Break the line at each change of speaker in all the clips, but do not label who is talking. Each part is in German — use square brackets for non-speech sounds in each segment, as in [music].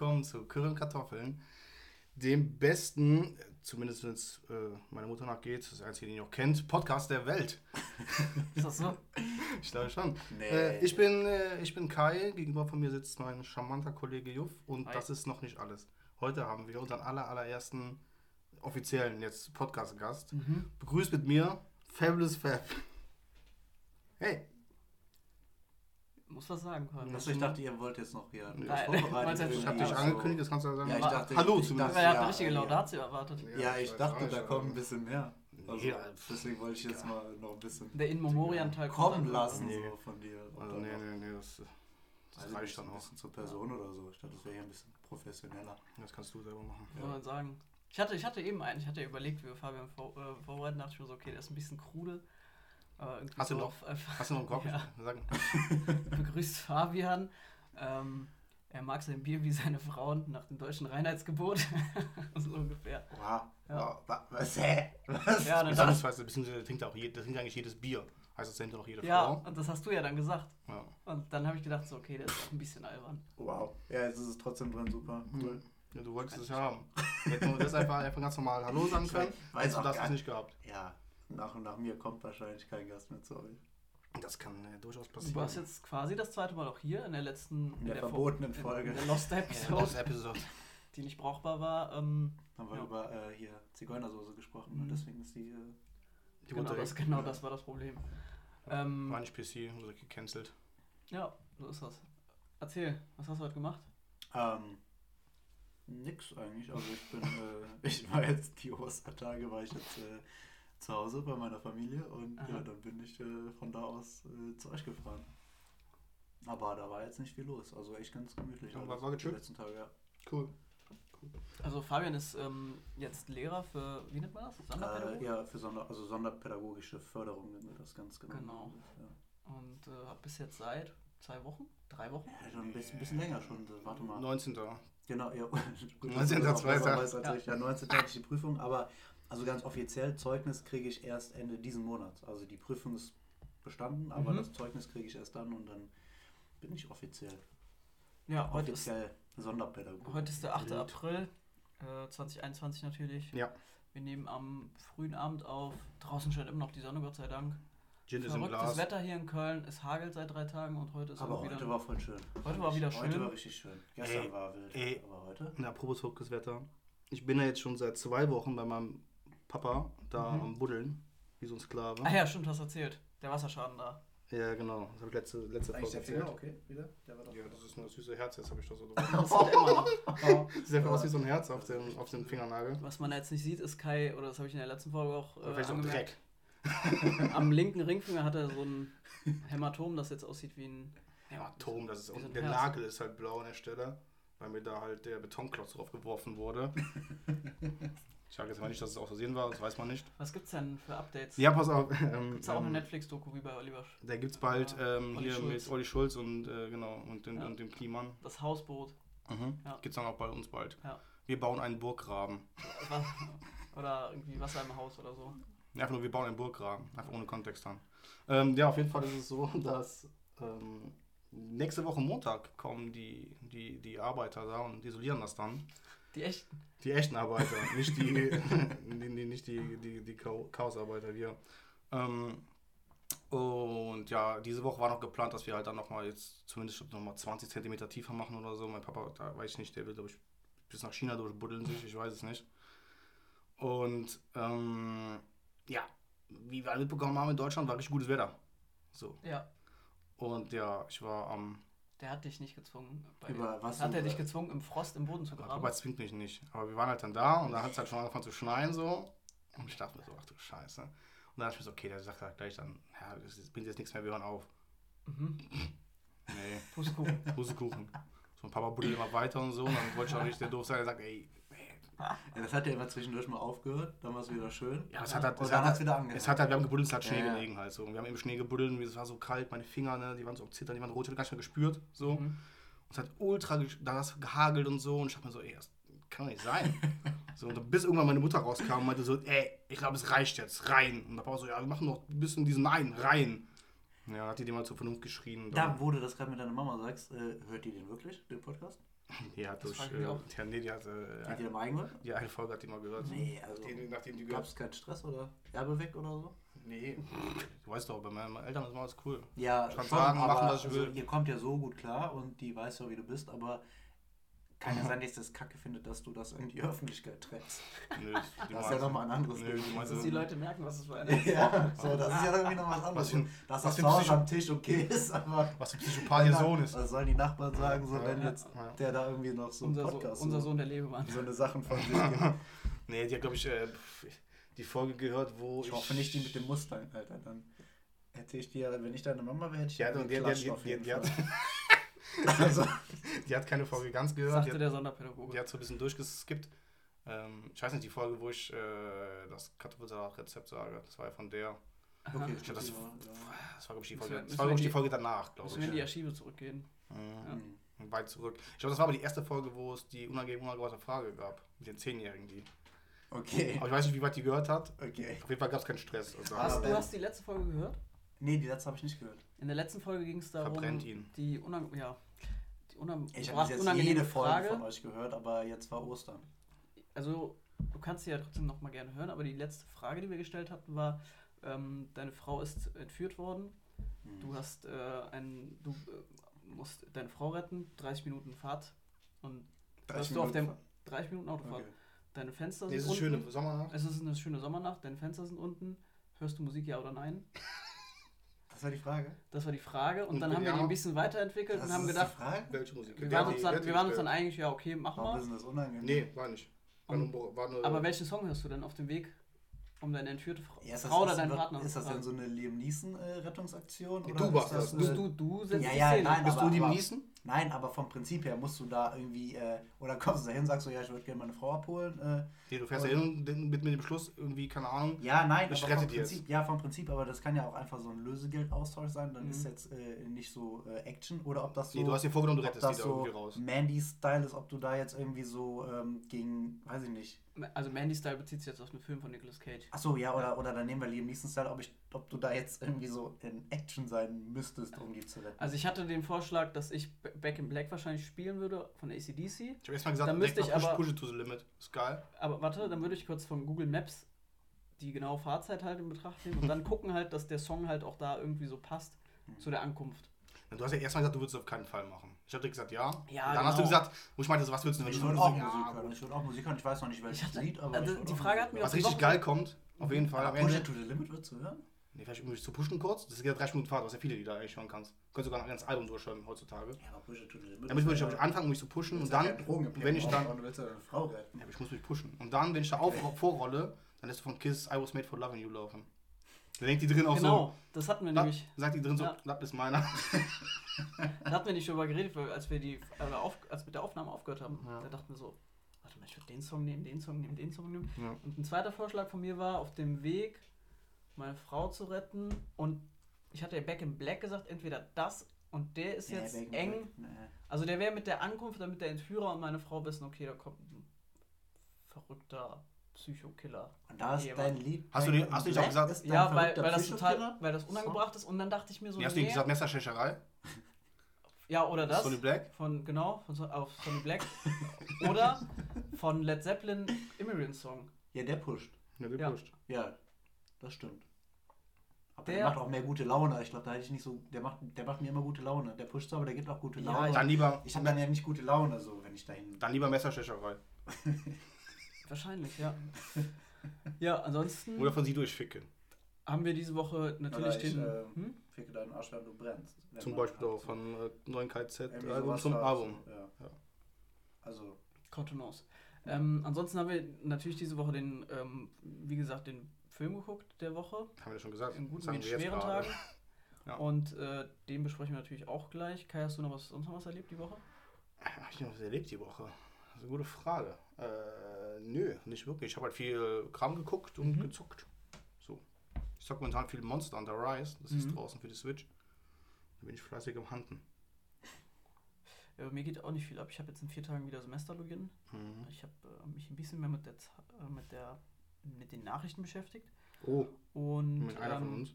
willkommen zu Kürren Kartoffeln, dem besten, zumindest wenn es äh, meiner Mutter nachgeht, das einzige, den ihr auch kennt, Podcast der Welt. [laughs]
Ist das so? [laughs]
Ich glaube schon.
Nee.
Äh, ich, bin, äh, ich bin Kai, gegenüber von mir sitzt mein charmanter Kollege Juff und
Hi.
das ist noch nicht alles. Heute haben wir unseren aller, allerersten offiziellen jetzt Podcast-Gast.
Mhm.
Begrüßt mit mir Fabulous Fab. Hey.
Muss was sagen können.
Achso, ich dachte, ihr wollt jetzt noch hier
wollt's jetzt-
Ich habe dich angekündigt, das kannst du ja sagen.
Ja, ich dachte,
Hallo
ich
zumindest.
dachte, ja,
eine richtige
ja.
Laudatio erwartet?
Ja, ich dachte, da kommt ein bisschen mehr. Also,
Ja,
deswegen wollte ich jetzt mal noch ein bisschen
Der In Memoriam-Teil
kommen lassen
Nee.
so von dir.
Also, nee, nee, nee, das, das
also
reicht dann auch.
bisschen zur Person oder so. Ich dachte, das wäre hier ein bisschen professioneller.
Das kannst du selber machen.
Was soll man sagen? Ich hatte, ich hatte eben einen, ich hatte überlegt, wie wir Fabian vor, äh, vorbereiten, dachte ich mir so, okay, der ist ein bisschen krude. Aber irgendwie
Hast du
so
noch? Hast du noch einen Korb? [laughs]
Ja.
Sagen. [laughs]
begrüßt Fabian. Ähm, er mag sein Bier wie seine Frauen nach dem deutschen Reinheitsgebot. [laughs] so ungefähr.
Wow.
Ja.
wow. Was? Hä? Was?
Ja, dann
Beziehungsweise, beziehungsweise trinkt auch je, das trinkt eigentlich jedes Bier. Heißt das nimmt auch jede
ja,
Frau.
und das hast du ja dann gesagt.
Ja.
Und dann habe ich gedacht, so, okay, der ist auch ein bisschen albern.
Wow. Ja, jetzt ist es trotzdem drin. Super. Cool.
ja, du wolltest es ja haben. Hätten wir das einfach, einfach ganz normal Hallo sagen
Ich
können,
weiß
hättest du das
gar
jetzt nicht gehabt.
Ja, nach und nach mir kommt wahrscheinlich kein Gast mehr zu euch.
Das kann äh, durchaus passieren.
Du warst jetzt quasi das zweite Mal auch hier in der letzten
In der
vor-
verbotenen
in-
Folge.
In der Lost [laughs]
Ja,
Episode,
das Episode.
die nicht brauchbar war. Ähm,
Haben wir
Ja.
über äh, hier Zigeunersoße gesprochen
Mhm.
und deswegen ist die. Äh,
Die
genau,
wurde
das, genau das war das Problem. Ähm,
War nicht PC, wurde gecancelt.
ja, so ist das. Erzähl, was hast du heute gemacht?
Ähm, nix eigentlich. Also ich bin, äh, [laughs] ich war jetzt die Ostertage, war ich jetzt äh, zu Hause bei meiner Familie und
Aha.
ja, dann bin ich äh, von da aus äh, zu euch gefahren. Aber da war jetzt nicht viel los. Also echt ganz gemütlich.
Ja, war- war
die
gechillt?
letzten Tage, ja.
Cool.
Also Fabian ist ähm, jetzt Lehrer für, wie nennt man das? Sonderpädagogik?
Äh, ja, für Sonder, also sonderpädagogische Förderung nennen wir das ganz genau.
Genau.
Ja.
Und äh, hab bis jetzt seit zwei Wochen? Drei Wochen?
Ja, schon ein bisschen, bisschen länger schon. Warte mal.
19.
Genau, ja. [laughs] Gut,
19.
dass du das auch besser
Zweiter.
weißt als ich. Ja, 19. hatte ich die Prüfung, aber also ganz offiziell Zeugnis kriege ich erst Ende diesen Monats. Also die Prüfung ist bestanden, aber
Mhm.
das Zeugnis kriege ich erst dann und dann bin ich offiziell.
Ja, heute ist,
offiziell Sonderpädagoge.
heute ist der 8.
Wild.
April, äh, 2021 natürlich.
Ja.
Wir nehmen am frühen Abend auf. Draußen scheint immer noch die Sonne, Gott sei Dank.
Gin ist im
Verrücktes
Glas.
Wetter hier in Köln. Es hagelt seit drei Tagen und heute ist
aber
auch wieder.
heute war voll schön.
Heute war wieder
Heute
schön.
war richtig schön. Gestern
Ey,
war wild,
ey.
aber heute?
Und apropos verrücktes Wetter. Ich bin ja jetzt schon seit zwei Wochen bei meinem Papa da
Mhm.
am Buddeln, wie so ein Sklave.
ah ja, stimmt, hast erzählt. Der Wasserschaden da.
Ja, genau. Das habe ich letzte, letzte Folge erzählt.
okay, wieder? Der war doch
Ja, das ist nur das süße Herz, jetzt habe ich das so [laughs]
Das hat immer noch. [laughs]
Sieht einfach aus wie so ein Herz auf dem, auf dem Fingernagel.
Was man jetzt nicht sieht, ist Kai, oder das habe ich in der letzten Folge auch äh,
Vielleicht so ein. Dreck. [laughs]
Am linken Ringfinger hat er so ein Hämatom, das jetzt aussieht wie ein.
Hämatom, das ist
so ein
der
Herz.
Nagel ist halt blau an der Stelle, weil mir da halt der Betonklotz drauf geworfen wurde. Ich sage jetzt mal nicht, dass es aus Versehen war, das weiß man nicht.
Was gibt's denn für Updates?
Ja, pass auf. [laughs] Ähm,
Gibt's da auch eine
ähm,
Netflix-Doku wie bei Oliver
Da gibt es bald
Ja,
ähm, hier
Schulz.
mit Olli Schulz und äh, genau und, den,
Ja.
und dem Kliemann.
Das Hausboot.
Mhm.
Ja.
Gibt es dann auch bei uns bald.
Ja.
Wir bauen einen Burggraben.
Was- Oder irgendwie Wasser im Haus oder so.
Einfach nur, wir bauen einen Burggraben. Einfach ohne Kontext dann. Ähm, ja, auf jeden Fall ist es so, [laughs] dass ähm, nächste Woche Montag kommen die, die, die Arbeiter da und isolieren das dann.
Die echten.
Die echten Arbeiter, nicht die, [laughs] die, die, nicht die, die, die Chao- Chaosarbeiter, wir. Ähm, und ja, diese Woche war noch geplant, dass wir halt dann nochmal jetzt zumindest nochmal 20 Zentimeter tiefer machen oder so. Mein Papa, da weiß ich nicht, der will, glaube ich, bis nach China durchbuddeln sich, ich weiß es nicht. Und ähm, ja, wie wir alle mitbekommen haben in Deutschland, war richtig gutes Wetter. So.
Ja.
Und ja, ich war am.
Der hat dich nicht gezwungen.
Über was
hat er dich gezwungen, im Frost im Boden zu graben?
Papa zwingt mich nicht. Aber wir waren halt dann da und da hat es halt schon angefangen zu schneien so. Und ich dachte mir so, ach du Scheiße. Und dann dachte ich mir so, okay, der sagt halt gleich dann, ja, das bringt jetzt nichts mehr, wir hören auf.
Mhm.
Nee,
Pustekuchen.
Pustekuchen. So ein Papa buddelt immer weiter und so. Und dann wollte ich auch nicht der doof sein, der sagt, ey, [laughs]
Ja, das hat ja immer zwischendurch mal aufgehört, dann war es wieder schön.
Ja, es hat halt,
Und
es
dann
hat, halt,
wieder angefangen.
es hat halt, wir haben gebuddelt, es hat Schnee
Ja,
gelegen halt so. Und wir haben im Schnee gebuddelt und es war so kalt, meine Finger, ne, die waren so Zittern, die waren rot, ich hab gar nicht mehr gespürt, so.
Mhm.
Und es hat ultra, gesch- da hat es gehagelt und so. Und ich hab mir so, ey, das kann doch nicht sein. [laughs] so, und bis irgendwann meine Mutter rauskam und meinte so, ey, ich glaube, es reicht jetzt, rein. Und der Papa so, ja, wir machen noch ein bisschen diesen Nein, rein. Ja, hat die dem mal zur Vernunft geschrien.
Da,
dann-
wo du das gerade mit deiner Mama sagst, äh, hört die den wirklich, den Podcast?
Die hat durch,
mich auch.
äh, ja, nee, die hat, äh,
Hat die mal eingehört?
die eine Folge hat die mal gehört.
Nee, also
Die, nachdem die
gab es keinen Stress oder Erbe weg oder so?
Nee, du weißt doch, bei meinen Eltern ist mal alles cool.
Ja,
Ich kann
schon,
sagen, machen, was ich
also,
will.
ihr kommt ja so gut klar und die weiß ja, wie du bist, aber kann ja sein, dass das Kacke findet, dass du das in die Öffentlichkeit trägst.
Die
Das ist ja nochmal ein anderes Ding.
die meisten-
Dass die Leute merken, was es für eine
Ja, so, das ist ja irgendwie noch was anderes. Dass das
Psycho-
am Tisch okay ist, aber
Was für ein Psychopath ihr Sohn ist.
was sollen die Nachbarn sagen, so
Ja,
wenn
ja,
jetzt
ja.
der da irgendwie noch so
unser,
einen
so,
Podcast
unser
so,
Sohn der Lebemann.
so eine Sachen von sich gibt. [laughs]
Nee, die hat, glaube ich, äh, die Folge gehört, wo
Ich hoffe nicht die mit dem Mustang, Alter. Dann hätte ich dir, wenn ich deine Mama wäre, hätte ich
Die
dir
die, die,
geklatscht
die,
auf
die,
jeden
die, hat,
Fall. [laughs] Also,
die hat keine Folge ganz gehört.
Sagte
Die hat,
der Sonderpädagoge.
die hat so ein bisschen durchgeskippt. Ähm, ich weiß nicht, die Folge, wo ich äh, das Kartoffelsalat-Rezept sage, das war ja von der.
Okay,
Ich glaub, das-
ja,
Das war, glaube ich, die Folge, das war,
wir
glaub ich, die Folge danach, glaube
Müssen wir in die
ich.
Archive zurückgehen.
Mhm.
Mhm.
Weit zurück. Ich glaube, das war aber die erste Folge, wo es die unangenehme, unangebrachte Frage gab. Mit den Zehnjährigen, die.
Okay.
Aber ich weiß nicht, wie weit die gehört hat.
Okay.
Auf jeden Fall gab es keinen Stress. Also,
Hast, du hast die letzte Folge gehört?
Nee, die letzte habe ich nicht gehört.
In der letzten Folge ging es darum,
Verbrennt ihn.
die, unang ja, die unang
Ich habe jetzt
unangenehme
jede Folge
Frage.
von euch gehört, aber jetzt war Ostern.
Also, du kannst sie ja trotzdem noch mal gerne hören, aber die letzte Frage, die wir gestellt hatten, war: ähm, Deine Frau ist entführt worden.
Mhm.
Du hast äh, ein, du äh, musst deine Frau retten, 30 Minuten Fahrt und
30
hörst du auf dem
Minuten
30 Minuten Autofahrt.
Okay.
Deine Fenster
nee,
sind
es ist eine
unten.
schöne Sommernacht.
Es ist eine schöne Sommernacht, deine Fenster sind unten. Hörst du Musik ja oder nein? [laughs]
Das war die Frage.
Das war die Frage. Und,
Und
dann haben wir die ein bisschen weiterentwickelt
Das
und haben gedacht,
die Frage?
Welche Musik?
wir waren, uns
die
dann, wir waren uns dann eigentlich, ja, okay, machen wir.
das unangenehm?
Nee, war nicht. War nur, war nur,
Aber welchen Song hörst du denn auf dem Weg, um deine entführte Frau,
Ja,
Frau oder deinen Partner
Ist das denn so eine Liam Neeson äh, Rettungsaktion?
Du warst das.
du, du, du setzt
Ja,
die
ja,
Szene.
nein,
Bist
aber-
du die
aber-
Niesen?
Nein, aber vom Prinzip her musst du da irgendwie, äh, oder kommst du da hin, sagst du, ja, ich würde gerne meine Frau abholen. Äh,
Nee, du fährst ja hin und den- mit, mit dem Beschluss irgendwie, keine Ahnung.
ja, nein,
Ich
aber
rette
vom
die.
Prinzip, ja, vom Prinzip, aber das kann ja auch einfach so ein Lösegeldaustausch sein, dann
Mhm.
ist jetzt äh, nicht so äh, Action oder ob das so,
Nee, du hast dir vorgenommen, du rettest die
das
da
so
irgendwie raus.
Mandy-Style ist, ob du da jetzt irgendwie so ähm, gegen, weiß ich nicht.
Also Mandy Style bezieht sich jetzt auf einen Film von Nicolas Cage.
Achso, ja, oder, oder dann nehmen wir Liam Neeson-Style, ob, ich- ob du da jetzt irgendwie so in Action sein müsstest, um die zu retten.
Also ich hatte den Vorschlag, dass ich Back in Black wahrscheinlich spielen würde von ACDC.
Ich habe erstmal gesagt,
Dann müsste ich
push,
aber-
push it to the limit. Ist geil.
Aber warte, dann würde ich kurz von Google Maps die genaue Fahrzeit halt in Betracht nehmen und dann gucken halt, dass der Song halt auch da irgendwie so passt zu der Ankunft.
Du hast ja erstmal gesagt, du würdest es auf keinen Fall machen. Ich habe dir gesagt, ja.
Ja,
Dann hast du
genau.
gesagt, wo ich meinte, so, was würdest du denn,
ich
wenn
würde
du
auch
ja,
Musik hören. Ich würde auch Musik hören. Ich weiß noch nicht, welches Lied, aber.
also die Frage hat mir.
Was richtig geil kommt, auf jeden Fall.
Push. It to the Limit würdest du hören?
Nee, vielleicht um dich zu pushen kurz. Das ist ja 30 Minuten Fahrt, du hast ja viele, die da eigentlich hören kannst. Du kannst sogar ein ganzes Album durchhören heutzutage.
Ja, aber Push It to the Limit.
Damit würde ich, ich anfangen, um mich zu pushen und dann, wenn ich dann,
Und du willst ja deine Frau retten.
ja, aber ich muss mich pushen. Und dann, wenn ich da auf, vorrolle, dann lässt du von Kiss I Was Made for Loving You laufen. Dann denkt die drin auch
Genau, das hatten wir
so,
nämlich.
sagt die drin so,
Ja.
das ist meiner. [laughs]
Da hatten wir nicht drüber geredet, weil als wir die äh, auf, als mit der Aufnahme aufgehört haben,
Ja.
da dachten wir so, warte mal, ich würde den Song nehmen, den Song nehmen, den Song nehmen.
Ja.
Und ein zweiter Vorschlag von mir war, auf dem Weg meine Frau zu retten und ich hatte ja Back in Black gesagt, entweder das und der ist jetzt
Back
eng.
Black, nee.
Also der wäre mit der Ankunft, damit der Entführer und meine Frau wissen, okay, da kommt ein verrückter Psychokiller.
Und da ist dein Lied.
Hast du
in
hast du nicht auch gesagt-
Ja, weil, weil das total, weil das unangebracht ist und dann dachte ich mir so,
Wie hast du
nee,
gesagt, Messerstecherei?
ja oder das.
Sonny Black?
Von, genau, von, So- auf Sonny Black. Oder von Led Zeppelin Immigrant Song.
Ja, der pusht.
Ja, der
Ja.
pusht.
Ja, das stimmt. Aber der,
Der-
macht auch mehr gute Laune. Ich glaube, da hätte ich nicht so. Der macht, der macht mir immer gute Laune. Der pusht zwar, aber der gibt auch gute
Ja,
Laune.
Dann lieber,
ich habe dann ja nicht gute Laune, so wenn ich dahin.
dann lieber Messerstecherei. [laughs]
Wahrscheinlich, ja. [laughs] Ja, ansonsten
Oder von sie durchficken.
haben wir diese Woche natürlich
ich,
den.
äh,
hm?
Ficke deinen Arsch, wenn du brennst. Wenn
Zum Beispiel
halt
auch von äh, neuen KZ
irgendwie
Album
sowas
zum
hat,
Album.
so, Ja.
Ja.
Also,
Contenance. Ähm, ansonsten haben wir natürlich diese Woche den, ähm, wie gesagt, den Film geguckt der Woche.
Haben wir schon gesagt.
In guten wie schweren. Tagen. [laughs]
Ja.
Und äh, den besprechen wir natürlich auch gleich. Kai, hast du noch was, sonst noch was erlebt die Woche?
Habe ich noch was erlebt die Woche? Das ist eine gute Frage. Äh, nö, nicht wirklich. Ich habe halt viel Kram geguckt und
Mhm.
gezockt. So. Ich zocke momentan viel Monster Hunter Rise. Das ist
Mhm.
draußen für die Switch. Da bin ich fleißig am Handen.
Ja, mir geht auch nicht viel ab. Ich habe jetzt in vier Tagen wieder Semesterlogin.
Mhm.
Ich habe äh, mich ein bisschen mehr mit der, äh, mit der mit den Nachrichten beschäftigt.
Oh,
Und,
mit einer von
ähm,
uns.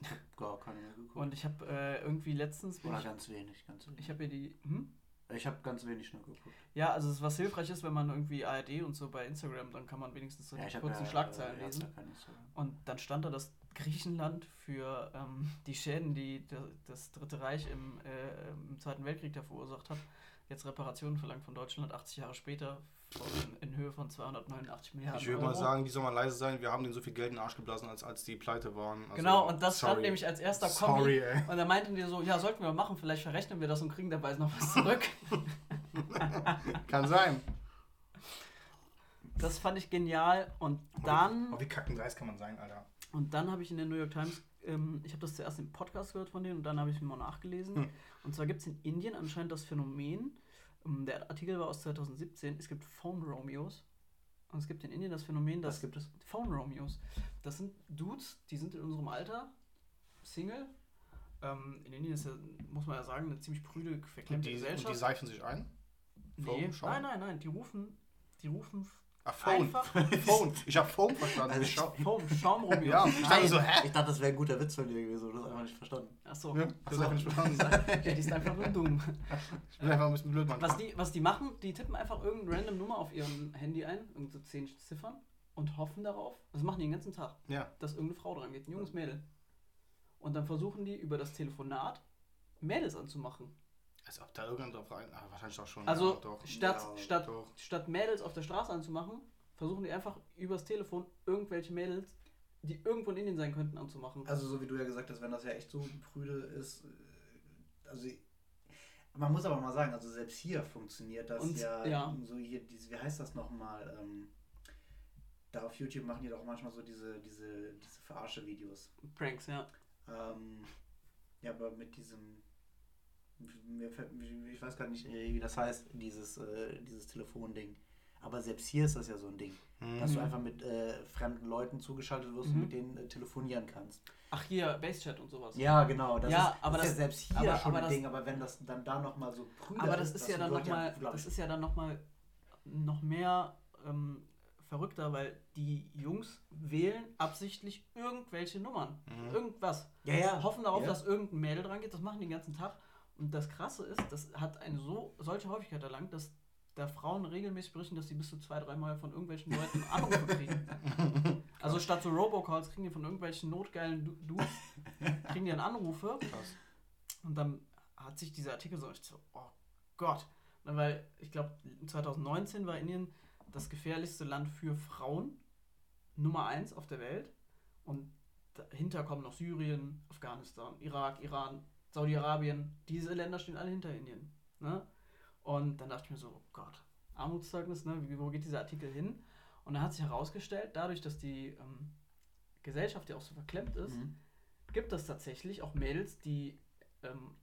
[laughs]
Gar keine mehr geguckt.
Und ich habe äh, irgendwie letztens.
Oder
Ich,
ganz wenig, ganz wenig.
ich habe hier die. Hm?
Ich habe ganz wenig nur geguckt.
Ja, also es- was hilfreich ist, wenn man irgendwie ARD und so bei Instagram, dann kann man wenigstens so die
ich hab
kurzen
ja,
Schlagzeilen
äh,
lesen.
Ich.
Und dann stand da, dass Griechenland für ähm, die Schäden, die das Dritte Reich im, äh, im Zweiten Weltkrieg da verursacht hat, jetzt Reparationen verlangt von Deutschland 80 Jahre später von, in Höhe von 289 Milliarden
Ich würde
Euro.
mal sagen, die soll mal leise sein. Wir haben denen so viel Geld in den Arsch geblasen, als, als die pleite waren. Also,
genau, und das stand
sorry.
nämlich als erster
Sorry,
Kommi.
ey.
Und da meinten die so, ja, sollten wir machen, vielleicht verrechnen wir das und kriegen dabei noch was zurück. [laughs]
Kann sein.
Das fand ich genial. Und dann,
Oh, wie kacken dreist kann man sein, Alter.
und dann habe ich in der New York Times, ähm, ich habe das zuerst im Podcast gehört von denen und dann habe ich mir mal nachgelesen.
Hm.
Und zwar gibt es in Indien anscheinend das Phänomen, der Artikel war aus 2017, es gibt Phone Romeos. Und es gibt in Indien das Phänomen, dass
Was gibt es?
Phone Romeos. Das sind Dudes, die sind in unserem Alter, Single. Ähm, in Indien ist ja, muss man ja sagen, eine ziemlich prüde,
Und
verklemmte
die, und
Gesellschaft.
die seifen sich ein.
nee,
Phone,
nein, nein, nein, die rufen, die rufen
Ach, Phone.
einfach [laughs]
Phone. Ich habe Phone verstanden.
Also,
Schau-
Phone, Schaum Romeos.
Ja, ich dachte so, hä?
Ich dachte, das wäre ein guter Witz von dir gewesen, du hast einfach nicht verstanden.
Achso,
Ja, das hab ich nicht verstanden. [laughs]
ja, die ist einfach nur dumm.
Ich bin einfach ein bisschen blöd, Mann.
Was die, was die machen, die tippen einfach irgendeine random Nummer auf ihrem Handy ein, irgend so 10 Ziffern, und hoffen darauf, das machen die den ganzen Tag,
Ja.
dass irgendeine Frau dran geht, ein junges Mädel. Und dann versuchen die über das Telefonat Mädels anzumachen.
Als ob da irgendwann drauf rein. Ah, wahrscheinlich auch schon.
Also
ja, doch.
statt,
Ja,
statt,
doch.
statt Mädels auf der Straße anzumachen, versuchen die einfach übers Telefon irgendwelche Mädels, die irgendwo in Indien sein könnten, anzumachen.
Also so wie du ja gesagt hast, wenn das ja echt so prüde ist, äh, also man muss aber mal sagen, also selbst hier funktioniert das
Und-
ja,
ja.
so hier, diese, wie heißt das nochmal, ähm, da auf YouTube machen die doch manchmal so diese, diese, diese Verarsche-Videos.
Pranks, ja.
Ähm, ja, aber mit diesem, ich weiß gar nicht, äh, wie das heißt, dieses, äh, dieses Telefonding. Aber selbst hier ist das ja so ein Ding, dass du
Mhm.
einfach mit äh, fremden Leuten zugeschaltet wirst
Mhm.
und mit denen äh, telefonieren kannst.
Ach hier, Basechat und sowas.
Ja, genau. Das
Ja,
ist,
aber
das ist
das-
ja selbst hier
aber-
schon
aber
ein Ding, aber wenn das dann da nochmal so prüder
Aber das ist ja
dass
dann nochmal, das ist ja dann nochmal noch mehr ähm, verrückter, weil die Jungs wählen absichtlich irgendwelche Nummern.
Mhm.
Irgendwas.
ja, ja.
Hoffen darauf,
ja.
dass irgendein Mädel dran geht. Das machen die den ganzen Tag. Und das Krasse ist, das hat eine so solche Häufigkeit erlangt, dass da Frauen regelmäßig berichten, dass sie bis zu zwei, dreimal von irgendwelchen Leuten Anrufe kriegen. [laughs] also statt so Robocalls kriegen die von irgendwelchen notgeilen Du- Dudes, kriegen die dann Anrufe.
Krass.
Und dann hat sich dieser Artikel so, ich so oh Gott. Na, Weil ich glaube, 2019 war Indien das gefährlichste Land für Frauen. Nummer eins auf der Welt. Und dahinter kommen noch Syrien, Afghanistan, Irak, Iran, Saudi-Arabien. Diese Länder stehen alle hinter Indien. Ne? Und dann dachte ich mir so, oh Gott, Armutszeugnis, ne? Wo geht dieser Artikel hin? Und dann hat sich herausgestellt, dadurch, dass die ähm, Gesellschaft ja auch so verklemmt ist,
Mhm.
gibt es tatsächlich auch Mädels, die ähm,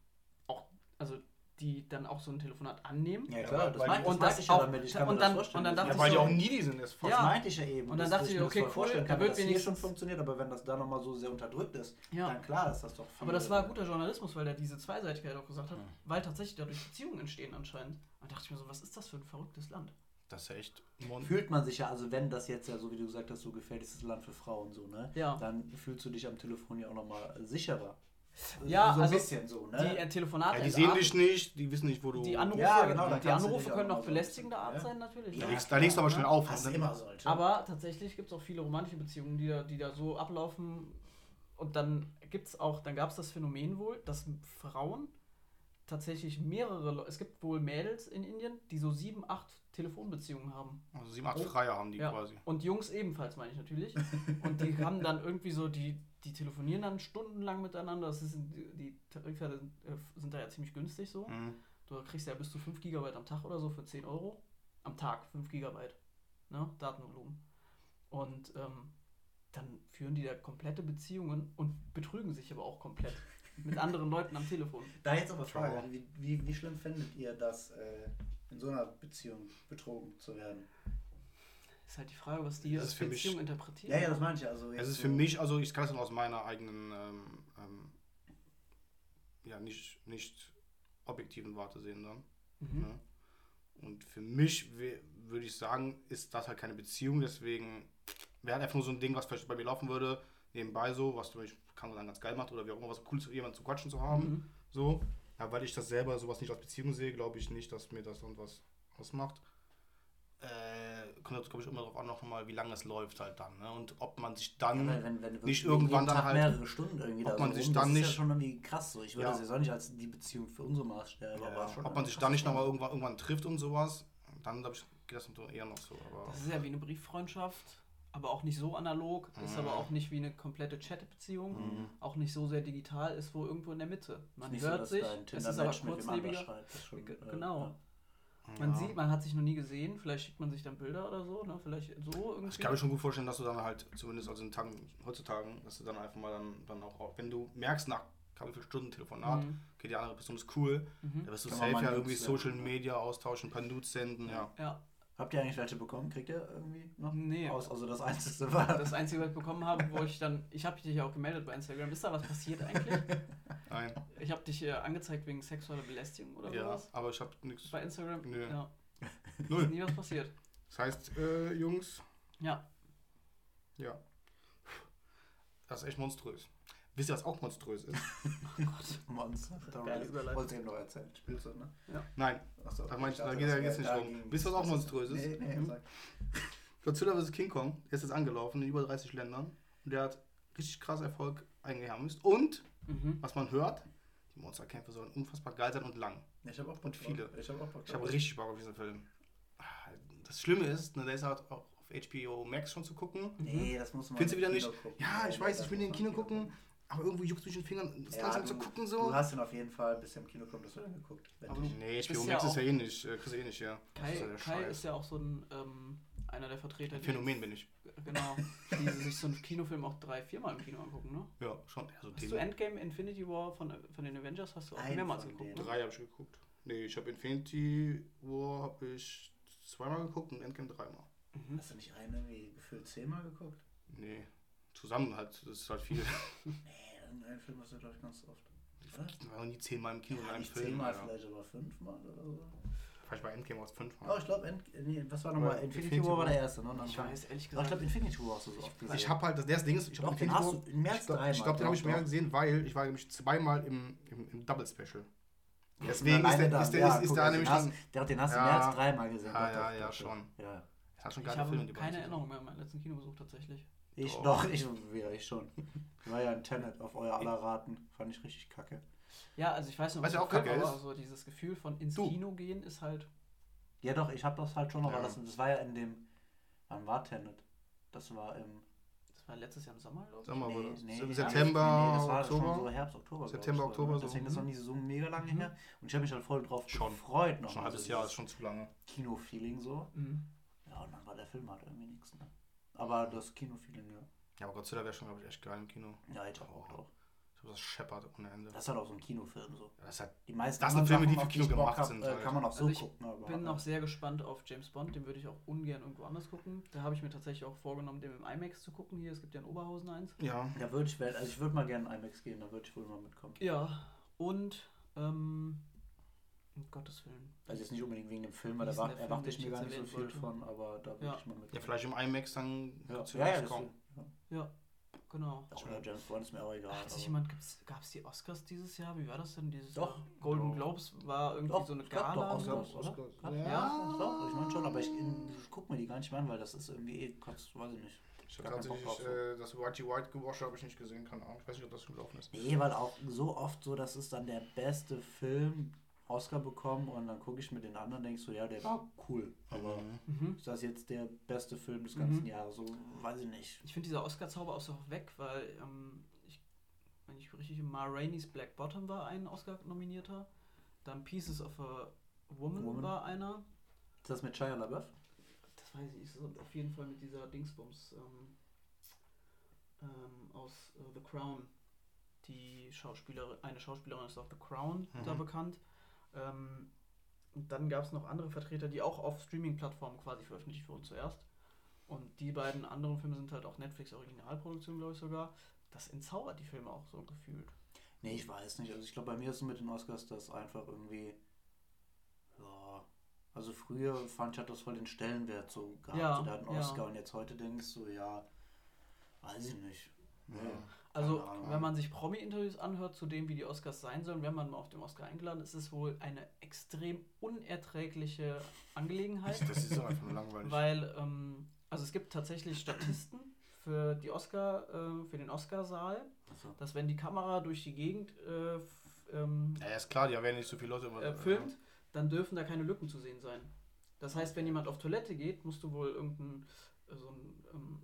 auch, also die dann auch so ein Telefonat annehmen.
Ja,
Ja,
klar, das
die-
und
das
das
ich ja
auch-
damit. Ich kann
und
mir
dann-
das vorstellen.
und dann
Das-
Ja, weil die
so-
auch needy sind. Das
das
Ja.
meinte ich ja eben.
Und dann
Das-
dachte
das
ich,
mir
okay, cool,
vorstellen
da wird
dass hier schon funktioniert, aber wenn das da nochmal so sehr unterdrückt ist,
Ja.
dann klar ist das doch viel.
Aber das war guter Journalismus, weil der diese Zweiseitigkeit auch gesagt hat,
Ja.
weil tatsächlich dadurch Beziehungen entstehen anscheinend. Da dachte ich mir so, was ist das für ein verrücktes Land?
Das ist ja echt.
Fühlt man sich ja, also wenn das jetzt ja, so wie du gesagt hast, so gefährlichstes Land für Frauen so, ne?
Ja.
Dann fühlst du dich am Telefon ja auch nochmal sicherer.
Ja,
so ein
also
bisschen so, ne?
Die äh, Telefonate
ja, die sehen dich nicht, die wissen nicht, wo du.
Die Anrufe,
Ja, genau,
die Anrufe können auch belästigender Art
ja.
sein, natürlich.
da
Ja.
legst, da legst du aber schnell auf.
Was immer sollte.
Aber tatsächlich gibt es auch viele romantische Beziehungen, die da, die da so ablaufen. Und dann gibt es auch, dann gab es das Phänomen wohl, dass Frauen tatsächlich mehrere, Leu- es gibt wohl Mädels in Indien, die so sieben, acht Telefonbeziehungen haben.
also sieben, acht
Oh.
Freier haben die
Ja.
quasi.
Und Jungs ebenfalls, meine ich natürlich. Und die haben dann irgendwie so, die, die telefonieren dann stundenlang miteinander. Das ist, die, sind, äh, sind da ja ziemlich günstig so.
Mhm.
Du kriegst ja bis zu 5 GB am Tag oder so für 10 Euro. Am Tag 5 GB. Ne? Datenvolumen. Und ähm, dann führen die da komplette Beziehungen und betrügen sich aber auch komplett mit anderen Leuten am Telefon. [laughs]
Da jetzt aber. Frage, wie, wie, wie schlimm findet ihr das, äh, in so einer Beziehung betrogen zu werden?
Ist halt die Frage, was die als
für mich-
Beziehung interpretieren.
Ja, ja, das meine ich ja. Also
Es ist
so-
für mich, also ich kann es nur aus meiner eigenen, ähm, ähm, ja, nicht, nicht objektiven Warte sehen dann.
Mhm.
Ne? Und für mich würde ich sagen, ist das halt keine Beziehung, deswegen wäre halt einfach nur so ein Ding, was vielleicht bei mir laufen würde, nebenbei so, was du mich, kann man dann ganz geil macht oder wie auch immer, was cool ist, jemanden zu quatschen zu haben.
Mhm.
So. Ja, weil ich das selber sowas nicht als Beziehung sehe, glaube ich nicht, dass mir das dann was ausmacht. Äh, kommt jetzt, glaube ich, immer darauf an, noch mal, wie lange es läuft halt dann. Ne? Und ob man sich dann.
Weil wenn, wenn
nicht irgendwann dann halt-
mehrere Stunden irgendwie
ob
da
man
so
sich
rum,
dann
das ist
nicht-
ja schon irgendwie krass so. Ich würde
Ja.
das jetzt auch nicht als die Beziehung für unsere Maßstäbe,
Ja,
aber schon
ob man sich dann nicht nochmal irgendwann, irgendwann trifft und sowas, dann glaube ich, geht das eher noch so. Aber
Das ist ja wie eine Brieffreundschaft, aber auch nicht so analog, ist
Mhm.
aber auch nicht wie eine komplette Chat-Beziehung,
Mhm.
auch nicht so sehr digital, ist wohl irgendwo in der Mitte. Man
so,
hört
dass
sich, es ist aber kurzlebiger.
ist äh,
genau.
ja.
Man
ja.
sieht, man hat sich noch nie gesehen, vielleicht schickt man sich dann Bilder oder so, ne? vielleicht so irgendwie.
Ich kann mir schon gut vorstellen, dass du dann halt, zumindest also in Tagen, heutzutage, dass du dann einfach mal dann, dann auch, wenn du merkst, nach wie viele Stunden Telefonat,
Mhm.
okay, die andere Person ist cool,
Mhm.
dann wirst du
Kann
safe
mal
ja irgendwie Social? Media austauschen, paar Nudes senden, ja.
Ja,
Habt ihr eigentlich welche bekommen? Kriegt ihr irgendwie noch?
nee.
Aus, also das einzige [laughs] war.
Das Einzige, was ich bekommen habe, wo ich dann, ich habe dich ja auch gemeldet bei Instagram. Ist da was passiert eigentlich? [laughs]
Nein.
Ich habe dich äh, angezeigt wegen sexueller Belästigung oder
Ja,
sowas
aber ich habe nichts.
bei Instagram.
Nö.
Ja, [laughs] ist
Null.
nie was passiert.
Das heißt, äh, Jungs,
Ja,
ja. Das ist echt monströs. Wisst ihr, was auch monströs ist? [laughs]
Monster.
Geile Überleitung.
Wolltest du eben noch erzählen? Spielst du, ne?
Nein,
Achso,
Da meinst du, da geht ja jetzt nicht rum. Wisst ihr, was auch monströs ist?
Nee, nee,
Hm?
sag.
Godzilla vs. King Kong, der ist jetzt angelaufen in über 30 Ländern. Und der hat richtig krass Erfolg eingeheimst. Und,
mhm.
was man hört, die Monsterkämpfe sollen unfassbar geil sein und lang.
Ich habe auch Bock
Und viele.
Ich habe auch Bock
Ich habe richtig Bock auf diesen Film. Ah, Das Schlimme ist, ne, der ist halt auch auf HBO Max schon zu gucken.
Nee, das muss man.
Findest du wieder
Kino
nicht?
gucken.
Ja, ich
nee,
weiß, ich will den Kino
im
gucken, aber irgendwie juckt durch den Fingern, das
Ja,
langsam
du,
zu gucken so.
Du hast ihn auf jeden Fall bis im Kino kommt, das wird dann geguckt.
Aber du-
Nee, HBO
ja
ist ja eh nicht, äh, kriegst du eh nicht, ja.
Kai,
ist ja
Kai ist ja auch so ein, ähm, einer der Vertreter,
Ein Phänomen bin ich.
genau, die [laughs] sich so einen Kinofilm auch drei, viermal im Kino angucken, ne?
Ja, schon. Also
Hast du Endgame Infinity War von, von den Avengers hast du auch
Einen
mehrmals geguckt,
denen.
ne?
Drei habe ich geguckt. Nee, ich habe Infinity War habe ich zweimal geguckt und Endgame dreimal.
Mhm.
Hast du nicht einen irgendwie gefühlt zehnmal geguckt?
Nee, zusammen halt, das ist halt viel.
Nee, einen Film hast du, glaube ich, ganz oft. Oder?
Ich war noch nie zehnmal im Kino in
Ja,
einem
nicht
Film.
zehnmal,
Alter.
vielleicht aber fünfmal oder so.
Vielleicht bei Endgame aus
Oh,
fünfmal.
ich glaube, nee, was war nochmal? Infinity,
Infinity
War war
War.
der erste, ne? Dann
Ich weiß ehrlich
Aber ich
gesagt.
glaube, Infinity War hast du so oft gesehen.
Ich habe halt, das, das Ding ist, ich habe Infinity
hast
War,
du mehr als
ich glaube,
dreimal.
ich glaub, den habe ich mehr gesehen, weil ich war nämlich zweimal im, im, im Double Special.
Ja,
Deswegen ist der,
da.
ist der,
Ja,
ist, ist
guck,
der
also
nämlich
den hast, der, den hast du
Ja.
mehr als dreimal gesehen.
Ja, ja, ja, schon.
Ja.
Hat
Ich
geile
habe keine Erinnerung mehr an meinen letzten Kinobesuch tatsächlich.
Ich
Doch.
doch, ich, ja, ich schon. Ich war ja in Tenet auf euer aller Raten. Fand ich richtig kacke.
Ja, also ich weiß noch,
Weißt du,
der
auch kacke
Film, aber
ist?
so dieses Gefühl von ins
Du.
Kino gehen ist halt.
Ja, doch, ich hab das halt schon noch,
Ja.
das, das war ja in dem. Wann war Tenet? Das war im.
Das war letztes Jahr im Sommer, glaube ich.
Sag mal, war das?
nee,
September,
nee, nee, das war
Oktober?
schon so Herbst, Oktober.
September,
ich,
Oktober, so.
Deswegen ist noch nicht so mega lange
Mhm.
her. Und ich habe mich halt voll drauf
Schon.
gefreut noch.
Schon ein
also
halbes Jahr, ist schon zu lange.
Kino-Feeling so.
Mhm.
Ja, und dann war der Film halt irgendwie nichts. Ne? Aber das Kino-Feeling, ja.
Ja, aber Godzilla wäre schon, glaube ich, echt geil im Kino.
Ja, ich hab auch.
Ich glaube, das scheppert ohne Ende.
Das ist halt auch so ein Kinofilm so.
Das ist halt
Die meisten
Das sind Filme, die für
auf
Kino
ich
gemacht
hab,
sind
äh,
halt.
Kann man auch so
Also ich
gucken. Aber
bin noch sehr gespannt auf James Bond, den würde ich auch ungern irgendwo anders gucken. Da habe ich mir tatsächlich auch vorgenommen, den im IMAX zu gucken. Hier, es gibt ja in Oberhausen eins.
Ja.
Da würde ich, also ich würde mal gerne in IMAX gehen, da würde ich wohl mal mitkommen.
Ja, und ähm, um Gottes Willen.
Also jetzt nicht unbedingt wegen dem Film, weil da
der Film,
ich
ich
mir gar nicht so viel
wollte?
von, aber da würde
Ja.
ich mal mitkommen.
Ja, vielleicht im IMAX dann
Ja,
Godzilla
ja, ja,
kommen.
ja.
Ja, genau.
Oder James Bond ist mir auch egal.
Hat sich jemand, gab es die Oscars dieses Jahr? Wie war das denn dieses
Doch.
Jahr? Golden
Doch.
Globes war irgendwie
Doch,
so eine
es gab
Gala.
doch Oscars, oder?
Oscars. Ja.
Ja, doch, ich meine schon, aber ich, ich gucke mir die gar nicht mehr an, weil das ist irgendwie eh, kurz, weiß ich nicht.
Ich habe tatsächlich äh, das Whitey White Gewasch habe ich nicht gesehen, keine Ahnung. Ich weiß nicht, ob das gelaufen ist.
Nee, weil auch so oft so, das ist dann der beste Film Oscar bekommen und dann gucke ich mir den anderen und denke so, ja, der war cool. Aber
Mhm.
Mhm.
ist das jetzt der beste Film des ganzen
Mhm.
Jahres? So, weiß ich nicht.
Ich finde dieser Oscar-Zauber auch so weg, weil, ähm, ich, wenn ich richtig Ma Rainey's Black Bottom war ein Oscar-Nominierter. Dann Pieces of a Woman,
Woman.
war einer.
Ist das mit Shia LaBeouf?
Das weiß ich, ist auf jeden Fall mit dieser Dingsbums ähm, ähm, aus äh, The Crown. Die Schauspielerin, eine Schauspielerin ist auf The Crown
Mhm.
da bekannt. Ähm, und dann gab es noch andere Vertreter, die auch auf Streaming-Plattformen quasi veröffentlicht wurden zuerst. Und die beiden anderen Filme sind halt auch Netflix-Originalproduktionen, glaube ich sogar. Das entzaubert die Filme auch so gefühlt.
Nee, ich weiß nicht. Also ich glaube, bei mir ist es mit den Oscars das einfach irgendwie. Ja. Also früher fand ich, hat das voll den Stellenwert so gehabt.
Ja,
so, der hat einen
ja.
Oscar und jetzt heute denkst du, ja, weiß ich nicht. Nee.
Also, wenn man sich Promi-Interviews anhört zu dem, wie die Oscars sein sollen, wenn man mal auf dem Oscar eingeladen ist, ist es wohl eine extrem unerträgliche Angelegenheit.
Das ist so einfach nur langweilig. [laughs]
Weil, ähm, also es gibt tatsächlich Statisten für die Oscar, äh, für den Oscarsaal,
Achso.
dass wenn die Kamera durch die Gegend äh, ähm,
ja, ist klar, die werden nicht so viele Leute.
äh, filmt, dann dürfen da keine Lücken zu sehen sein. Das heißt, wenn jemand auf Toilette geht, musst du wohl irgendein äh, so, ein, ähm,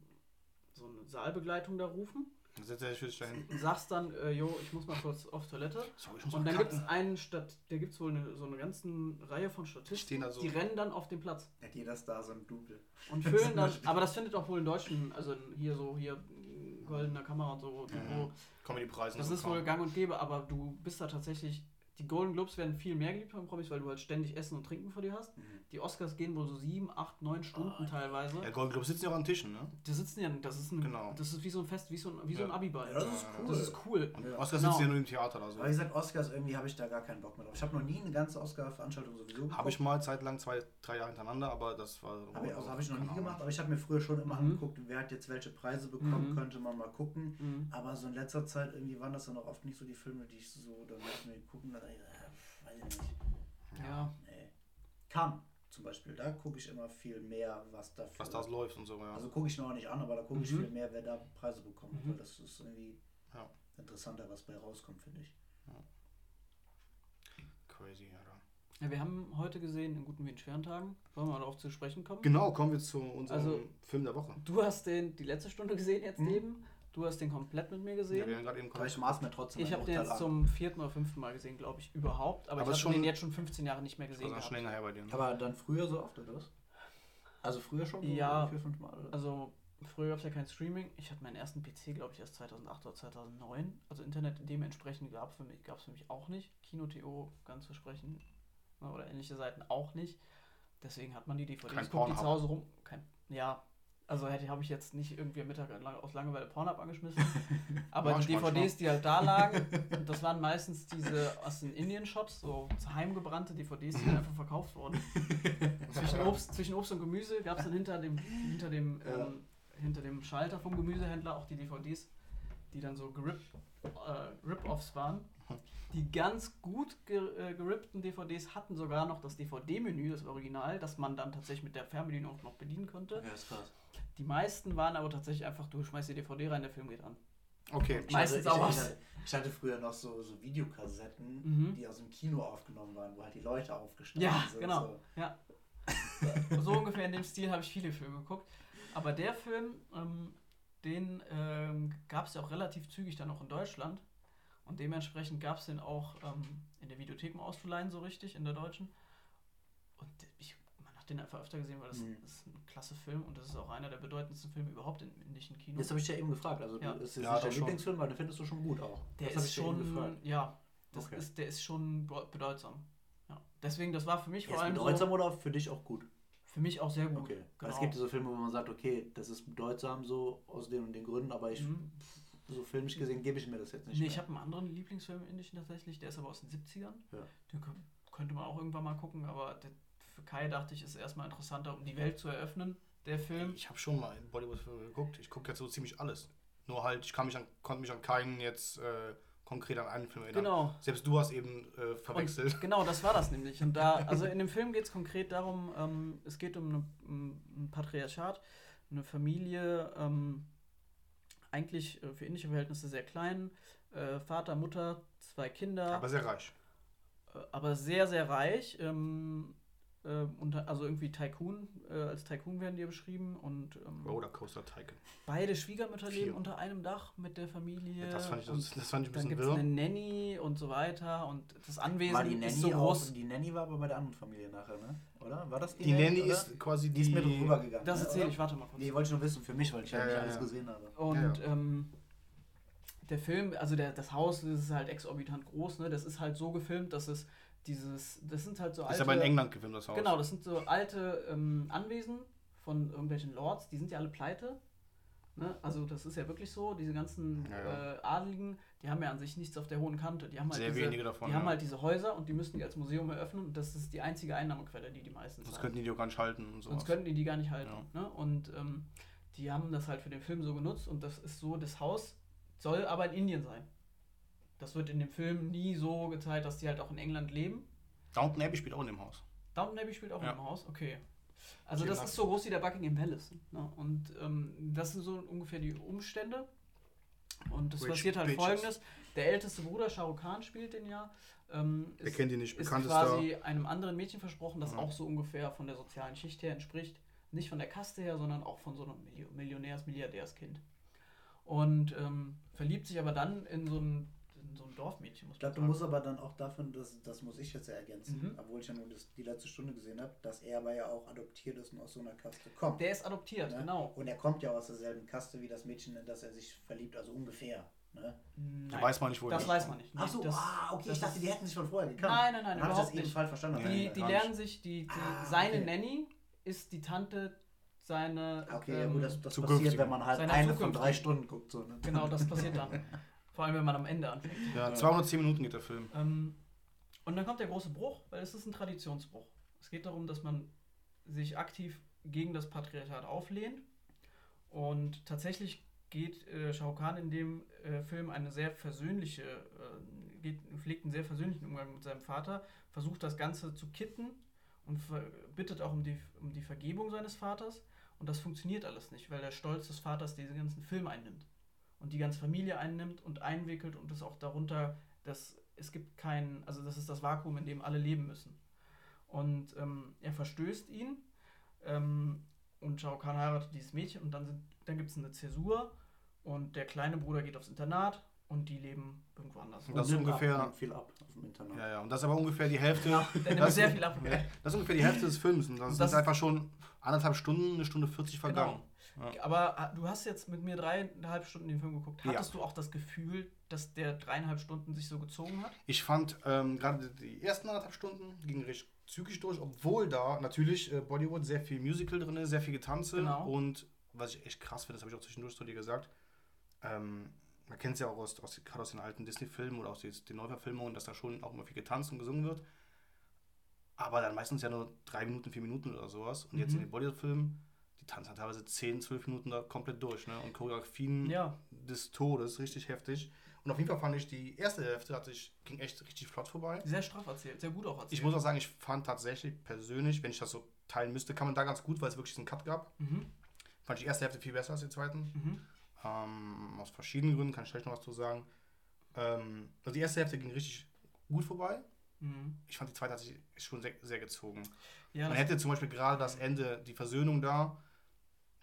so eine Saalbegleitung da rufen
Dann setzt er sich für sich dahin.
sagst dann, äh, jo, ich muss mal kurz auf Toilette.
So, ich muss
Und
mal
dann gibt es einen Stat, da gibt es wohl eine, so eine ganze Reihe von Statisten,
Stehen da so.
die rennen dann auf den Platz
Hat jeder Star so ein Double.
und [laughs] füllen dann, aber das findet auch wohl in deutschen, also hier so, hier goldener Kamera und so, wo,
Comedy-Preisen.
das ist wohl gang und gäbe, aber du bist da tatsächlich, die Golden Globes werden viel mehr geliebt von Promis, weil du halt ständig Essen und Trinken vor dir hast.
Mhm.
Die Oscars gehen wohl so sieben, acht, neun Stunden
Ah,
teilweise.
Ja, Golden Globes sitzen ja auch an Tischen, ne?
Die sitzen ja, das ist ein,
Genau.
das ist wie so ein Fest, wie so ein, wie so ein
Ja.
Abiball.
Ja, das ist cool.
Das ist cool.
Und
Ja.
Oscar
Genau.
sitzen ja nur im Theater oder so.
Aber wie gesagt, Oscars, irgendwie habe ich da gar keinen Bock mehr drauf. Ich habe noch nie eine ganze Oscar-Veranstaltung sowieso
Habe ich mal zeitlang zwei, drei Jahre hintereinander, aber das war.
Hab ich, also habe ich noch nie
Ahnung.
gemacht, aber ich habe mir früher schon immer
Mhm.
angeguckt, wer hat jetzt welche Preise bekommen,
Mhm.
könnte man mal gucken.
Mhm.
Aber so in letzter Zeit irgendwie waren das dann auch oft nicht so die Filme, die ich so dann gucken. Dann, äh, weiß ich nicht.
Ja.
Nee. Kann zum Beispiel, da gucke ich immer viel mehr, was dafür.
Was da läuft und so, ja.
Also gucke ich noch nicht an, aber da gucke ich
Mhm.
viel mehr, wer da Preise bekommt,
Mhm.
weil das ist irgendwie
Ja.
interessanter, was bei rauskommt, finde ich.
Crazy, Alter.
Ja, wir haben heute gesehen, in guten wie in schweren Tagen, wollen wir darauf zu sprechen kommen?
Genau, kommen wir zu unserem
Also-
Film der Woche.
Du hast den die letzte Stunde gesehen jetzt
Mhm.
eben. Du hast den komplett mit mir
Ja,
gesehen.
wir haben gerade eben
Aber ich maß mir trotzdem
ich habe den jetzt zum vierten oder fünften Mal gesehen, glaube ich, überhaupt. Aber,
Aber
ich habe den jetzt schon 15 Jahre nicht mehr gesehen.
Also schon länger her bei dir. Ne?
Aber dann früher so oft, oder was? Also früher schon so
Ja.
vier, fünf Mal? Oder?
Also früher gab es ja kein Streaming. Ich hatte meinen ersten PC, glaube ich, erst 2008 oder 2009. Also Internet dementsprechend gab es für, mich- gab's für mich auch nicht. Kino.to ganz zu sprechen ne, oder ähnliche Seiten auch nicht. Deswegen hat man die DVDs,
Kein
guckt die zu Hause rum. Kein, ja, also hätte habe ich jetzt nicht irgendwie am Mittag aus Langeweile Pornhub angeschmissen. [laughs] Aber die DVDs, die halt da lagen, und [laughs] das waren meistens diese aus den Indien-Shops, so heimgebrannte DVDs, die dann einfach verkauft wurden. [laughs] zwischen, Obst, zwischen Obst und Gemüse gab es dann hinter dem, hinter, dem,
Ja.
ähm, hinter dem Schalter vom Gemüsehändler auch die DVDs, die dann so gerip, äh, Rip-Offs waren. Die ganz gut äh, gerippten DVDs hatten sogar noch das DVD-Menü, das Original, das man dann tatsächlich mit der Fernbedienung auch noch bedienen konnte.
ja, ist krass.
Die meisten waren aber tatsächlich einfach, du schmeißt die DVD rein, der Film geht an.
Okay.
Ich
Meistens
hatte,
auch
ich,
was.
ich, hatte, ich hatte früher noch so, so Videokassetten,
Mhm.
die aus dem Kino aufgenommen waren, wo halt die Leute aufgestanden
Ja,
sind.
genau.
So.
Ja. so ungefähr in dem Stil habe ich viele Filme geguckt. Aber der Film, ähm, den ähm, gab es ja auch relativ zügig dann auch in Deutschland. Und dementsprechend gab es den auch ähm, in der Videothek mal auszuleihen, so richtig, in der deutschen. Und hat den einfach öfter gesehen, weil das,
Mhm.
das ist ein klasse Film und das ist auch einer der bedeutendsten Filme überhaupt im indischen Kino.
Jetzt habe ich ja eben gefragt, also
Ja.
du, ist das
Ja,
nicht dein. Lieblingsfilm, weil den findest du schon gut auch.
Der
das
ist
ja
schon, ja, das
Okay.
ist, der ist schon be- bedeutsam. Ja. Deswegen, das war für mich
Der
vor
ist
allem
bedeutsam
so,
oder für dich auch gut?
für mich auch sehr gut.
Okay.
Genau.
es gibt so Filme, wo man sagt, okay, das ist bedeutsam so aus den und den Gründen, aber ich,
Mhm.
so filmisch gesehen, gebe ich mir das jetzt nicht
Nee,
mehr.
ich habe einen anderen Lieblingsfilm im Indischen tatsächlich, der ist aber aus den 70ern.
Ja.
Den kö- könnte man auch irgendwann mal gucken, aber der, für Kai dachte ich, ist erstmal interessanter, um die Welt zu eröffnen, der Film.
Ich habe schon mal in Bollywood-Filme geguckt. Ich gucke jetzt so ziemlich alles. Nur halt, ich kann mich an, konnte mich an keinen jetzt äh, konkret an einen Film erinnern.
Genau.
Selbst du hast eben äh, verwechselt.
Und genau, das war das [laughs] nämlich. Und da, also in dem Film geht es konkret darum, ähm, es geht um, eine, um ein Patriarchat, eine Familie, ähm, eigentlich äh, für indische Verhältnisse sehr klein, äh, Vater, Mutter, zwei Kinder.
Aber sehr reich.
Äh, aber sehr, sehr reich. Ähm, äh, unter, also irgendwie Tycoon, äh, als Tycoon werden die ja beschrieben. Und ähm,
Rollercoaster Tycoon.
beide Schwiegermütter
Viel.
leben unter einem Dach mit der Familie.
Das fand ich, das, das fand ich ein
dann
bisschen
gibt es eine Nanny und so weiter. Und das Anwesen
war die Nanny
ist so
auch,
groß.
die Nanny war aber bei der anderen Familie nachher, ne? Oder? War das die,
Die Nanny
oder?
ist quasi
die ist mit rübergegangen.
Das
ne,
erzähle ich, warte mal kurz.
Nee, wollte ich nur wissen, für mich, weil ich ja,
Ja,
nicht
ja,
alles
ja.
gesehen habe.
Und
Ja.
ähm, der Film, also der, das Haus, das ist halt exorbitant groß, ne? Das ist halt so gefilmt, dass es dieses, das sind halt so alte.
Ist aber in England gefilmt, das Haus.
Genau, das sind so alte ähm, Anwesen von irgendwelchen Lords, die sind ja alle pleite. Ne? Also das ist ja wirklich so, diese ganzen
Ja, ja.
Äh, Adeligen, die haben ja an sich nichts auf der hohen Kante. Die haben halt,
Sehr
diese,
wenige davon,
die
ja.
haben halt diese Häuser und die müssen die als Museum eröffnen und das ist die einzige Einnahmequelle, die die meisten
Sonst könnten die die auch gar nicht halten und sowas.
Sonst könnten die die gar nicht halten. Ne? Und ähm, die haben das halt für den Film so genutzt und das ist so, das Haus soll aber in Indien sein. Das wird in dem Film nie so gezeigt, dass die halt auch in England leben.
Downton Abbey spielt auch in dem Haus.
Downton Abbey spielt auch
Ja.
in dem Haus, okay. Also das ist so groß wie der Buckingham Palace. Ne? Und ähm, das sind so ungefähr die Umstände. Und es passiert halt
bitches.
folgendes. Der älteste Bruder, Shah Rukh Khan, spielt den ja. Ähm, ist,
kennt ihn nicht?
ist
Bekannt ist
quasi einem anderen Mädchen versprochen, das
Ja.
auch so ungefähr von der sozialen Schicht her entspricht. Nicht von der Kaste her, sondern auch von so einem Millio- Millionärs-, Milliardärskind. Und ähm, verliebt sich aber dann in so ein, so ein Dorfmädchen, muss
Ich glaube, du
man
musst aber dann auch davon, das, das muss ich jetzt ja ergänzen,
Mhm.
obwohl ich ja nur das, die letzte Stunde gesehen habe, dass er aber ja auch adoptiert ist und aus so einer Kaste kommt.
Der ist adoptiert,
ne?
genau.
Und er kommt ja aus derselben Kaste wie das Mädchen, in das er sich verliebt, also ungefähr. Ne?
Nein,
weiß man nicht, wo
Das weiß man nicht.
Ach so,
das,
ah, okay,
das
ich dachte, die hätten sich von vorher gekannt.
Nein, nein, nein,
Dann habe ich das eben
nicht.
falsch verstanden.
Nee,
Die,
nee,
die lernen
nicht.
sich, die, die
Ah,
seine
okay.
Nanny ist die Tante seine.
Okay, ja,
ähm,
gut, das, das passiert, wenn man halt eine von drei Stunden guckt. So, ne?
Genau, das passiert dann. [laughs] Vor allem, wenn man am Ende anfängt.
Ja, 210 Minuten geht der Film.
Ähm, und dann kommt der große Bruch, weil es ist ein Traditionsbruch. Es geht darum, dass man sich aktiv gegen das Patriarchat auflehnt. Und tatsächlich geht äh, Shao Kahn in dem äh, Film eine sehr versöhnliche, äh, geht, pflegt einen sehr versöhnlichen Umgang mit seinem Vater, versucht das Ganze zu kitten und ver- bittet auch um die, um die Vergebung seines Vaters. Und das funktioniert alles nicht, weil der Stolz des Vaters diesen ganzen Film einnimmt. Und die ganze Familie einnimmt und einwickelt und es auch darunter, dass es gibt kein, also das ist das Vakuum, in dem alle leben müssen. Und ähm, er verstößt ihn ähm, und Shao Kahn heiratet dieses Mädchen und dann, sind, dann gibt es eine Zäsur und der kleine Bruder geht aufs Internat und die leben irgendwo anders.
Und das ist ungefähr-
Ab, viel ab auf dem Internat.
Ja, ja. Und das ist aber ungefähr die Hälfte.
Nimmt
das,
sehr viel ab.
Ja, das ist ungefähr die Hälfte des Films. Und das,
Das-
sind einfach schon anderthalb Stunden, eine Stunde 40 vergangen.
Aber ah, du hast jetzt mit mir dreieinhalb Stunden den Film geguckt.
Ja.
Hattest du auch das Gefühl, dass der dreieinhalb Stunden sich so gezogen hat?
Ich fand ähm, gerade die ersten anderthalb Stunden gingen recht zügig durch, obwohl da natürlich äh, Bollywood sehr viel Musical drin ist, sehr viel Getanze.
Genau.
Und was ich echt krass finde, das habe ich auch zwischendurch zu dir gesagt, ähm, man kennt es ja auch aus, aus, gerade aus den alten Disney-Filmen oder aus den, den Neuverfilmungen, dass da schon auch immer viel getanzt und gesungen wird. Aber dann meistens ja nur drei Minuten, vier Minuten oder sowas. Und jetzt
Mhm.
in den Bollywood-Filmen, tanzen teilweise 10, 12 Minuten da komplett durch. Ne? Und Choreografien
Ja.
des Todes, richtig heftig. Und auf jeden Fall fand ich, die erste Hälfte hat sich, ging echt richtig flott vorbei.
Sehr straff erzählt, sehr gut auch erzählt.
Ich muss auch sagen, ich fand tatsächlich persönlich, wenn ich das so teilen müsste, kann man da ganz gut, weil es wirklich diesen Cut gab.
Mhm.
Fand ich die erste Hälfte viel besser als die zweiten.
Mhm.
Ähm, aus verschiedenen Gründen, kann ich gleich noch was zu sagen. Ähm, also die erste Hälfte ging richtig gut vorbei.
Mhm.
Ich fand die zweite hat sich schon sehr, sehr gezogen.
Ja,
Man hätte zum Beispiel gerade das Ende, die Versöhnung da,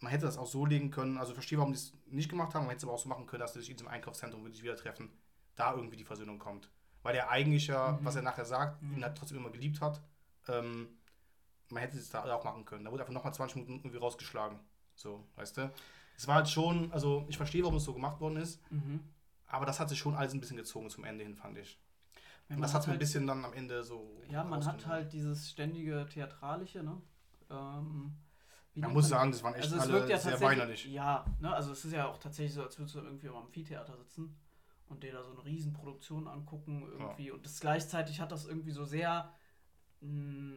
man hätte das auch so legen können, also ich verstehe, warum die es nicht gemacht haben, man hätte es aber auch so machen können, dass sie sich in diesem Einkaufszentrum wirklich wieder treffen, da irgendwie die Versöhnung kommt. Weil der eigentlich ja,
Mhm.
was er nachher sagt,
Mhm.
ihn halt trotzdem immer geliebt hat, ähm, man hätte es da auch machen können. Da wurde einfach nochmal 20 Minuten irgendwie rausgeschlagen. So, weißt du? Es war halt schon, also ich verstehe, warum es so gemacht worden ist,
Mhm.
aber das hat sich schon alles ein bisschen gezogen zum Ende hin, fand ich.
Ja,
Und das hat ein
halt-
bisschen dann am Ende so.
Ja, man hat halt dieses ständige Theatralische, ne? Ähm,
Man muss sagen, das waren echt
also es
alle
wirkt ja
sehr
tatsächlich,
weinerlich.
Ja, ne? Also es ist ja auch tatsächlich so, als würdest du irgendwie am Amphitheater sitzen und dir da so eine Riesenproduktion angucken irgendwie. Und das gleichzeitig hat das irgendwie so sehr, mh,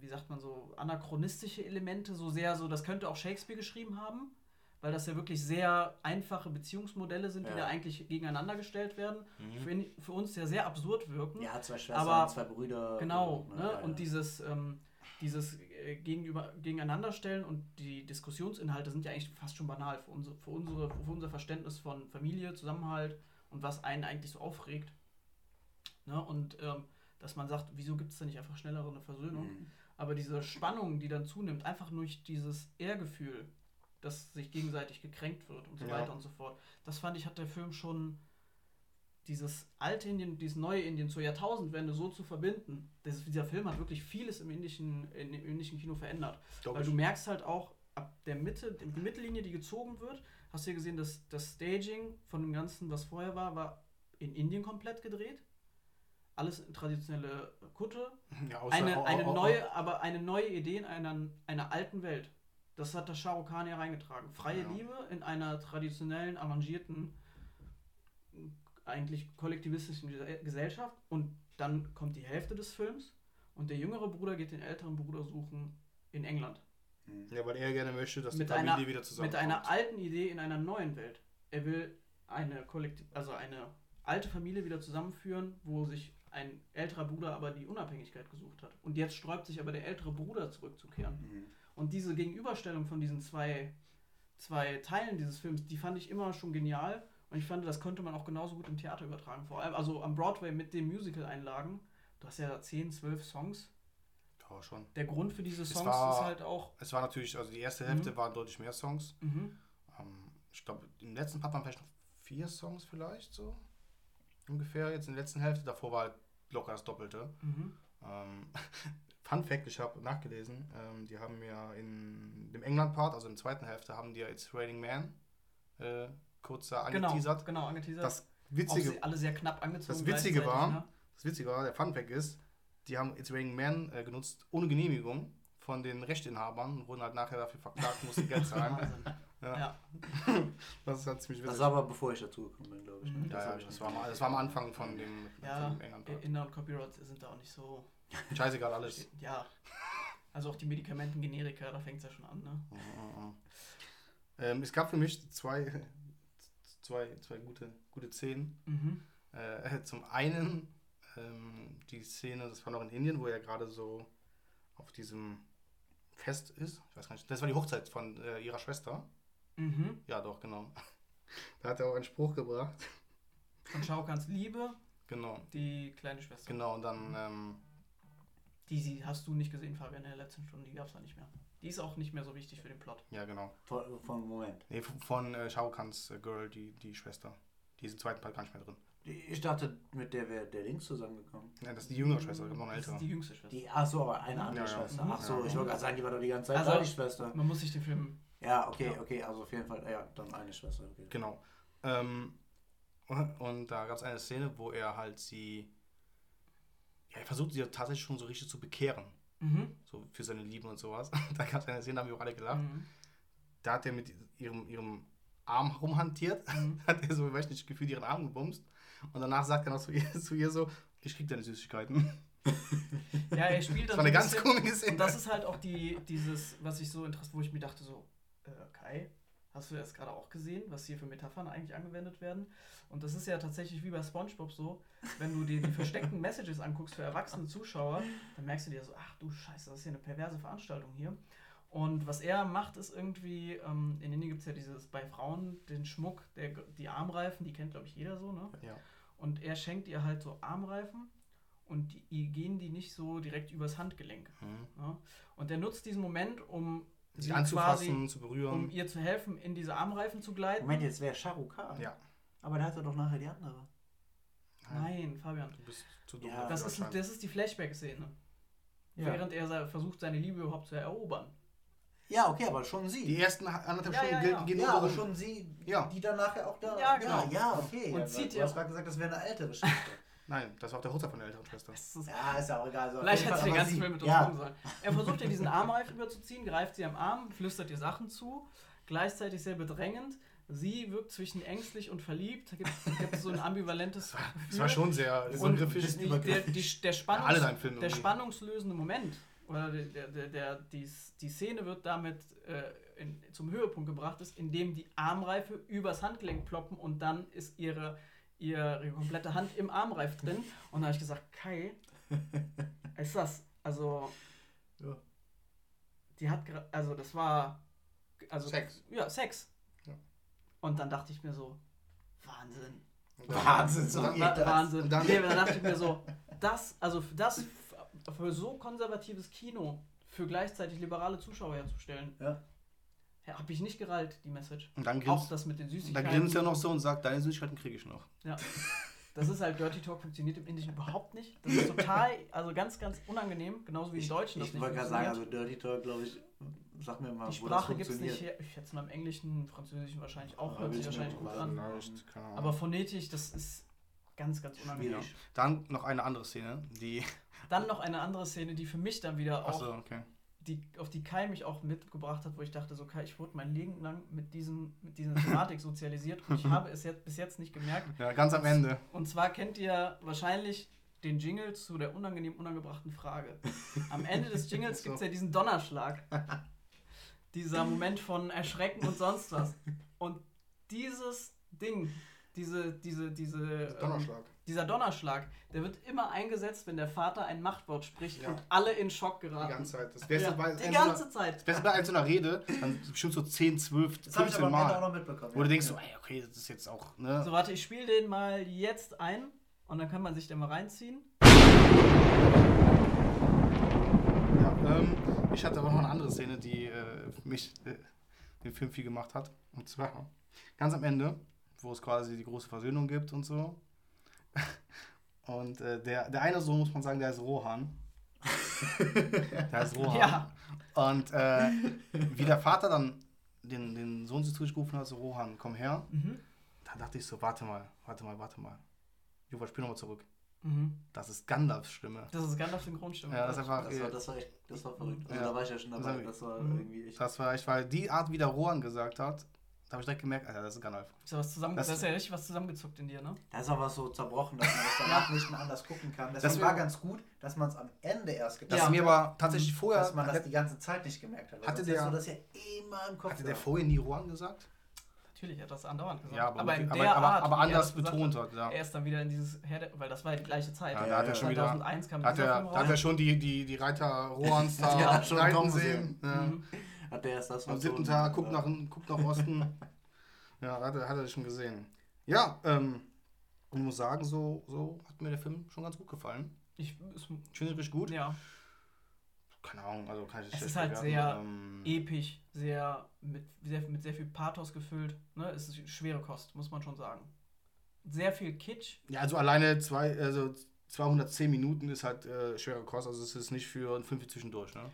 wie sagt man so, anachronistische Elemente, so sehr so, das könnte auch Shakespeare geschrieben haben. Weil das ja wirklich sehr einfache Beziehungsmodelle sind, die
Ja.
da eigentlich gegeneinander gestellt werden.
Mhm.
Für, ihn- für uns ja sehr absurd wirken.
Ja, zwei Schwestern,
Aber-
zwei Brüder.
Genau,
so,
ne?
Ja,
und
ja.
dieses, ähm, dieses äh, gegenüber, gegeneinanderstellen und die Diskussionsinhalte sind ja eigentlich fast schon banal für, unsere, für, unsere, für unser Verständnis von Familie, Zusammenhalt und was einen eigentlich so aufregt. Ne? Und ähm, dass man sagt, wieso gibt es da nicht einfach schnellere eine Versöhnung?
Mhm.
Aber diese Spannung, die dann zunimmt, einfach durch dieses Ehrgefühl, dass sich gegenseitig gekränkt wird und so
Ja.
weiter und so fort, das fand ich, hat der Film schon dieses alte Indien, dieses neue Indien zur Jahrtausendwende so zu verbinden. Das, dieser Film hat wirklich vieles im indischen, in, im indischen Kino verändert.
Glaub
Weil du merkst halt auch, ab der Mitte, die Mittellinie, die gezogen wird, hast du ja gesehen, dass das Staging von dem Ganzen, was vorher war, war in Indien komplett gedreht. Alles in traditionelle Kutte,
Ja,
eine, eine neue, aber eine neue Idee in einer, einer alten Welt. Das hat der Shah Rukh Khan ja reingetragen. Freie
Ja.
Liebe in einer traditionellen, arrangierten, eigentlich kollektivistischen Gese- Gesellschaft. Und dann kommt die Hälfte des Films und der jüngere Bruder geht den älteren Bruder suchen in England.
Hm.
Ja, weil er gerne möchte, dass
Mit
die Familie
einer-
wieder zusammenkommt.
Mit einer alten Idee in einer neuen Welt. Er will eine Kollektiv also eine alte Familie wieder zusammenführen, wo sich ein älterer Bruder aber die Unabhängigkeit gesucht hat. Und jetzt sträubt sich aber der ältere Bruder zurückzukehren.
Hm.
Und diese Gegenüberstellung von diesen zwei, zwei Teilen dieses Films, die fand ich immer schon genial. Und ich fand, das konnte man auch genauso gut im Theater übertragen. Vor allem, also am Broadway mit den Musical-Einlagen. Du hast ja 10, 12 Songs.
Ja, schon.
Der Grund für diese
Es
Songs
war-
ist halt auch.
Es war natürlich, also die erste Hälfte
Mhm.
waren deutlich mehr Songs.
Mhm.
Ähm, ich glaube, im letzten Part waren vielleicht noch vier Songs vielleicht so. Ungefähr jetzt in der letzten Hälfte. Davor war halt locker das Doppelte.
Mhm.
Ähm, [laughs] Fun Fact, ich habe nachgelesen, ähm, die haben ja in dem England-Part, also in der zweiten Hälfte, haben die ja It's Raining Man äh, kurz da
Genau,
angeteasert.
genau, angeteasert.
Das Witzige,
alle sehr knapp angezogen.
Das Witzige war-
ne?
das Witzige war, der Fun Fact ist, die haben It's Raining Man äh, genutzt ohne Genehmigung von den Rechteinhabern und wurden halt nachher dafür verklagt, mussten Geld [laughs] zahlen. Ja.
Ja. [laughs]
Das ist halt ziemlich witzig.
Das war aber bevor ich dazu gekommen bin, glaube ich.
Mhm.
ja, ja,
hab ich
das, war mal, das war am Anfang von dem,
Ja,
von dem England-Part.
Inner- und Copyright sind da auch nicht so.
Scheißegal, alles. [laughs]
Ja. Also auch die Medikamentengenerika, da fängt es ja schon an, ne?
Ähm, es gab für mich zwei, zwei, zwei gute, gute Szenen.
Mhm.
Äh, [laughs] zum einen ähm, die Szene, das war noch in Indien, wo er gerade so auf diesem Fest ist. Ich weiß gar nicht, das war die Hochzeit von äh, ihrer Schwester.
Mhm.
Ja, doch, genau. [laughs] Da hat er auch einen Spruch gebracht. [laughs]
Von Shao Kahns Liebe,
Genau,
die kleine Schwester.
genau. Und dann, ähm,
Die sie, hast du nicht gesehen, Fabian, in der letzten Stunde. Die gab es da nicht mehr. Die ist auch nicht mehr so wichtig für den Plot.
ja, genau.
Von, von Moment.
Nee, von, von äh, Shao Kahns äh, Girl, die, die Schwester. Die ist im zweiten Part gar nicht mehr drin.
Ich dachte, mit der wäre der Links zusammengekommen.
Ja, das ist die jüngere Schwester, noch eine
Das ist
ältere.
die jüngste Schwester.
Die, ach so, aber eine andere
Ja, ja.
Schwester.
Mhm.
Ach so,
Ja.
ich wollte gerade sagen, die war doch die ganze Zeit
Also-
da, die Schwester.
Man muss sich den Film.
Ja, okay,
Ja.
okay, also auf jeden Fall, ja, dann eine Schwester. Okay.
Genau. Ähm, und da gab es eine Szene, wo er halt sie. Ja, er versucht sie tatsächlich schon so richtig zu bekehren.
Mhm.
So für seine Liebe und sowas. [laughs] da gab es eine Szene, da haben wir auch alle gelacht.
Mhm.
Da hat er mit ihrem, ihrem Arm rumhantiert.
Mhm. [laughs]
hat er so, weiß nicht, gefühlt ihren Arm gebumst. Und danach sagt er noch zu ihr, [laughs] zu ihr so: Ich krieg deine Süßigkeiten.
Ja, er spielt
Das
dann
war eine ganz
bisschen-
komische Szene.
Und das ist halt auch die, dieses, was ich so interessiert, wo ich mir dachte, so, äh, Kai, hast du das gerade auch gesehen, was hier für Metaphern eigentlich angewendet werden? Und das ist ja tatsächlich wie bei SpongeBob so, wenn du dir die versteckten [laughs] Messages anguckst für erwachsene Zuschauer, dann merkst du dir so, ach du Scheiße, das ist hier eine perverse Veranstaltung hier. Und was er macht, ist irgendwie, ähm, in Indien gibt es ja dieses bei Frauen den Schmuck, der, die Armreifen, die kennt glaube ich jeder so, ne?
Ja.
Und er schenkt ihr halt so Armreifen und die gehen die nicht so direkt übers Handgelenk.
Mhm.
Ja? Und er nutzt diesen Moment, um
Sie anzufassen, zu berühren.
um ihr zu helfen, in diese Armreifen zu gleiten.
Moment, jetzt wäre Shah Rukh Khan.
Ja.
Aber der hatte doch nachher die andere.
Nein, Fabian.
Du bist zu dumm.
Ja,
Das ist, das ist die Flashback-Szene.
Ja.
Während er versucht, seine Liebe überhaupt zu erobern.
ja, okay, aber schon sie.
Die ersten anderthalb
Ja,
Stunden
ja, ja.
gehen
ja, aber schon sie,
Ja.
die dann nachher auch da.
Ja, genau.
Ja, okay.
Und
ja,
zieht
du
ihr-
hast gerade gesagt, das wäre eine ältere Schwester. [laughs]
Nein, das war auf der Hochzeit von der älteren Schwester.
Das ist,
ja, ist ja auch egal. So,
Vielleicht hat sie den ganzen Film mit uns
ja.
gucken sollen. Er versucht ihr diesen Armreifen überzuziehen, greift sie am Arm, flüstert ihr Sachen zu, gleichzeitig sehr bedrängend. Sie wirkt zwischen ängstlich und verliebt. Da gibt es so ein ambivalentes
Das war schon sehr
Und
übergriffig.
bisschen
die,
übergriffig.
der, die, der, Spannungs,
Film
der
irgendwie.
spannungslösende Moment oder der, der, der, der, die, die Szene wird damit äh, in, zum Höhepunkt gebracht, ist, indem die Armreife übers Handgelenk ploppen und dann ist ihre, ihre komplette Hand im Armreif drin. Und da habe ich gesagt, Kai, [laughs] ist das, also,
Ja.
die hat, also das war, also,
Sex.
Ja, Sex.
Ja.
Und dann dachte ich mir so, Wahnsinn.
Dann-
Wahnsinn, so
Wa-
geht
wa-
das.
Wahnsinn.
Und dann-
nee, da dachte ich mir so, das, also das für so konservatives Kino für gleichzeitig liberale Zuschauer herzustellen,
Ja.
Habe ich nicht gerallt, die Message.
Und dann
Auch
grinst,
das mit den
und dann
Süßigkeiten.
grinst er noch so und sagt, deine Süßigkeiten kriege ich noch.
Ja. Das ist halt, Dirty Talk funktioniert im Indischen überhaupt nicht. Das ist total, also ganz, ganz unangenehm, genauso wie im Deutschen. das
Ich
nicht
wollte gerade sagen, also. Dirty Talk, glaube ich, sag mir mal,
die
wo das
Sprache gibt es nicht her. Ich schätze mal im Englischen, Französischen wahrscheinlich auch, hört sich
ich
wahrscheinlich gut an. Aber phonetisch, das ist ganz, ganz unangenehm.
Schwierig.
Dann noch eine andere Szene, die.
Dann noch eine andere Szene, die für mich dann wieder auch
Achso, okay.
Die, auf die Kai mich auch mitgebracht hat, wo ich dachte, so Kai, ich wurde mein Leben lang mit, diesem, mit dieser [laughs] Thematik sozialisiert und ich habe es jetzt, bis jetzt nicht gemerkt.
Ja, ganz am Ende.
Und zwar kennt ihr wahrscheinlich den Jingle zu der unangenehm unangebrachten Frage. Am Ende des [laughs] Jingles
So.
gibt es ja diesen Donnerschlag. Dieser Moment von Erschrecken und sonst was. Und dieses Ding, diese, diese, diese, ähm,
Donnerschlag.
Dieser Donnerschlag, der wird immer eingesetzt, wenn der Vater ein Machtwort spricht
Ja.
und alle in Schock
Die
geraten.
ganze Zeit. Das Beste
Ja,
bei,
die ganze Zeit.
Das Beste bei so einer Rede, dann bestimmt so 10, 12,
Das habe ich
15
aber am Ende auch
Mal.
noch mitbekommen.
Wo du
ja.
denkst
ja.
so, ey, okay, das ist jetzt auch, ne?
So, warte, ich spiele den mal jetzt ein und dann kann man sich den mal reinziehen.
Ja, ähm, ich hatte aber noch eine andere Szene, die äh, für mich äh, den Film viel gemacht hat. Und zwar ganz am Ende, wo es quasi die große Versöhnung gibt und so. [laughs] Und äh, der, der eine Sohn, muss man sagen, der ist Rohan. [laughs] der heißt Rohan.
Ja.
Und äh, wie der Vater dann den, den Sohn zu sich gerufen hat, so Rohan, komm her.
Mhm.
Da dachte ich so, warte mal, warte mal, warte mal. Juba, spiel nochmal zurück.
Mhm.
Das ist Gandalfs Stimme.
Das ist Gandalf Synchronstimme.
Ja, das ist einfach.
Das war, das war echt, das war verrückt. Also
Ja.
da war ich ja schon dabei.
Das
Das war
Mhm.
irgendwie echt.
Das war echt, weil die Art, wie der Rohan gesagt hat, da habe ich direkt gemerkt, Alter, das ist Gandalf.
Ist ja was zusammen,
Das-
das, ist ja richtig was zusammengezuckt in dir, ne?
Da ist auch was so zerbrochen, dass man das [laughs] danach nicht mehr anders gucken kann. Deswegen
Das-
war ganz gut, dass man es am Ende erst
Das
gedacht
ist mir
hat,
aber tatsächlich vorher.
dass man das
hatte,
die ganze Zeit nicht gemerkt hat.
Hatte der-
du das ja immer im Kopf.
hatte der vorher nie Rohan gesagt?
Natürlich, er hat das andauernd gesagt.
Ja, aber,
aber in
aber,
der
aber,
Art,
aber
wie er
anders
das
betont
hat,
hat. Ja.
Er ist dann wieder in dieses Herr der, weil das war ja die gleiche Zeit.
Ja,
Ja,
da hat er schon wieder.
2001 kam
Hat er, da hat er schon die, die, die Reiter Rohans [laughs] da
Ja, schon
sehen. Ja.
Mhm.
Hat der erst das
Am
was
siebten
so-
Tag, guckt nach, guckt nach Osten. [laughs] ja, hat er, hat er schon gesehen. Ja, ähm, ich muss sagen, so, so hat mir der Film schon ganz gut gefallen.
Ich,
finde ihn richtig gut.
ja,
Keine Ahnung, also kann ich
Es ist halt
bewerten.
sehr
ähm,
episch, sehr mit, sehr mit sehr viel Pathos gefüllt. Ne? Es ist schwere Kost, muss man schon sagen. Sehr viel Kitsch.
Ja, also alleine zwei, also 210 Minuten ist halt äh, schwere Kost, also es ist nicht für ein Fünf zwischendurch, ne?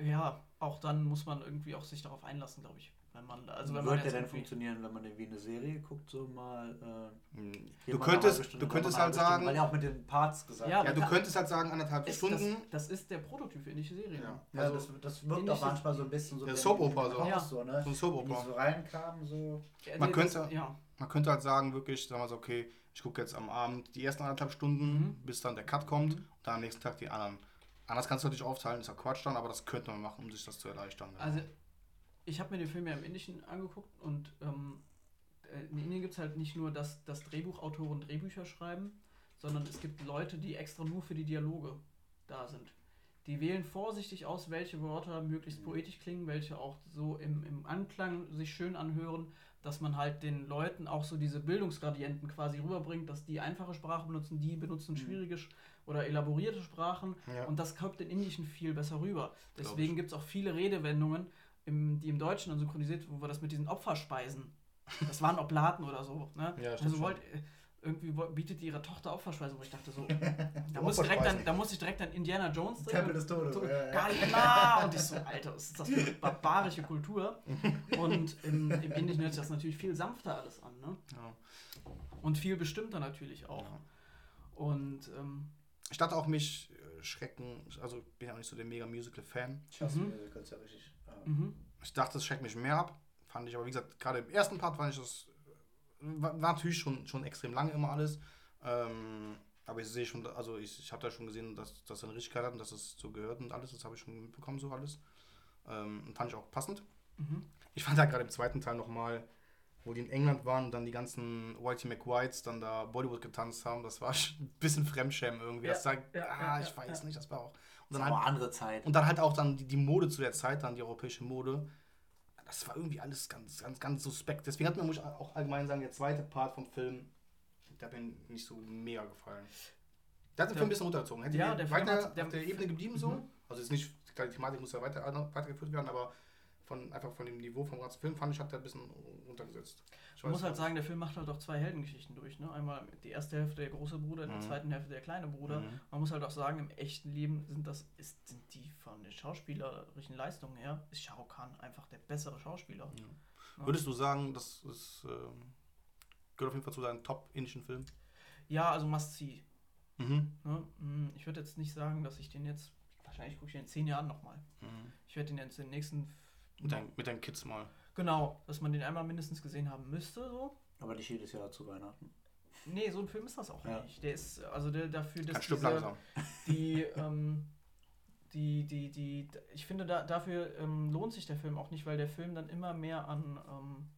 Ja, auch dann muss man irgendwie auch sich darauf einlassen, glaube ich. Wenn man, also wenn man
Wird der denn funktionieren, wenn man den wie eine Serie guckt, so mal. Äh,
Hm. Du könntest,
Stunde,
du könntest halt sagen,
Weil ja auch mit den Parts gesagt
Ja,
ja, du könntest halt sagen anderthalb Stunden.
das, das ist der Prototyp für ähnliche Serien.
Ja.
Ja,
Also,
das, das wirkt auch manchmal so ein bisschen so.
Ja,
wenn
Soap-Opera
die
so.
Ja.
so, ne?
so ein
Wenn die
Soap-Opera.
so reinkamen, so.
Ja,
Man
das-
könnte-
Ja.
Man könnte halt sagen, wirklich, sagen wir so, okay, ich gucke jetzt am Abend die ersten anderthalb Stunden,
Mhm.
bis dann der Cut kommt
Mhm.
und dann am nächsten Tag die anderen. Anders kannst du natürlich aufteilen, ist ja Quatsch dann, aber das könnte man machen, um sich das zu erleichtern. ja.
Also, ich habe mir den Film ja im Indischen angeguckt und ähm, äh, in Indien gibt es halt nicht nur, dass, dass Drehbuchautoren Drehbücher schreiben, sondern es gibt Leute, die extra nur für die Dialoge da sind. Die wählen vorsichtig aus, welche Wörter möglichst poetisch klingen, welche auch so im, im Anklang sich schön anhören, dass man halt den Leuten auch so diese Bildungsgradienten quasi rüberbringt, dass die einfache Sprache benutzen, die benutzen schwierige Sch- oder elaborierte Sprachen
Ja.
und das kommt in Indischen viel besser rüber. Deswegen gibt es auch viele Redewendungen, im, die im Deutschen dann synchronisiert, wo wir das mit diesen Opferspeisen, das waren Oblaten oder so, ne?
Ja,
also wollt, äh, irgendwie bietet die ihrer Tochter Opferspeise, wo ich dachte so, [laughs] da muss, ich direkt an, da muss ich direkt an Indiana Jones denken.
Tempel des Todes,
So,
ja, ja.
Und ich so, Alter, was ist das für eine barbarische Kultur? Und im, im Indischen hört sich das natürlich viel sanfter alles an, ne?
Ja.
Und viel bestimmter natürlich auch. Und ähm,
Ich dachte auch mich äh, schrecken, also ich bin ja auch nicht so der mega Musical-Fan.
Ich hasse
Mhm.
Musicals ja richtig.
mhm.
Ich dachte, es schreckt mich mehr ab. Fand ich aber, wie gesagt, gerade im ersten Part fand ich das, war, natürlich schon, schon extrem lange immer alles. Ähm, aber ich sehe schon, also ich, ich habe da schon gesehen, dass das eine Richtigkeit hat und dass es so gehört und alles. Das habe ich schon mitbekommen, so alles. Ähm, und fand ich auch passend.
Mhm.
Ich fand da gerade im zweiten Teil nochmal, wo die in England waren und dann die ganzen Whitey McWhites dann da Bollywood getanzt haben. Das war [laughs] ein bisschen Fremdschämen irgendwie.
Ja,
das sagt,
ja,
ah,
ja,
ich weiß
ja.
nicht, das war auch. Und
Das
dann,
war
halt,
eine andere Zeit.
und dann halt auch dann die, die Mode zu der Zeit, dann die europäische Mode. Das war irgendwie alles ganz, ganz, ganz suspekt. Deswegen hat mir muss ich auch allgemein sagen, der zweite Part vom Film, der hat mir nicht so mega gefallen. Der hat den
Der-
Film ein bisschen runtergezogen. Hätte
Ja, der Film
weiter
hat- der
auf der Ebene geblieben so.
Mhm.
Also ist nicht, klar, die Thematik muss ja weiter, weitergeführt werden, aber von, einfach von dem Niveau vom ganzen Film fand ich, hat der ein bisschen runtergesetzt. Ich
Man muss halt sagen, der Film macht halt auch zwei Heldengeschichten durch. Ne? Einmal die erste Hälfte der große Bruder, in der
Mhm.
zweiten Hälfte der kleine Bruder.
Mhm.
Man muss halt auch sagen, im echten Leben sind das ist, sind die von den schauspielerischen Leistungen her, ist Shah Rukh Khan einfach der bessere Schauspieler. Ja.
Würdest du sagen, das ist, ähm, gehört auf jeden Fall zu deinen top-indischen Filmen?
Ja, also must see.
Mhm.
Ne? Mm, Ich würde jetzt nicht sagen, dass ich den jetzt. wahrscheinlich gucke ich ihn in zehn Jahren nochmal.
Mhm.
Ich werde ihn jetzt in den nächsten.
Mit, dein, mit deinen Kids mal.
Genau, dass man den einmal mindestens gesehen haben müsste, so.
Aber nicht jedes Jahr zu Weihnachten.
Nee, so ein Film ist das auch
Ja.
nicht. Der ist, also der dafür, dass
Ein Stück
diese-
langsam.
die, ähm, die, die, die, ich finde, da, dafür ähm, lohnt sich der Film auch nicht, weil der Film dann immer mehr an, ähm,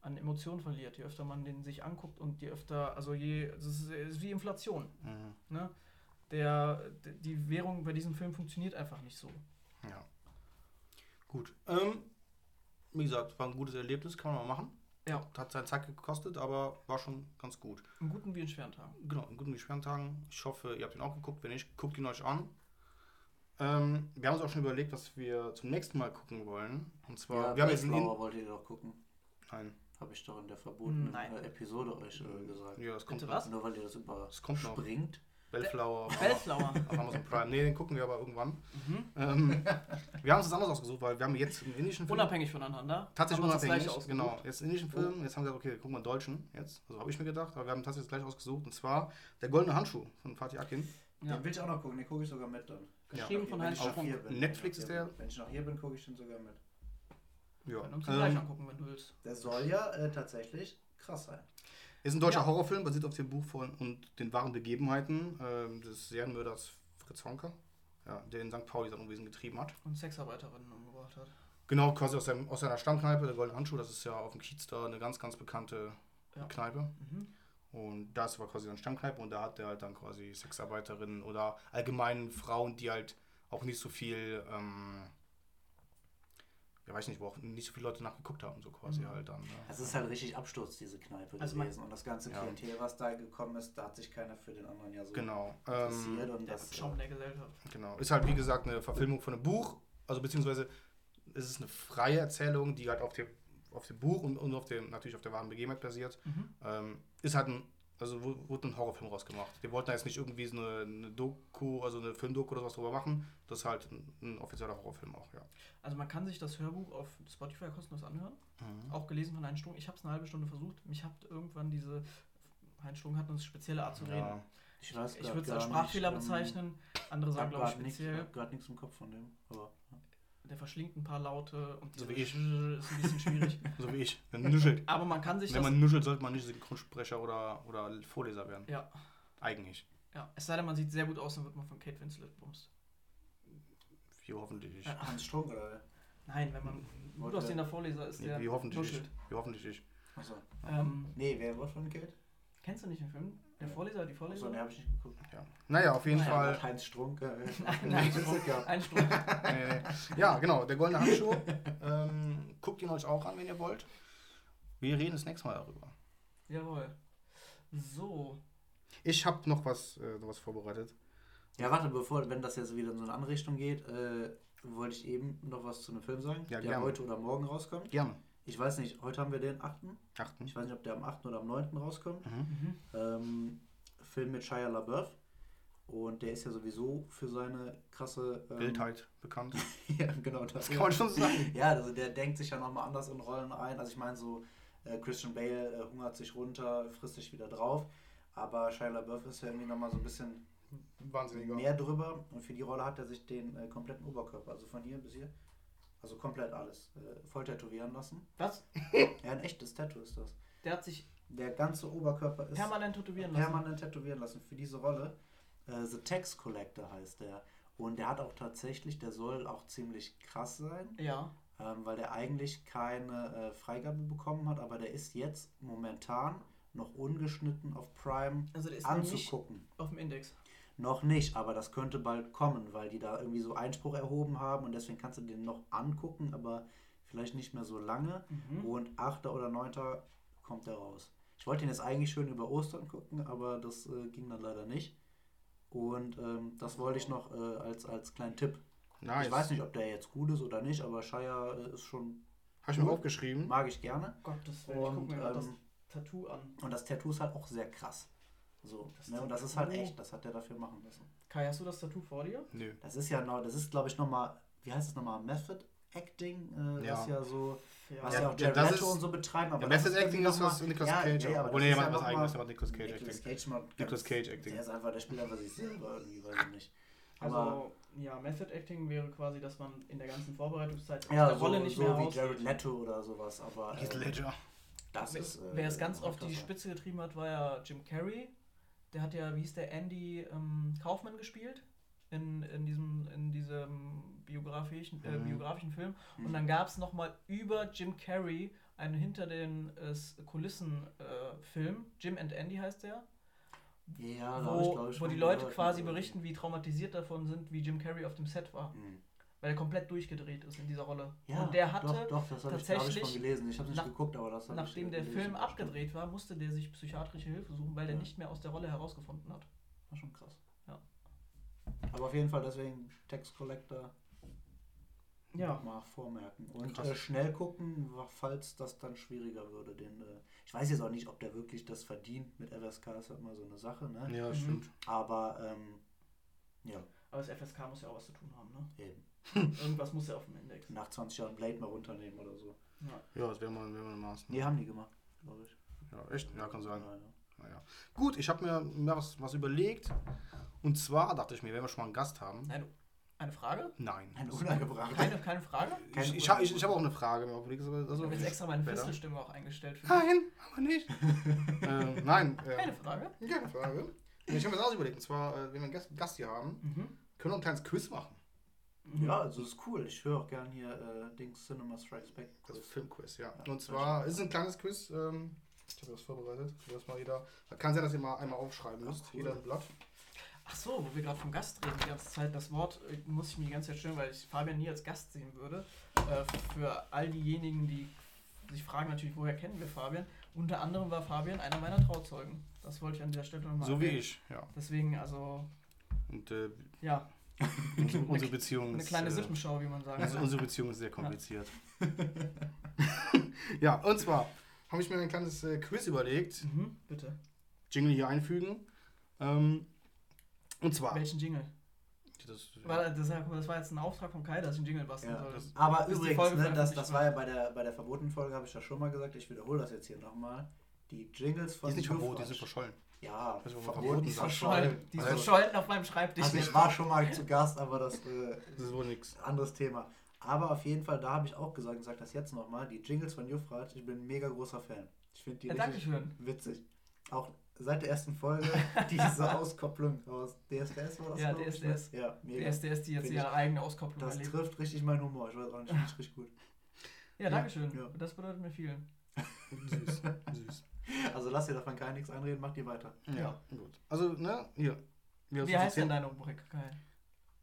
an Emotionen verliert. Je öfter man den sich anguckt und je öfter, also je, es ist, ist wie Inflation.
Mhm.
Ne? Der, die Währung bei diesem Film funktioniert einfach nicht so.
Ja. Gut. Ähm, wie gesagt, war ein gutes Erlebnis, kann man mal machen.
Ja.
Hat seine Zeit gekostet, aber war schon ganz gut.
In guten wie in schweren Tagen.
Genau, in guten wie schweren Tagen. Ich hoffe, ihr habt ihn auch geguckt. Wenn nicht, guckt ihn euch an. Ähm, wir haben uns auch schon überlegt, was wir zum nächsten Mal gucken wollen. Und zwar,
Ja,
wir haben jetzt einen
wollt ihr doch gucken.
Nein,
Habe ich doch in der verbotenen
Nein.
äh, Episode euch äh, gesagt.
ja, das kommt
Bitte was?
Nur weil ihr das
Das kommt noch. Bellflower auf,
Bellflower. [laughs]
auf Amazon Prime. Nee, den gucken wir aber irgendwann.
mhm.
Ähm, wir haben uns das anders ausgesucht, weil wir haben jetzt einen indischen Film.
Unabhängig voneinander.
Tatsächlich unabhängig.
Gleiche ausgesucht.
Genau, jetzt einen indischen Film. Jetzt haben wir gesagt, okay, gucken wir einen deutschen. Jetzt. Also habe ich mir gedacht, aber wir haben tatsächlich das gleiche ausgesucht. Und zwar Der Goldene Handschuh von Fatih Akin.
Ja.
Den will ich auch noch gucken, den gucke ich sogar mit dann.
Geschrieben von
Wenn
Heinz Strunk.
hier bin.
Netflix ist der.
Wenn ich noch hier bin, gucke ich den sogar mit.
Ja.
Uns den gleich
Ähm,
angucken, wenn du willst.
Der soll ja äh, tatsächlich krass sein.
Ist ein deutscher
Ja.
Horrorfilm, basiert auf dem Buch von und den wahren Begebenheiten ähm, des Serienmörders Fritz Honka, ja, der in St. Pauli sein Unwesen getrieben hat.
Und Sexarbeiterinnen umgebracht hat.
Genau, quasi aus, seinem, aus seiner Stammkneipe, der Goldene Handschuh. Das ist ja auf dem Kiez da eine ganz, ganz bekannte
Ja.
Kneipe.
Mhm.
Und das war quasi seine Stammkneipe und da hat er halt dann quasi Sexarbeiterinnen oder allgemein Frauen, die halt auch nicht so viel, ähm, ja weiß nicht, wo auch nicht so viele Leute nachgeguckt haben, so quasi
Mhm.
halt dann. Ja.
Es ist halt richtig Absturz, diese Kneipe
Also man-
gewesen. Und das ganze
Ja.
Klientel, was da gekommen ist, da hat sich keiner für den anderen ja so
Genau.
interessiert.
Ähm,
und
Der
das,
Schaum der Gesellschaft.
genau. Ist halt wie gesagt eine Verfilmung von einem Buch, also beziehungsweise es ist eine freie Erzählung, die halt auf dem, auf dem Buch und, und auf dem, natürlich auf der wahren Begebenheit basiert.
Mhm.
Ähm, ist halt ein, also wu- wurde ein Horrorfilm rausgemacht. Die wollten da jetzt nicht irgendwie so eine, eine Doku, also eine Filmdoku oder was drüber machen. Das ist halt ein, ein offizieller Horrorfilm auch, ja.
Also man kann sich das Hörbuch auf Spotify kostenlos anhören. Auch gelesen von Heinz Strunk. Ich habe es eine halbe Stunde versucht. Mich hat irgendwann diese. Heinz Strunk hat eine spezielle Art zu reden.
Ja.
ich weiß
Ich
grad
würde es als Sprachfehler
nicht, ähm,
bezeichnen. Andere
Ich
sagen,
habe
glaube ich,
gerade nichts,
speziell.
hab grad nichts im Kopf von dem. Aber.
Der verschlingt ein paar Laute und
So wie ich.
Ist ein bisschen schwierig. [laughs]
So wie ich. Wenn man nuschelt.
Aber man kann sich
Wenn
das.
man nuschelt, sollte man nicht Synchronsprecher oder, oder Vorleser werden.
Ja,
Eigentlich.
ja. Es sei denn, man sieht sehr gut aus, dann wird man von Kate Winslet bumst.
Wie hoffentlich ich.
Ja.
Hans Strunk oder?
Nein, wenn man gut aussehender Vorleser ist,
Nee,
der
wie hoffentlich
nuschelt.
ich. Wie hoffentlich ich.
Achso.
Ähm,
Nee, wer wird von Kate?
kennst du nicht den Film? Der Vorleser, die Vorleser?
den habe ich nicht geguckt.
Ja. Naja, auf jeden
Naja,
Fall.
Heinz Strunk. Äh, [laughs]
Nein. Ein Strunk. [laughs]
ja, genau, der goldene Handschuh. ähm, guckt ihn euch auch an, wenn ihr wollt. Wir reden das nächste Mal darüber.
Jawohl. So.
Ich habe noch was, äh, noch was vorbereitet.
Ja, warte, bevor, wenn das jetzt wieder in so eine andere Richtung geht, äh, wollte ich eben noch was zu einem Film sagen,
Ja,
der
gerne.
heute oder morgen rauskommt.
Gerne.
Ich weiß nicht, heute haben wir den 8.
Achten.
Ich weiß nicht, ob der am 8. oder am 9. rauskommt.
Mhm.
Mhm.
Ähm, Film mit Shia LaBeouf. Und der ist ja sowieso für seine krasse ähm,
Wildheit bekannt. [laughs]
ja, genau. Das
Das kann man schon sagen.
Ja, also der denkt sich ja nochmal anders in Rollen ein. Also ich meine so, äh, Christian Bale äh, hungert sich runter, frisst sich wieder drauf. Aber Shia LaBeouf ist ja irgendwie nochmal so ein bisschen
Wahnsinniger.
mehr drüber. Und für die Rolle hat er sich den äh, kompletten Oberkörper, also von hier bis hier, also komplett alles, äh, voll tätowieren lassen.
Was?
Ja, ein echtes Tattoo ist das.
Der hat sich
Der ganze Oberkörper ist
permanent tätowieren lassen.
permanent tätowieren lassen für diese Rolle. Äh, The Tax Collector heißt der. Und der hat auch tatsächlich, der soll auch ziemlich krass sein.
Ja.
ähm, weil der eigentlich keine äh, Freigabe bekommen hat, aber der ist jetzt momentan noch ungeschnitten auf Prime
Also der ist
anzugucken.
auf dem Index.
Noch nicht, aber das könnte bald kommen, weil die da irgendwie so Einspruch erhoben haben und deswegen kannst du den noch angucken, aber vielleicht nicht mehr so lange.
Mhm.
Und 8. oder 9. kommt der raus. Ich wollte ihn jetzt eigentlich schön über Ostern gucken, aber das äh, ging dann leider nicht. Und ähm, das wollte ich noch äh, als, als kleinen Tipp.
Nice.
Ich weiß nicht, ob der jetzt gut ist oder nicht, aber Shia äh, ist schon,
Habe ich mir aufgeschrieben.
mag ich gerne.
Gottes Willen, ich
Und,
guck mir mal das
ähm,
Tattoo an.
Und das Tattoo ist halt auch sehr krass. So,
Das
ne? Und das ist halt echt, das hat der dafür machen müssen.
Kai, hast du das Tattoo vor dir?
Nö.
Das ist ja noch, das ist glaube ich nochmal, wie heißt es nochmal, Method Acting, äh,
Ja.
was ja so, was
Ja,
ja, auch
ja,
Jared
das
Leto
ist-
und so betreiben. Aber
Ja,
das
Method
ist
Acting ist was Nicolas
ja,
Cage.
ja, aber das
nee,
ist
jemand
ja
was eigenes, aber Nicolas Cage
Nicolas
Acting.
Cage mal
Nicolas
ganz-
Cage Acting.
Der ist einfach, der spielt einfach sich selber irgendwie, weiß ich nicht.
Also,
Aber
Ja, Method Acting wäre quasi, dass man in der ganzen Vorbereitungszeit
Ja,
der
so,
Rolle nicht
so
mehr
wie
rausgeht.
Jared Leto oder sowas, aber
Heath
äh,
Ledger.
das
Wer-
ist... äh,
Wer es ganz
noch
auf die. Spitze getrieben hat, war ja Jim Carrey. Der hat ja, wie hieß der, Andy ähm, Kaufmann gespielt in, in, diesem, in diesem biografischen, äh,
Mhm.
biografischen Film. Und
Mhm.
dann gab es nochmal über Jim Carrey einen hinter den äh, Kulissen äh, Film. Jim and Andy heißt der.
Ja, ich,
Wo,
glaub ich,
wo die Leute quasi berichten, wie traumatisiert davon sind, wie Jim Carrey auf dem Set war.
Mhm.
Weil er komplett durchgedreht ist in dieser Rolle.
Ja,
Und der hatte
doch, doch, das habe ich, hab ich
tatsächlich
schon gelesen. Ich habe nicht
nach-
geguckt, aber das habe ich
Nachdem
äh,
der
gelesen,
Film
das
abgedreht war, musste der sich psychiatrische Hilfe suchen, weil der
Ja.
nicht mehr aus der Rolle herausgefunden hat. War schon krass.
Aber auf jeden Fall deswegen Text Collector
Ja.
mal vormerken. Und äh, schnell gucken, falls das dann schwieriger würde. Den, äh, ich weiß jetzt auch nicht, ob der wirklich das verdient mit FSK, ist halt mal so eine Sache, ne?
Ja,
Mhm.
stimmt.
Aber ähm, ja,
Aber das FSK muss ja auch was zu tun haben, ne?
eben. [laughs]
Irgendwas muss ja auf dem Index.
Nach 20 Jahren Blade mal runternehmen oder so.
Ja.
Ja, das wäre mal, wär mal eine Maßnahme.
Nee, haben die gemacht, glaube ich.
Ja, echt? Ja, kann sein.
Ja, ja.
Naja. Gut, ich habe mir, mir was, was überlegt. Und zwar dachte ich mir, wenn wir schon mal einen Gast haben.
Eine, eine Frage?
Nein.
Ein unangebracht.
Keine, keine Frage?
Ich, ich, habe ich, ich hab auch eine Frage. das
Ich habe jetzt extra meine. Fistelstimme auch eingestellt.
Nein, aber nicht. [laughs] äh, nein. Äh,
Keine Frage?
Keine Frage. Ich habe mir das auch überlegt. Und zwar, äh, wenn wir einen Gast, Gast hier haben,
Mhm.
können wir ein kleines Quiz machen.
Ja, also ist cool. Ich höre auch gern hier äh, Dings Cinema Strikes Back.
Also Filmquiz, ja.
Ja,
Und zwar
das
ist es ein kleines Quiz. Ähm, ich habe das vorbereitet. So, dass mal jeder, kann sein, dass ihr mal einmal aufschreiben müsst.
cool.
Jeder ein Blatt.
Ach so, wo wir gerade vom Gast reden, die ganze Zeit. Das Wort äh, muss ich mir die ganze Zeit stellen, weil ich Fabian nie als Gast sehen würde. Äh, für all diejenigen, die sich fragen natürlich, woher kennen wir Fabian? Unter anderem war Fabian einer meiner Trauzeugen. Das wollte ich an dieser Stelle nochmal
So wie ich, ja.
Deswegen, also,
Und äh,
ja,
unsere, unsere Beziehung
eine
ist.
kleine
äh,
Sippenschau, wie man sagen
Also unsere Beziehung ist sehr kompliziert. [laughs] ja, und zwar habe ich mir ein kleines äh, Quiz überlegt.
Mhm, bitte.
Jingle hier einfügen. Ähm, und zwar.
Welchen Jingle?
Das,
War, das, das war jetzt ein Auftrag von Kai, dass ich einen Jingle basteln
Ja,
soll.
das-
Aber
die
übrigens, ne, das, das war ja bei der, bei der verbotenen Folge, habe ich ja schon mal gesagt. Ich wiederhole das jetzt hier nochmal. Die Jingles
die
von
ist nicht verboten, die sind verschollen.
Ja,
aber
verboten,
Die ist verschollen. Die ist
Also-
verschollen auf meinem Schreibtisch.
Also ich war schon mal zu Gast, aber das äh,
Das ist wohl nix.
ein anderes Thema. Aber auf jeden Fall, da habe ich auch gesagt, ich sage das jetzt nochmal, die Jingles von Jufrat, ich bin ein mega großer Fan. Ich finde die
Ja,
richtig
Dankeschön.
witzig. Auch seit der ersten Folge [laughs] diese Auskopplung aus DSDS war das,
Ja,
ne?
DSDS.
Ja,
Die
mega.
SDS, die jetzt
Find
ihre eigene Auskopplung
Das
erlebt.
trifft richtig meinen Humor. Ich weiß auch nicht, finde ich richtig gut.
Ja, Dankeschön.
Ja.
Das bedeutet mir viel.
Süß. [laughs] Süß.
Also lass dir davon gar nichts einreden, mach die weiter.
Ja,
Ja.
gut. Also, ne, hier. Wir
Wie heißt denn deine Rubrik?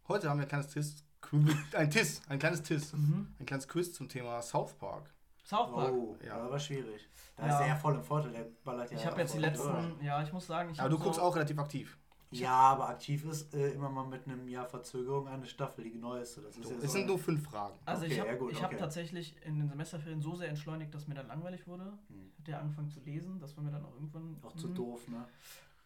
Heute haben wir ein kleines Tis. Ein Tis, ein kleines Tis.
Mhm.
Ein kleines Quiz zum Thema South Park.
South Park.
Oh,
Ja.
ja. aber schwierig. Da
Ja.
ist er ja voll im Vorteil, der ballert ja.
Ich habe jetzt die letzten,
durch.
ja, ich muss sagen, ich
Aber du
so,
guckst auch relativ aktiv.
Ja, aber aktiv ist äh, immer mal mit einem Jahr Verzögerung eine Staffel, die neueste. Das ist ja
es
so
sind nur fünf Fragen.
Also ich
Okay,
habe
ja
ich hab
okay.
tatsächlich in den Semesterferien so sehr entschleunigt, dass mir dann langweilig wurde.
Hm.
Hat ja angefangen zu lesen, das war mir dann auch irgendwann.
auch zu
hm.
doof, ne?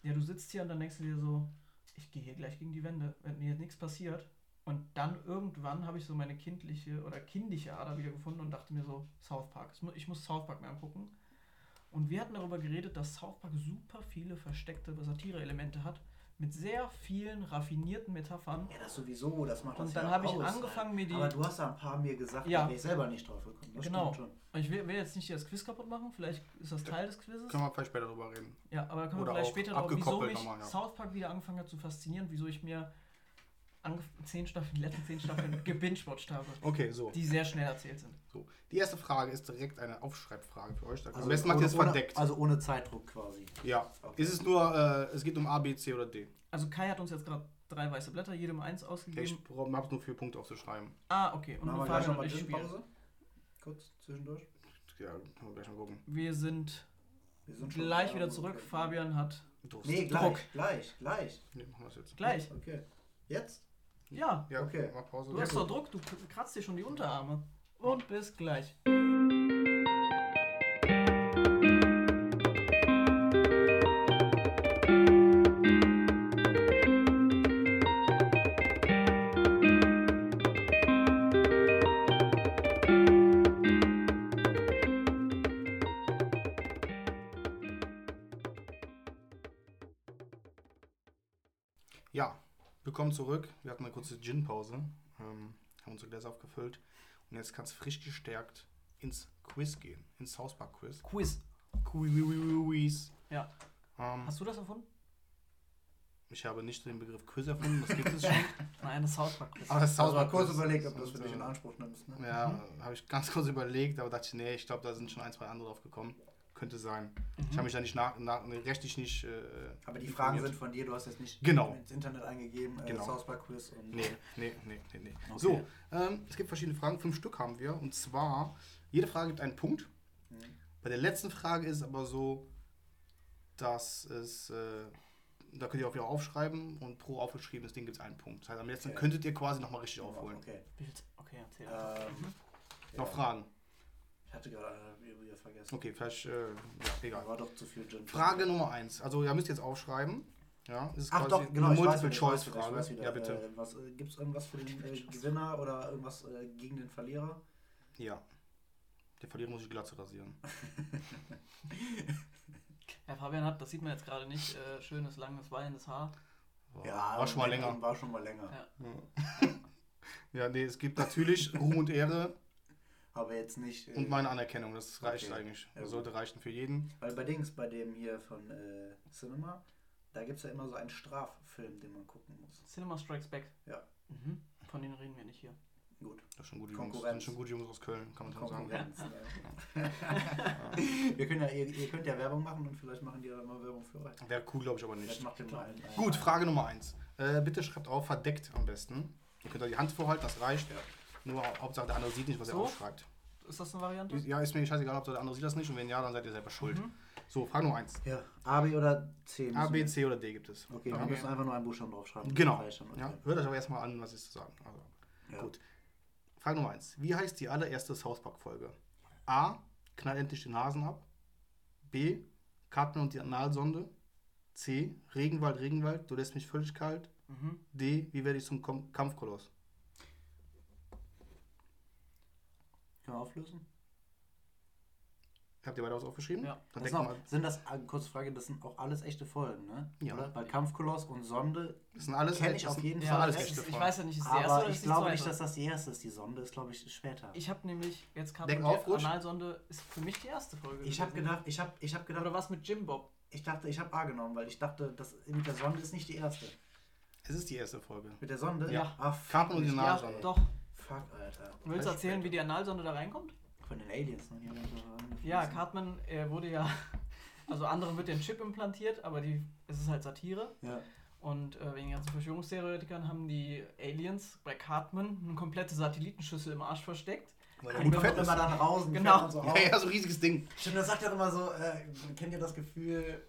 Ja, du sitzt hier und dann denkst du dir so, ich gehe hier gleich gegen die Wände, wenn mir jetzt nichts passiert. Und dann irgendwann habe ich so meine kindliche oder kindliche Ader wieder gefunden und dachte mir so, South Park. Ich muss South Park mehr angucken. Und wir hatten darüber geredet, dass South Park super viele versteckte Satire-Elemente hat, mit sehr vielen raffinierten Metaphern.
Ja, das sowieso, das macht das
Und dann
ja
habe ich angefangen, mir die.
Aber du hast da ein paar mir gesagt,
Ja.
da bin ich selber nicht drauf gekommen. Das
Genau.
stimmt schon.
Und Ich will, will jetzt nicht das Quiz kaputt machen, vielleicht ist das Teil des Quizzes.
Können wir vielleicht später drüber reden.
Ja, aber können wir
Oder
vielleicht
auch
später drauf, wieso
abgekoppelt
mich
nochmal, ja.
South Park wieder angefangen hat zu faszinieren, wieso ich mir zehn Staffeln, die letzten zehn Staffeln [laughs] gebingewatcht habe,
Okay, so.
die sehr schnell erzählt sind.
so. Die erste Frage ist direkt eine Aufschreibfrage für euch. Am
Also
besten macht ihr es
ohne-
verdeckt.
Also ohne Zeitdruck quasi.
ja.
Okay.
Ist es nur, äh, es geht um A, B, C oder D.
Also Kai hat uns jetzt gerade drei weiße Blätter, jedem eins ausgegeben.
Ich habe nur vier Punkte aufzuschreiben.
Ah, okay. Und
wir
und
nochmal
ich.
Gin-Pause? Kurz zwischendurch.
Ja, können wir gleich mal gucken.
Wir sind
Wir sind
gleich wieder zurück.
okay.
Fabian hat
Durst.
Nee,
Druck.
gleich, gleich, gleich.
Nee, machen wir es jetzt.
gleich.
Okay. Jetzt?
Ja,
Ja,
Okay.
Mal Pause.
du hast doch Druck, du kratzt dir schon die Unterarme. Und bis gleich.
Zurück. Wir hatten eine kurze Gin-Pause. Ähm, haben unsere Gläser aufgefüllt. Und jetzt kann es frisch gestärkt ins Quiz gehen. Ins South Park Quiz.
Quiz.
Quiz.
Ja.
Ähm,
Hast du das erfunden?
ich habe nicht den Begriff Quiz erfunden, das gibt es schon. [laughs]
Nein, das South Park Quiz.
Aber das South
Also
Park
kurz
Quiz-
überlegt, ob du das für dich in Anspruch nimmst. Ne?
Ja, habe ich ganz kurz überlegt, aber dachte ich, nee, ich glaube, da sind schon ein, zwei andere drauf gekommen. Könnte sein. Ich habe mich da nicht nach, nach rechtlich nicht. Äh,
Aber die Fragen
informiert.
sind von dir, du hast jetzt nicht
Genau.
ins Internet eingegeben, äh,
Genau.
South Park Quiz und.
Nee, nee, nee, nee, nee.
Okay.
So, ähm, es gibt verschiedene Fragen. Fünf Stück haben wir. Und zwar, jede Frage gibt einen Punkt.
Mhm.
Bei der letzten Frage ist es aber so, dass es. Äh, da könnt ihr auch wieder aufschreiben und pro aufgeschriebenes Ding gibt es einen Punkt. Das heißt, am letzten
Okay.
könntet ihr quasi nochmal richtig aufholen.
Okay.
Okay, erzähl.
Ähm,
Noch
ja.
Fragen?
Ich hatte gerade wieder vergessen.
Okay, vielleicht. Äh, ja, egal.
war doch zu viel Gin.
Frage Nummer eins. Also, ihr müsst jetzt aufschreiben. Ja, ist
Ach
quasi
doch, genau,
eine Multiple-Choice-Frage. Ja, bitte.
Äh, was, äh, Gibt es irgendwas für den äh, Gewinner oder irgendwas äh, gegen den Verlierer?
Ja. Der Verlierer muss ich Glatze rasieren. [laughs]
Herr Fabian hat, das sieht man jetzt gerade nicht, äh, schönes, langes, wallendes Haar.
war schon mal länger.
War schon mal länger.
Ja. [laughs]
Ja, nee, es gibt natürlich Ruhm und Ehre
Aber jetzt nicht. Äh,
und meine Anerkennung. Das reicht
Okay.
eigentlich.
Ja,
Das sollte reichen für jeden.
Weil bei Dings, bei dem hier von äh, Cinema, da gibt es ja immer so einen Straffilm, den man gucken muss.
Cinema Strikes Back.
Ja.
Mhm. Von denen reden wir nicht hier.
Gut.
Das sind gute Jungs. Das sind schon gute Jungs aus Köln, kann man schon sagen.
Konkurrenz. ne? [laughs] [laughs] Wir können ja, ihr, ihr könnt ja Werbung machen und vielleicht machen die ja mal Werbung für euch.
Wäre cool, glaube ich, aber
Vielleicht
nicht.
macht ihr mal einen, einen,
Gut, Frage Nummer eins. Äh, bitte schreibt auf, verdeckt am besten. Ihr könnt da die Hand vorhalten, das reicht.
Ja.
Nur Hauptsache der andere sieht nicht, was
So?
er aufschreibt.
Ist das eine Variante?
Ja, ist mir scheißegal, ob der andere sieht das nicht und wenn ja, dann seid ihr selber schuld.
Mhm.
So, Frage Nummer eins.
Ja. A, B oder C?
A, B, C oder D gibt es.
Okay, wir
Okay.
müssen einfach nur einen Buchstaben draufschreiben.
Genau.
Okay.
Ja, hört euch aber erstmal an, was ist zu sagen. Also,
Ja.
Gut. Frage Nummer 1. Wie heißt die allererste South Park-Folge? A. Knall endlich den Hasen ab. B. Cartman und die Analsonde. C. Regenwald, Regenwald, du lässt mich völlig kalt.
Mhm.
D. Wie werde ich zum Kampfkoloss?
Können wir auflösen?
Habt ihr weiter was aufgeschrieben?
Ja.
Dann
Das sind,
mal,
auch, sind das, äh, kurze Frage, das sind auch alles echte Folgen, ne?
Ja.
Oder? Weil Kampfkoloss und Sonde
das sind alles,
kenn ich auf jeden Fall.
alles echte
ist, ich weiß ja nicht, ist die erste
aber
oder
ich glaube nicht, dass das die erste ist. Die Sonde ist, glaube ich, später.
Ich habe nämlich jetzt gerade. Analsonde ist für mich die erste Folge.
Ich habe gedacht, ich habe ich hab gedacht,
Oder was mit Jim Bob?
ich dachte, ich habe A genommen, weil ich dachte, das mit der Sonde ist nicht die erste.
Es ist die erste Folge.
Mit der Sonde?
Ja.
Ah, fuck,
Cartman und die
nicht.
Ja,
Analsonde.
doch.
Fuck, Alter.
Willst du erzählen, wie die Analsonde da reinkommt?
Von den Aliens, ne?
Ja, Cartman äh, wurde ja. [laughs] Also anderen wird ja ein Chip implantiert, aber die, es ist halt Satire.
Ja.
Und äh, wegen den ganzen Verschwörungstheoretikern haben die Aliens bei Cartman eine komplette Satellitenschüssel im Arsch versteckt.
Weil er fett ist.
immer dann raus und
Genau.
so
Ja, ja, so ein riesiges Ding.
Stimmt, das sagt er immer so, äh, kennt ihr das Gefühl,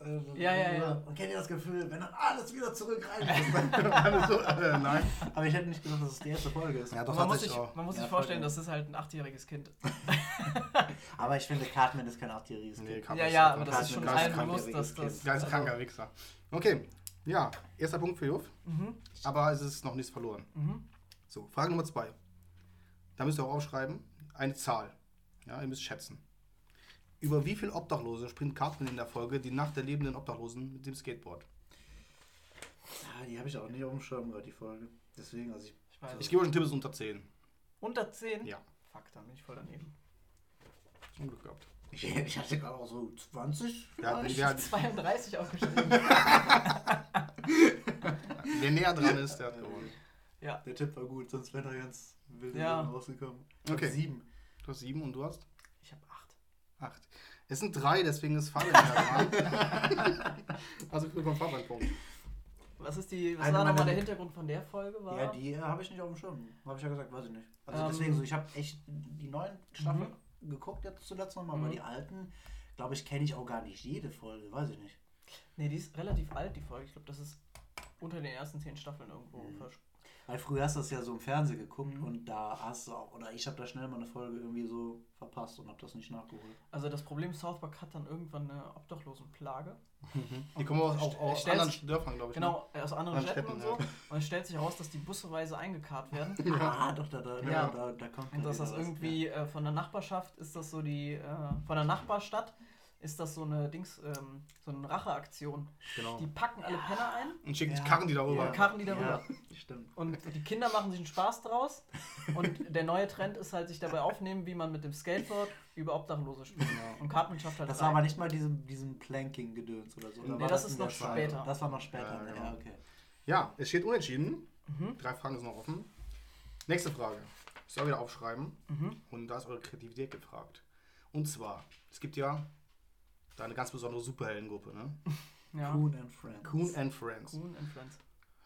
äh,
Ja, ja, ja.
Und kennt ihr das Gefühl, wenn dann alles wieder zurück rein [laughs]
Alles so, äh, nein.
Aber ich hätte nicht gedacht, dass es die erste Folge ist.
Ja, doch,
man, muss
tatsächlich
sich,
auch.
man muss
Ja,
sich vorstellen, das ist halt ein achtjähriges Kind. [laughs]
Aber ich finde, Cartman ist kein achtjähriges
Nee,
Kind.
Cartman
Ja, ja, aber das ist schon
ein
allen bewusst, dass das.
Ganz kranker Wichser. Okay, ja, erster Punkt für Juf,
Mhm,
aber es ist noch nichts verloren.
mhm.
So, Frage Nummer zwei. Da müsst ihr auch aufschreiben, eine Zahl. Ja, ihr müsst schätzen. Über wie viele Obdachlose springt Cartman in der Folge die Nacht der lebenden Obdachlosen mit dem Skateboard?
Ja, die habe ich auch nicht auf dem Schirm gerade, die Folge. Deswegen, also ich.
Ich weiß
Ich gebe euch einen Tipp, es ist unter 10.
Unter 10?
Ja,
Fuck, dann bin ich voll daneben.
zum Glück gehabt.
Ich, ich hatte gerade auch so 20.
Ja,
vielleicht. [laughs]
wer,
32 aufgeschrieben. [laughs]
wer näher dran ist, der hat gewonnen.
ja.
Der Tipp war gut, sonst wäre er ganz wild
Ja.
rausgekommen.
Okay.
Sieben.
Du hast sieben und du hast
Ich habe 8.
acht. Es sind drei, deswegen ist Fabian [laughs] dran. [laughs] also bekommt Fabian einen Punkt.
Was ist die, was war nochmal der Hintergrund von der Folge? War?
Ja, die äh, habe ich nicht auf dem Schirm. Habe ich ja gesagt, weiß ich nicht. Also
Ähm.
deswegen so, ich habe echt die neuen Staffeln geguckt jetzt zuletzt nochmal, aber
Mhm.
die alten, glaube ich, kenne ich auch gar nicht jede Folge, weiß ich nicht.
Nee, die ist relativ alt, die Folge. Ich glaube, das ist unter den ersten 10 Staffeln irgendwo.
Mhm. Weil früher hast du das ja so im Fernsehen geguckt
Mhm.
und da hast du auch, oder ich habe da schnell mal eine Folge irgendwie so verpasst und habe das nicht nachgeholt.
Also das Problem, South Park hat dann irgendwann eine Obdachlosenplage. [laughs]
Die kommen auch, auch aus anderen Dörfern, glaube ich. ne?
Genau, aus anderen
Anderen
Städten und so.
Städten,
Und es stellt sich heraus, dass die busseweise eingekarrt werden. [laughs]
Ah, doch, da, da,
Ja.
da, da, da kommt
Und dass das irgendwie äh, von der Nachbarschaft ist das so die, äh, von der Nachbarstadt ist das so eine Dings, ähm, so eine Racheaktion.
Genau.
Die packen alle Penner ein
Und schicken
Ja.
die Karren die da rüber.
und karren die
Ja,
darüber. [laughs]
stimmt.
Und die Kinder machen sich einen Spaß draus. Und der neue Trend ist halt, sich dabei aufnehmen, wie man mit dem Skateboard über Obdachlose spielt. Und Cartman schafft halt
Das
drei.
war aber nicht mal diesem, diesem Planking-Gedöns oder so. oder
Nee,
war
das ist noch
Zeit?
später.
Das war noch später.
Ja, genau.
Ja, okay.
Ja, es steht unentschieden.
Mhm.
Drei Fragen sind noch offen. Nächste Frage. Ich soll wieder aufschreiben.
Mhm.
Und da ist eure Kreativität gefragt. Und zwar, es gibt ja da eine ganz besondere Superheldengruppe, ne? [laughs]
Ja.
Coon and Friends.
Coon and Friends.
Coon and Friends.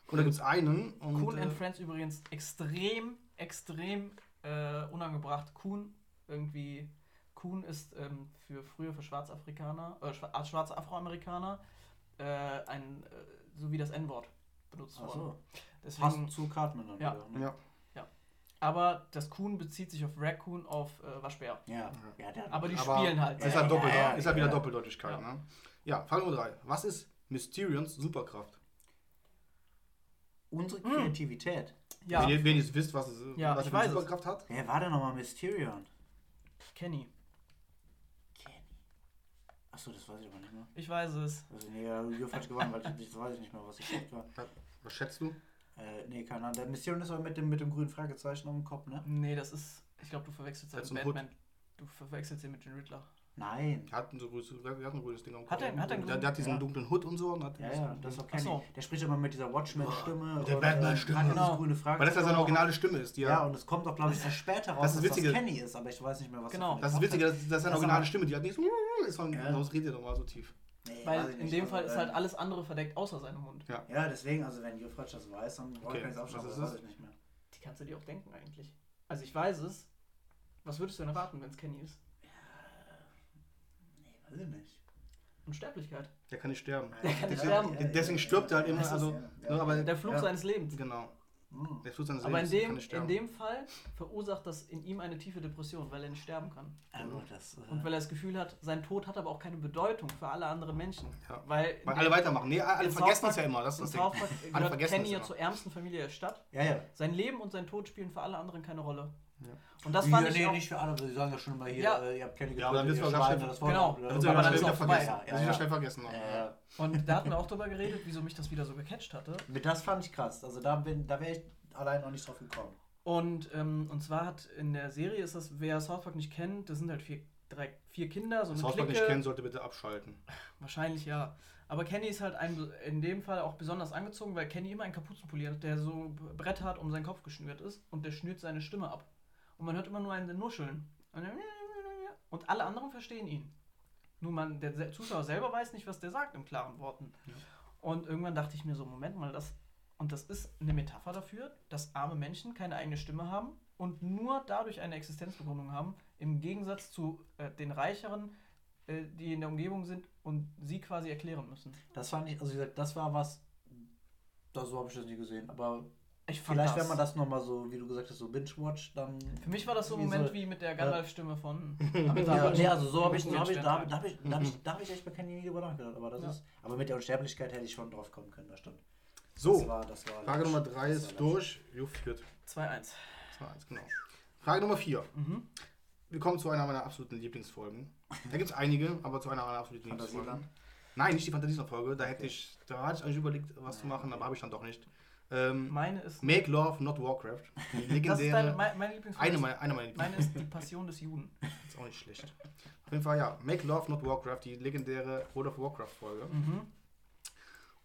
Und da gibt es einen. Und,
Coon and
äh,
Friends übrigens extrem, extrem äh, unangebracht. Coon irgendwie. Coon ist ähm, für früher für Schwarzafrikaner, äh, schwa- schwarze Afroamerikaner äh, ein äh, so wie das N-Wort benutzt worden.
Achso.
Deswegen,
Passend zu Cartman dann
Ja.
wieder. Ne?
Ja.
Aber das Coon bezieht sich auf Raccoon, auf äh, Waschbär.
Ja. ja der,
Aber die
Aber
spielen halt.
Ist halt, doppelt,
Ja, ja,
ist halt wieder
ja.
Doppeldeutigkeit,
Ja.
ne? Ja, Frage Nummer drei. Was ist Mysterions Superkraft?
unsere
Hm.
Kreativität.
Ja,
Wenn, ihr, wenn ihr wisst, was, es,
Ja,
was
ich
er für
weiß
eine
es.
Superkraft hat.
Wer war denn nochmal Mysterion?
Kenny.
Kenny. Achso, das weiß ich aber nicht mehr.
Ich weiß es.
Also, nee, ja, du falsch gewonnen, weil ich, das weiß ich nicht mehr, was ich schlecht war.
Was schätzt du?
Äh, nee, keine Ahnung. Der Mysterion ist aber mit dem, mit dem grünen Fragezeichen auf dem Kopf, ne?
Nee, das ist. Ich glaube, du verwechselst
Das
halt
ist ein
Batman. Du verwechselst ihn mit den Riddler.
Nein.
Er hat ein, so grünes, er hat ein grünes Ding am
Hat er- hat er einen
der, der hat diesen
Ja.
dunklen Hut und so. Und hat
Ja, ja, das ist Kenny.
so.
Der spricht immer mit dieser Watchmen-Stimme.
Mit der Batman-Stimme.
äh,
Genau.
grüne Fragezeichen.
Weil das ja seine originale Stimme ist.
Ja,
ja,
und es kommt auch, glaube ich, erst später raus,
Das ist
dass das Kenny ist, aber ich weiß nicht mehr, was
Genau.
das ist
eine
witzig, das, das ist seine
Das
originale Stimme. Die hat nicht so. Ist von,
Ja.
Was redet ihr nochmal so tief?
Nee,
Weil in dem Fall ist
ähm,
halt alles andere verdeckt, außer seinem Mund.
Ja, deswegen, also wenn Jufratsch das weiß, dann brauche
Okay,
ich nichts aufschreiben,
was
das weiß
es?
ich nicht mehr.
Die kannst du dir auch denken eigentlich. Also ich weiß es. Was würdest du denn erwarten, wenn es Kenny ist?
Nee, weiß ich nicht.
Unsterblichkeit.
Der kann nicht sterben.
Der kann nicht
Deswegen-
sterben.
Deswegen stirbt er halt immer. Also,
ja,
ne, aber
Der Fluch
Ja.
seines Lebens.
Genau.
Hm.
Der Fluch seines
Aber in dem, in dem Fall verursacht das in ihm eine tiefe Depression, weil er nicht sterben kann.
Also das, äh,
Und weil er das Gefühl hat, sein Tod hat aber auch keine Bedeutung für alle anderen Menschen.
Ja.
Weil,
Weil alle weitermachen. Nee, alle
in
vergessen es ja immer. Das ist das Ding. Alle
gehört
vergessen
Kenny ja
immer.
zur ärmsten Familie der Stadt.
ja, ja.
Sein Leben und sein Tod spielen für alle anderen keine Rolle.
Ja.
Und das
ja,
fand ich
nee,
auch,
nicht für alle, sie sagen ja schon immer hier,
Ja.
äh, ihr habt Kenny
Ja, aber dann wird's schnell-
das war
Genau.
doch-
Dann wird
ist wieder vergessen.
ja, ja.
wieder schnell vergessen.
Ja, ja.
Und da hatten wir auch drüber geredet, wieso mich das wieder so gecatcht hatte.
Mit [laughs] das fand ich krass. Also da, bin- da wäre ich allein noch nicht drauf gekommen.
Und, ähm, und zwar hat in der Serie ist das, wer South Park nicht kennt, das sind halt vier, drei, vier Kinder, so eine
South Park
Clique.
nicht kennen, sollte bitte abschalten.
Wahrscheinlich ja. Aber Kenny ist halt ein, in dem Fall auch besonders angezogen, weil Kenny immer einen Kapuzenpulli hat, der so Brett hat, um seinen Kopf geschnürt ist und der schnürt seine Stimme ab. Und man hört immer nur einen Nuscheln. Und alle anderen verstehen ihn. Nur man, der Zuschauer selber weiß nicht, was der sagt in klaren Worten. Und irgendwann dachte ich mir so, Moment mal, das. Und das ist eine Metapher dafür, dass arme Menschen keine eigene Stimme haben und nur dadurch eine Existenzbegründung haben, im Gegensatz zu äh, den Reicheren, äh, die in der Umgebung sind und sie quasi erklären müssen.
Das fand ich, also wie gesagt, das war was, da so habe ich das nie gesehen. Aber
Ich fand
vielleicht,
das,
wenn man das nochmal so, wie du gesagt hast, so binge-watch, dann.
Für mich war das so ein Moment wie mit der Gandalf-Stimme von [laughs]
Ja, nee, also so habe ich, so hab ich, da, habe- da habe ich, da hab ich, [laughs] da hab ich echt bei Kenny nie drüber nachgedacht. Aber, das
Ja.
ist, aber mit der Unsterblichkeit hätte ich schon drauf kommen können, das stimmt.
So,
das war, das war
Frage Nummer 3
das
ist durch. Jo, führt.
2-1.
2-1, genau. Frage Nummer 4.
Mhm.
Wir kommen zu einer meiner absoluten Lieblingsfolgen. Da gibt es einige, aber zu einer meiner absoluten Lieblingsfolgen. Nein, nicht die Fantasieland-Folge. Da hätte ich, da hatte ich eigentlich überlegt, was zu machen, aber habe ich dann doch nicht. Ähm,
Meine ist.
Make Love, Not Warcraft. Die [laughs]
Das ist deine, meine, meine Lieblingsfolge.
Eine eine meiner
Meine ist die Passion des Juden. [laughs]
Ist auch nicht schlecht. Auf jeden Fall, ja. Make Love, Not Warcraft, die legendäre World of Warcraft-Folge.
Mhm.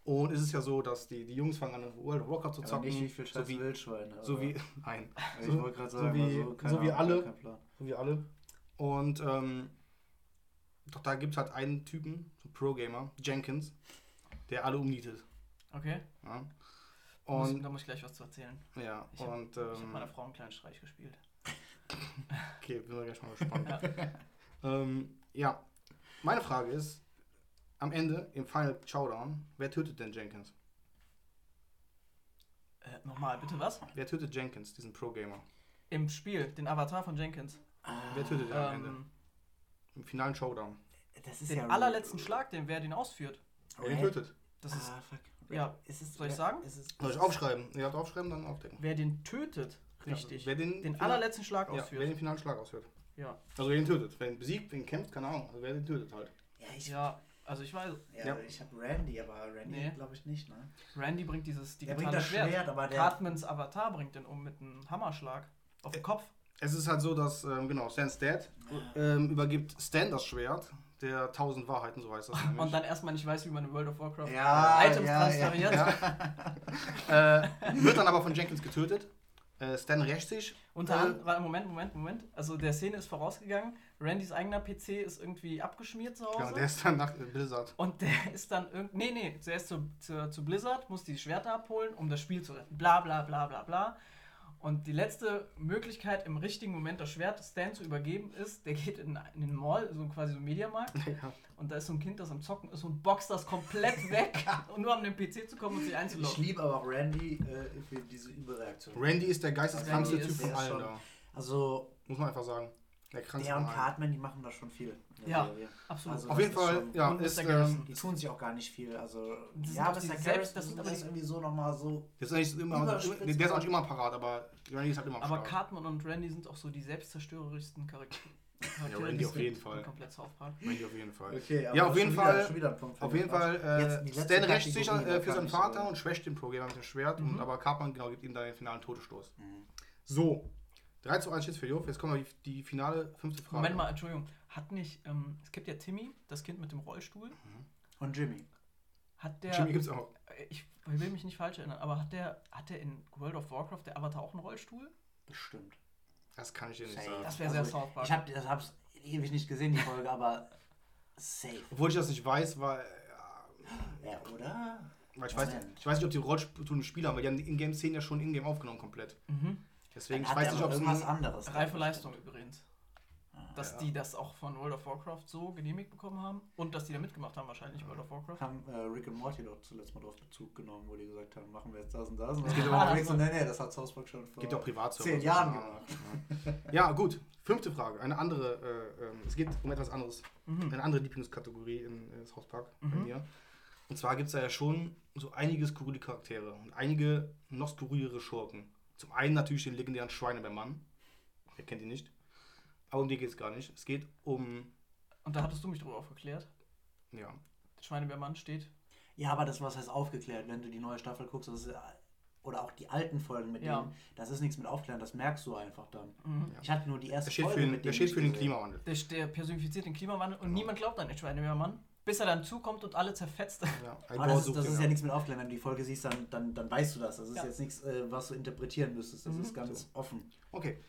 Und es ist ja so, dass die, die Jungs fangen an, World of Warcraft zu zocken.
nicht wie viel
so
scheiß
wie,
Wildschweine.
so wie, [laughs] nein,
Ich
so-
wollte gerade
so
sagen,
wie-
also,
so wie alle.
kein Plan.
so wie alle. Und ähm, doch da gibt es halt einen Typen, so Pro-Gamer, Jenkins, der alle umnietet.
Okay.
Ja?
Muss,
Und
da muss ich gleich was zu erzählen.
ja,
Ich habe
und
ich hab
ähm,
meiner Frau einen kleinen Streich gespielt. [laughs]
okay, bin wir gleich mal gespannt. [laughs] ähm, ja, meine Frage ist, am Ende im Final Showdown, wer tötet denn Jenkins?
Äh, nochmal, bitte was?
Wer tötet Jenkins, diesen Pro-Gamer?
Im Spiel, den Avatar von Jenkins.
Wer tötet ihn am Ende?
Ähm,
Im finalen Showdown.
Das ist
den
ja
allerletzten Schlag, den wer den ausführt.
Aber den tötet.
Das ist,
Ah, fuck.
Ja,
Ist es,
soll ich sagen?
Ist es,
Soll ich aufschreiben? Ihr habt aufschreiben, dann aufdecken.
wer den tötet, richtig.
Ja, wer den,
den allerletzten Schlag
ja, wer
ausführt.
den finalen Schlag ausführt.
Ja.
Also wer den tötet. Wer ihn besiegt, wer ihn kämpft, keine Ahnung. Also wer den tötet halt.
ja, ich,
Ja, also ich weiß,
ja,
Ja.
ich habe Randy, aber Randy
Nee.
glaube ich nicht, ne?
Randy bringt dieses
Der
digitale
bringt das
Schwert.
Schwert, aber der.
Cartmans Avatar bringt den um mit einem Hammerschlag auf den Kopf.
Es ist halt so, dass, ähm, genau, Stan's Dad ähm, übergibt Stan das Schwert, der tausend Wahrheiten, so heißt das nämlich.
Und dann erstmal nicht weiß, wie man in World of Warcraft
Ja,
Items
ja,
transferiert. [laughs]
äh, wird dann aber von Jenkins getötet. Äh, Stan rächt sich.
Unter
Äh,
Moment, Moment, Moment. Also der Szene ist vorausgegangen. Randys eigener PC ist irgendwie abgeschmiert zu Hause.
Ja, der ist dann nach Blizzard.
und der [laughs] ist dann irgendwie. Nee, nee, der ist zu, zu, zu Blizzard, muss die Schwerter abholen, um das Spiel zu retten. Bla bla bla bla bla. Und die letzte Möglichkeit, im richtigen Moment das Schwert Stan zu übergeben, ist, der geht in, in den Mall, so quasi so einen Mediamarkt,
Ja.
und da ist so ein Kind, das am Zocken ist und boxt das komplett [laughs] weg, und nur um den PC zu kommen und sich
Ich
einzuloggen.
liebe aber auch Randy äh, für diese Überreaktion.
Randy ist der geisteskrankste Typ von allen da.
Also,
Muss man einfach sagen. Der
der und. Cartman, die machen da schon viel.
Ja.
Serie.
Absolut.
Also
Auf jeden Fall,
schon-
ja,
Und
ist,
Mr. Garrison.
ähm,
Die tun sich auch gar nicht viel. Also, ja, aber Mr.
selbst-
Garrett,
das aber
ist
die-
irgendwie so nochmal so.
das ist eigentlich immer,
Überspitzt
der ist auch nicht immer parat, aber Randy ist halt immer
Aber. Cartman und Randy sind auch so die selbstzerstörerischsten Charaktere.
Randy auf jeden Fall.
Komplett South Park.
Randy auf jeden Fall.
Okay,
Ja, auf jeden Fall-
Schon wieder ein Punkt für
Auf
den
jeden. Fall, äh, Stan rächt sich äh, für seinen Vater und schwächt den Programmer mit dem Schwert, und,
Mhm.
aber Cartman genau, gibt ihm dann den finalen Todesstoß.
Mhm.
So, 3 zu 1 steht für Jof. Jetzt kommen wir die, die finale fünfte Frage.
Moment mal, Entschuldigung. Hat nicht, ähm, es gibt ja Timmy, das Kind mit dem Rollstuhl.
Und Jimmy.
Hat der,
Jimmy gibt's auch.
äh, ich will mich nicht falsch erinnern, aber hat der, hat der in World of Warcraft, der Avatar auch einen Rollstuhl?
Bestimmt.
Das kann ich dir nicht
Safe.
sagen.
Das wäre sehr
Also,
South Park.
Ich habe das hab's ewig nicht gesehen, die Folge, aber safe.
Obwohl ich das nicht weiß, weil,
Ja, oder?
weil ich, weiß, ich weiß nicht, ob die Rollstuhl Spieler haben, weil die haben die Ingame-Szenen ja schon Ingame aufgenommen komplett.
mhm.
Deswegen, ich weiß nicht, ob es
irgendwas anderes.
Reife Leistung übrigens. Dass
Ja.
die das auch von World of Warcraft so genehmigt bekommen haben und dass die da mitgemacht haben, wahrscheinlich World of Warcraft.
haben äh, Rick und Morty doch zuletzt mal drauf Bezug genommen, wo die gesagt haben, machen wir jetzt das und das. Und
Es geht aber auch-
Rick so, nee, nee, das hat South Park schon vor
gibt ja auch Privatserver.
zehn
so.
Jahren
Ja.
gemacht. [laughs]
Ja, gut. Fünfte Frage. Eine andere, äh, ähm, es geht um etwas anderes.
Mhm.
Eine andere Lieblingskategorie in äh, South Park bei
Mhm.
mir. Und zwar gibt es da ja schon so einige skurrile Charaktere und einige noch skurrilere Schurken. Zum einen natürlich den legendären Schweinebeermann. Wer kennt ihn nicht? Aber um den geht es gar nicht. Es geht um,
Und da hattest du mich drüber aufgeklärt.
ja,
Der Schweinebärmann steht.
Ja, aber das was heißt aufgeklärt, wenn du die neue Staffel guckst, das ist, oder auch die alten Folgen mit
Ja.
denen, das ist nichts mit aufklären, das merkst du einfach dann.
Mhm.
Ich hatte nur die erste
der
Folge
den,
mit
der
denen
steht für den. Klimawandel.
Der, der personifiziert den Klimawandel und niemand glaubt an den Schweinebärmann, bis er dann zukommt und alle zerfetzt.
Ja,
Aber das, ist, das ist ja nichts mit aufklären, wenn du die Folge siehst, dann, dann, dann weißt du das. Das ist
Ja.
jetzt nichts, äh, was du interpretieren müsstest. Das
Mhm.
ist ganz offen.
Okay.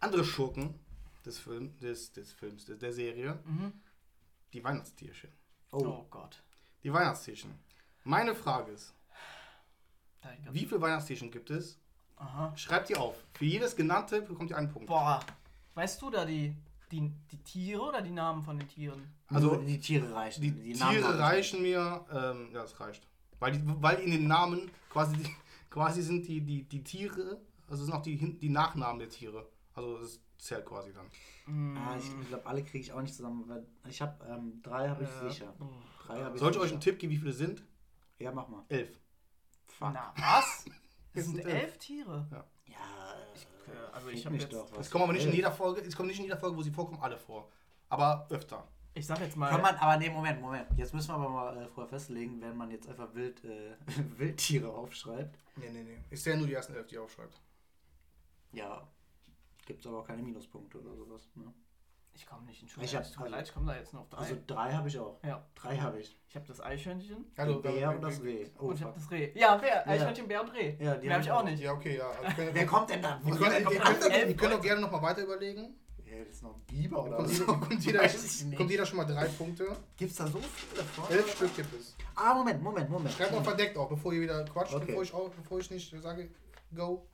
Andere Schurken des, Film, des, des Films, der, der Serie,
Mhm.
die Weihnachtstierchen.
Oh.
Oh,
Gott.
Die Weihnachtstierchen. Meine Frage ist, wie viele Weihnachtstierchen gibt es?
Aha.
Schreibt ihr auf. Für jedes genannte bekommt ihr einen Punkt.
Boah. Weißt du da die, die, die Tiere oder die Namen von den Tieren?
Also,
die Tiere reichen.
Die,
Namen
Tiere
reichen.
reichen mir, ähm, ja, das reicht. Weil, die, weil in den Namen quasi, die, quasi sind die, die, die Tiere, also sind auch die, die Nachnamen der Tiere. Also das zählt quasi dann.
Ah, ich glaube, alle kriege ich auch nicht zusammen. Weil ich habe ähm, drei habe ich
Äh,
sicher. Drei habe ich
Sollte ich euch einen Tipp geben, wie viele sind?
Ja, mach mal.
Elf.
Fuck.
Na, [laughs] was?
Es
sind
sind
elf Tiere.
Ja,
äh, also
fick
ich hab
mich
jetzt-
doch,
Es kommen aber nicht in
elf?
jeder Folge, es kommen nicht in jeder Folge, wo sie vorkommen, alle vor. Aber öfter.
Ich sag jetzt mal.
Kann man, aber nee, Moment, Moment. Jetzt müssen wir aber mal äh, vorher festlegen, wenn man jetzt einfach wild, äh, [laughs] Wildtiere aufschreibt.
Nee, nee, nee. Ich zähle nur die ersten elf, die aufschreibt.
Ja, gibt es aber auch keine Minuspunkte oder sowas. Ne?
ich komme nicht in
Ich
Schule.
hab-
Es tut mir
also-
leid, ich komme da jetzt nur auf drei.
Also drei habe ich auch.
ja.
Drei habe ich.
Ich habe das Eichhörnchen
Also,
Der Bär und das Reh. Oh,
und ich habe das Reh. Ja, wer? Eichhörnchen, Bär und Reh.
Ja, die
habe ich
hab
auch
ich
nicht.
Ja, okay, ja. Also, [laughs] können-
Wer kommt denn da?
Kommt
könnt,
elf
ihr könnt
Leute.
auch gerne noch mal weiter überlegen.
Ja, das ist noch ein Biber oder
Kommt
was?
jeder, kommt, jeder,
ich
kommt jeder schon mal drei Punkte.
Gibt es da so viele davon?
Elf Stück gibt es.
Ah, Moment, Moment, Moment.
Schreibt mal verdeckt auch, bevor ihr wieder quatscht,
Okay.
bevor, ich auch, bevor ich nicht sage, go.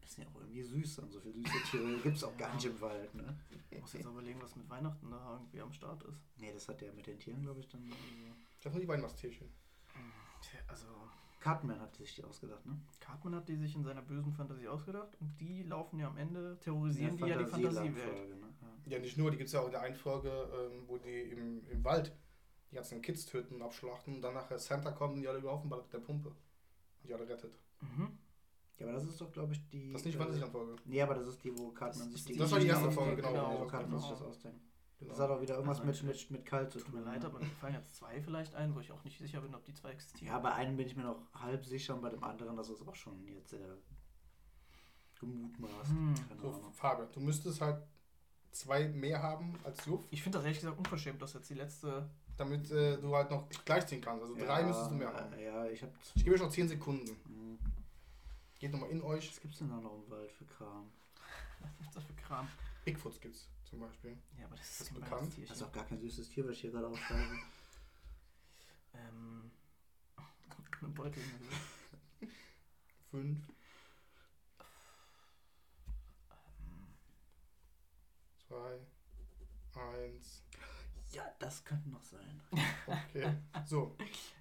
Die müssen ja auch irgendwie süß sein. So viele süße Tiere [laughs] gibt es auch gar nicht im Wald, ne?
Ich muss jetzt überlegen, was mit Weihnachten da irgendwie am Start ist.
Nee, das hat der mit den Tieren, glaube ich, dann.
Das sind die Weihnachtstierchen.
Tja, also,
Cartman hat sich die ausgedacht, ne?
Cartman hat die sich in seiner bösen Fantasie ausgedacht und die laufen ja am Ende, terrorisieren die ja die Fantasiewelt.
Fantasieland-Folge, Ne? Ja.
Ja, nicht nur, die gibt es ja auch in der einen Folge, ähm, wo die im, im Wald die ganzen Kids töten und abschlachten und dann nachher Santa kommt und die alle ballert mit der Pumpe. Und die alle rettet.
Mhm.
Ja, aber das ist doch, glaube ich, die.
Das ist nicht
äh,
20 Folge.
Nee, aber das ist die, wo Karten man
Das
sich
ist
Das war die erste
die-
Folge, genau.
genau,
Wo Karten man sich das ausdenken.
Genau.
Das hat auch wieder irgendwas mit, mit, mit Kalt zu
Tut
tun.
mir leid,
ne?
aber mir fallen jetzt zwei vielleicht ein, wo ich auch nicht sicher bin, ob die zwei existieren.
Ja, bei einem bin ich mir noch halb sicher und bei dem anderen, das ist auch schon jetzt sehr gemutmaßt.
Hm.
Keine
So,
Ahnung.
Fabian, du müsstest halt zwei mehr haben als Juff,
Ich finde das ehrlich gesagt unverschämt, dass jetzt die letzte.
damit äh, du halt noch gleichziehen kannst. Also drei
ja,
müsstest du mehr haben.
äh, Ja, ich hab.
Ich gebe euch noch 10 Sekunden.
Hm.
Geht nochmal in euch.
Was gibt's denn da noch im Wald für Kram? [laughs]
Was ist das für Kram?
Bigfoots gibt's zum Beispiel.
Ja, aber das ist,
Das ist
kein
bekannt.
Weihnachtstierchen.
Das ist auch gar kein süßes Tier, was ich hier gerade aufschreibe. [laughs]
Ähm. Ein Beutel. [laughs]
Fünf, zwei, eins.
ja, das könnte noch sein.
Okay. So.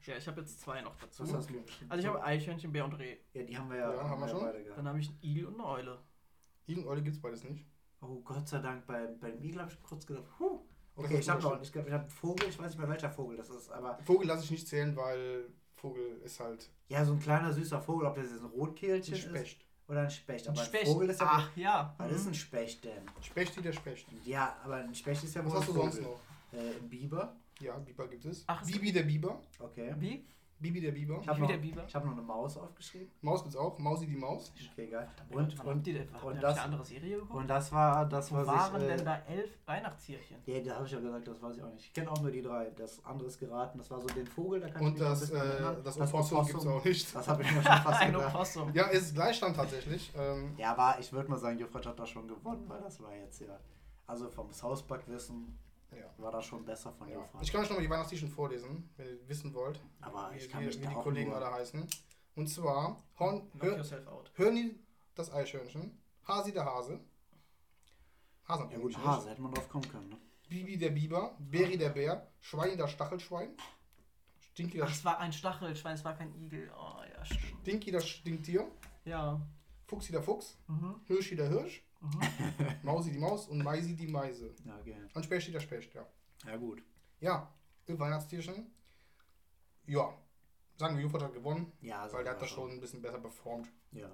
Ja, ich habe jetzt zwei noch dazu.
Was hast du?
Also ich habe Eichhörnchen, Bär und Reh.
Ja, die haben wir ja,
Ja, haben wir schon?
beide gehabt.
Dann habe ich einen Igel und eine Eule.
Igel und Eule gibt's beides nicht.
Oh Gott sei Dank, bei, beim Igel habe ich kurz gedacht, huh. Okay, ich habe noch, ich glaube, ich habe einen Vogel, ich weiß nicht mehr welcher Vogel das ist, aber
Vogel lasse ich nicht zählen, weil Vogel ist halt
ja, so ein kleiner süßer Vogel, ob das jetzt ein Rotkehlchen
ein
ist
Specht.
oder ein Specht. Aber
Ein Specht.
Vogel ist ja.
Ach ja.
Was ist
Mhm.
ein Specht denn?
Spechti der Specht.
Ja, aber ein Specht ist ja
Was
wohl
hast du
ein
sonst
Vogel.
noch?
Äh, ein Biber,
Ja, Biber gibt es.
Ach, es
Bibi der Biber.
okay.
Wie?
Bibi der Biber.
Ich habe noch,
der Biber?
ich hab noch eine Maus aufgeschrieben.
Maus gibt's auch. Mausi die Maus.
Okay, geil.
Und,
Und, und, und das-
eine andere Serie geguckt?
und das war das,
Wo
was
waren
ich. Äh,
denn da elf Weihnachtstierchen?
Ja, da habe ich ja gesagt, das weiß ich auch nicht. Ich kenne auch nur die drei. Das andere ist geraten. Das war so den Vogel, da kann
Und
ich
das, äh,
erinnern.
das Opossum gibt's auch nicht.
Das habe ich mir schon fast [laughs]
Ein
gedacht.
Opossum.
Ja, ist Gleichstand tatsächlich. Ähm,
Ja, aber ich würde mal sagen, Jofrat hat da schon gewonnen, weil das war jetzt ja. Also vom Hausbackwissen
ja.
war das schon besser von
Ja. Ich kann euch nochmal die Weihnachtstierchen vorlesen, wenn ihr wissen wollt,
Aber
wie,
ich kann
wie,
mich
wie
da
die
auch
Kollegen
nur-
alle heißen. Und zwar, Horn, hör, die das Eichhörnchen, Hasi der Hase, Hasen
Ja gut. Hase hätte man drauf kommen können. Ne?
Bibi der Biber, Beri der Bär, Schwein das Stachelschwein, Stinky
Ach,
das,
es war ein Stachelschwein, es war kein Igel. Oh ja, stimmt.
Stinky das Stinktier,
Ja.
Fuchsi der Fuchs,
Mhm.
Hirschi der Hirsch,
Mhm.
Mausi die Maus und Meisi die Meise.
Ja, okay.
Und Spechti der Specht, ja.
Ja gut.
Ja, ihr Weihnachtstierchen. Ja, sagen wir, Jufert hat gewonnen,
Ja, also
weil der hat das schon ein bisschen besser performt.
Ja.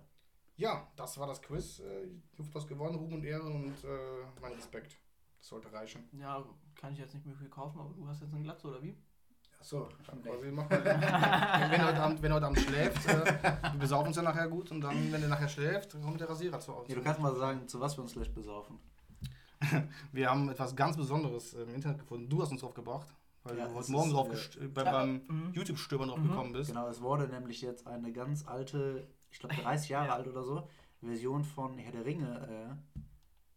Ja, das war das Quiz. Äh, Jufert hat gewonnen, Ruhm und Ehre und äh, mein Respekt. Das sollte reichen.
Ja, kann ich jetzt nicht mehr viel kaufen, aber du hast jetzt eine Glatze, oder wie?
Achso,
Quasi macht man- [laughs] wenn, wenn, er heute Abend, wenn heute Abend schläft, äh, wir besaufen uns ja nachher gut und dann, wenn er nachher schläft, kommt der Rasierer zu Hause.
Ja, du kannst mal sagen, zu was wir uns gleich besaufen. [laughs]
Wir haben etwas ganz Besonderes im Internet gefunden. Du hast uns drauf gebracht, weil
Ja,
du heute Morgen drauf
äh,
äh, bei,
ja,
beim
mhm.
YouTube-Stöbern drauf
Mhm.
gekommen bist.
Genau, es wurde nämlich jetzt eine ganz alte, ich glaube 30 [laughs] Jahre
Ja.
alt oder so, Version von Herr der Ringe äh,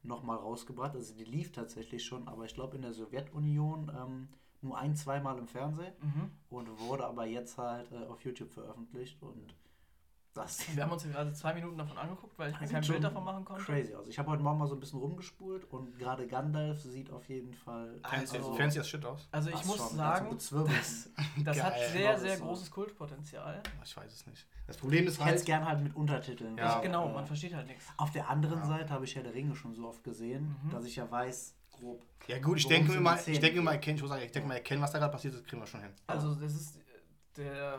nochmal rausgebracht. Also die lief tatsächlich schon, aber ich glaube in der Sowjetunion ähm, nur ein, zweimal im Fernsehen
Mhm.
und wurde aber jetzt halt äh, auf YouTube veröffentlicht und das
Wir haben uns ja gerade zwei Minuten davon angeguckt, weil ich mir kein Bild davon machen konnte.
crazy aus. Ich habe heute Morgen mal so ein bisschen rumgespult und gerade Gandalf sieht auf jeden Fall
Fancy,
Also-
fancy as shit aus.
Also ich
was
muss
schon,
sagen,
also bezwirbelt.
das, [laughs] das hat sehr,
Genau,
sehr
das so.
großes Kultpotenzial.
Ich weiß es nicht. Das Problem ist
Ich hätte es
halt,
gern halt mit Untertiteln.
Ja.
weil,
genau,
äh,
man versteht halt nichts.
Auf der anderen
Ja.
Seite habe ich Herr der Ringe schon so oft gesehen,
Mhm.
dass ich ja weiß, grob.
ja gut, ich denke mir mal, ich denke mir mal, erkennen, ich muss sagen, ich denke mal, erkennen, was da gerade passiert ist, kriegen wir schon hin.
Also das ist äh, der,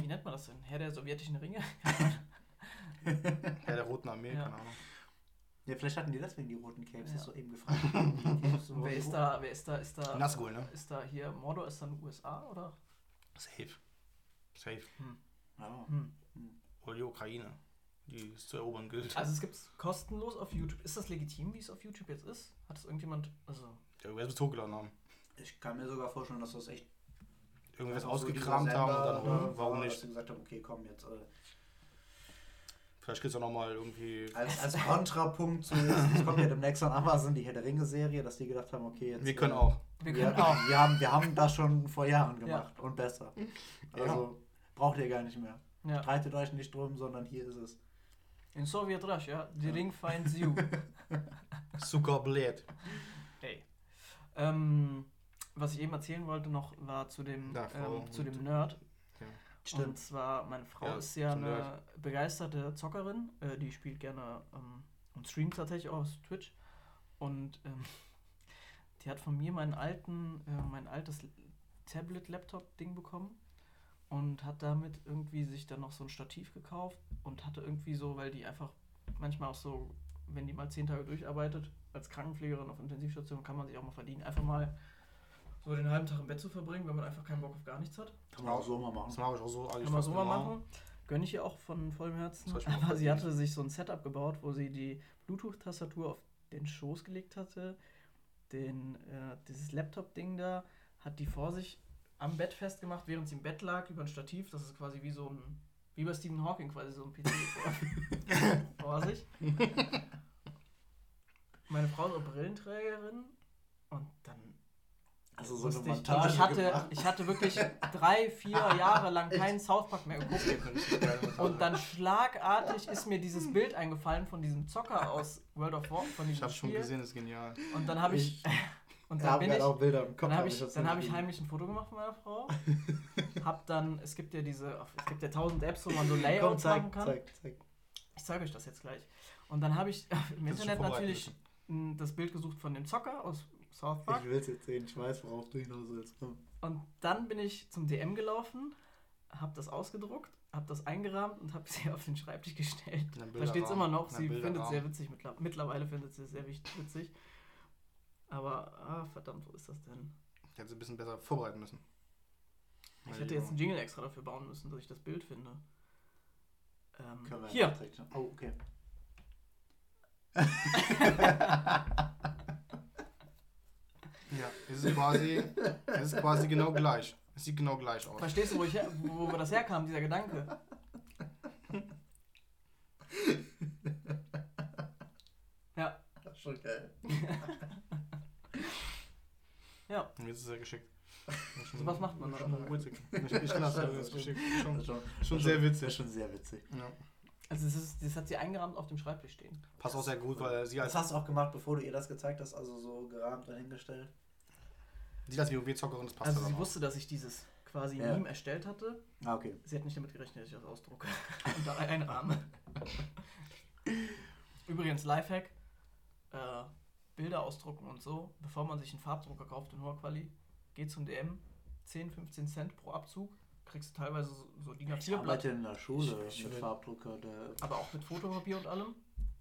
wie nennt man das denn? Herr der sowjetischen Ringe? [laughs]
Ja, der Roten Armee,
Ja.
keine Ahnung.
Ja, vielleicht hatten die deswegen die roten Capes,
Ja.
das so eben gefragt. [laughs]
Wer ist da, wer ist da, ist da,
Nazgul, ne?
ist da hier, Mordor ist dann USA oder?
Safe. Safe.
Ja.
Hm.
Oder die Ukraine, die es zu erobern gilt.
Also es gibt es kostenlos auf YouTube. Ist das legitim, wie es auf YouTube jetzt ist? Hat es irgendjemand, also
Ja, wer es hochgeladen haben.
Ich kann mir sogar vorstellen, dass das echt
Irgendwas
einfach so
ausgekramt haben und dann,
da
oh, warum nicht?
sie gesagt haben, okay, komm jetzt. Äh,
Vielleicht gibt es auch nochmal irgendwie.
als, als Kontrapunkt zu, es kommt ja demnächst an Amazon die Herr der Ringe-Serie, dass die gedacht haben, okay, jetzt.
Wir können auch.
wir
Wir,
können auch.
wir, haben, wir haben das schon vor Jahren gemacht und besser.
Ja.
Also braucht ihr gar nicht mehr.
Ja.
Streitet euch nicht drum, sondern hier ist es.
In Soviet Russia, the
Ja.
ring finds you. [laughs]
Zuckerblät.
Ey. Ähm, was ich eben erzählen wollte noch, war zu dem,
Ja,
ähm, zu dem Nerd.
Stimmt.
Und zwar, meine Frau
Ja,
ist ja eine
Nerd.
begeisterte Zockerin. Äh, die spielt gerne ähm, und streamt tatsächlich auch auf Twitch. Und ähm, [laughs] die hat von mir meinen alten, äh, mein altes Tablet-Laptop-Ding bekommen. Und hat damit irgendwie sich dann noch so ein Stativ gekauft und hatte irgendwie so, weil die einfach manchmal auch so, wenn die mal zehn Tage durcharbeitet, als Krankenpflegerin auf Intensivstation kann man sich auch mal verdienen, einfach mal so den halben Tag im Bett zu verbringen, wenn man einfach keinen Bock auf gar nichts hat.
Kann man auch so mal machen.
Das mache ich auch so. eigentlich
Kann man so mal
immer.
machen. Gönne ich ihr auch von vollem Herzen. Aber sie hatte sich so ein Setup gebaut, wo sie die Bluetooth-Tastatur auf den Schoß gelegt hatte, den, äh, dieses Laptop-Ding da, hat die vor sich am Bett festgemacht, während sie im Bett lag, über ein Stativ. Das ist quasi wie so ein, wie bei Stephen Hawking quasi so ein PC [laughs] vor, vor sich. Meine Frau ist auch Brillenträgerin und dann
Also so eine
musste ich,
Montage
ich, hatte,
gemacht.
ich hatte wirklich drei, vier [laughs] Jahre lang keinen South Park mehr geguckt.
Und
dann schlagartig ist mir dieses Bild eingefallen von diesem Zocker aus World of War, von
Ich
diesem
habe schon gesehen, ist genial.
Und dann habe ich, und
Ja,
dann bin
wir
ich,
auch Bilder im Kopf.
dann habe ich, dann
nicht
habe ich heimlich ein Foto gemacht von meiner Frau. [laughs] hab dann, es gibt ja diese, es gibt ja tausend Apps, wo man so
Komm,
Layouts machen
zeig,
kann.
zeig, zeig.
Ich zeige euch das jetzt gleich. Und dann habe ich [laughs] im
Das
Internet natürlich das Bild gesucht von dem Zocker aus South Park.
Ich will es jetzt sehen, ich weiß, worauf du hinaus willst. Komm.
Und dann bin ich zum DM gelaufen, habe das ausgedruckt, habe das eingerahmt und habe [laughs] sie auf den Schreibtisch gestellt. Da steht es immer noch. Sie findet es sehr witzig. Mittler mittlerweile findet sie es sehr wichtig, witzig. Aber, ah, verdammt, wo ist das denn?
Ich hätte sie ein bisschen besser vorbereiten müssen.
Ich hätte jetzt einen Jingle extra dafür bauen müssen, dass ich das Bild finde. Ähm,
Können wir
hier,
nachträglich- Oh, okay.
Ja, es ist quasi, es ist quasi genau gleich. Es sieht genau gleich aus.
verstehst du, wo, ich her, wo, wo das herkam, dieser Gedanke? [laughs] Ja,
Das ist schon geil. [laughs]
ja.
Und jetzt ist er geschickt. [laughs]
So was macht man dann.
Schon witzig. [laughs] Ich, ich das, geschickt. Schon,
schon,
schon sehr witzig.
schon sehr witzig.
Ja.
Also das, ist, das hat sie eingerahmt auf dem Schreibtisch stehen.
Passt auch sehr gut, weil sie als,
Das hast du auch gemacht, bevor du ihr das gezeigt hast, also so gerahmt dahingestellt.
sie als WoW-Zockerin, das passt
Also sie
auch.
wusste, dass ich dieses quasi
Ja.
Meme erstellt hatte.
Ah, okay.
Sie hat nicht damit gerechnet, dass ich das ausdrucke [laughs] und da einrahme. Übrigens, Lifehack: äh, Bilder ausdrucken und so, bevor man sich einen Farbdrucker kauft in hoher Quali, geht zum DM, 10, 15 Cent pro Abzug, kriegst du teilweise so, so DIN
Ich
A4-Blatt,
arbeite in der Schule
Ich- ich
mit Farbdrucker, der,
aber auch mit Fotopapier und allem.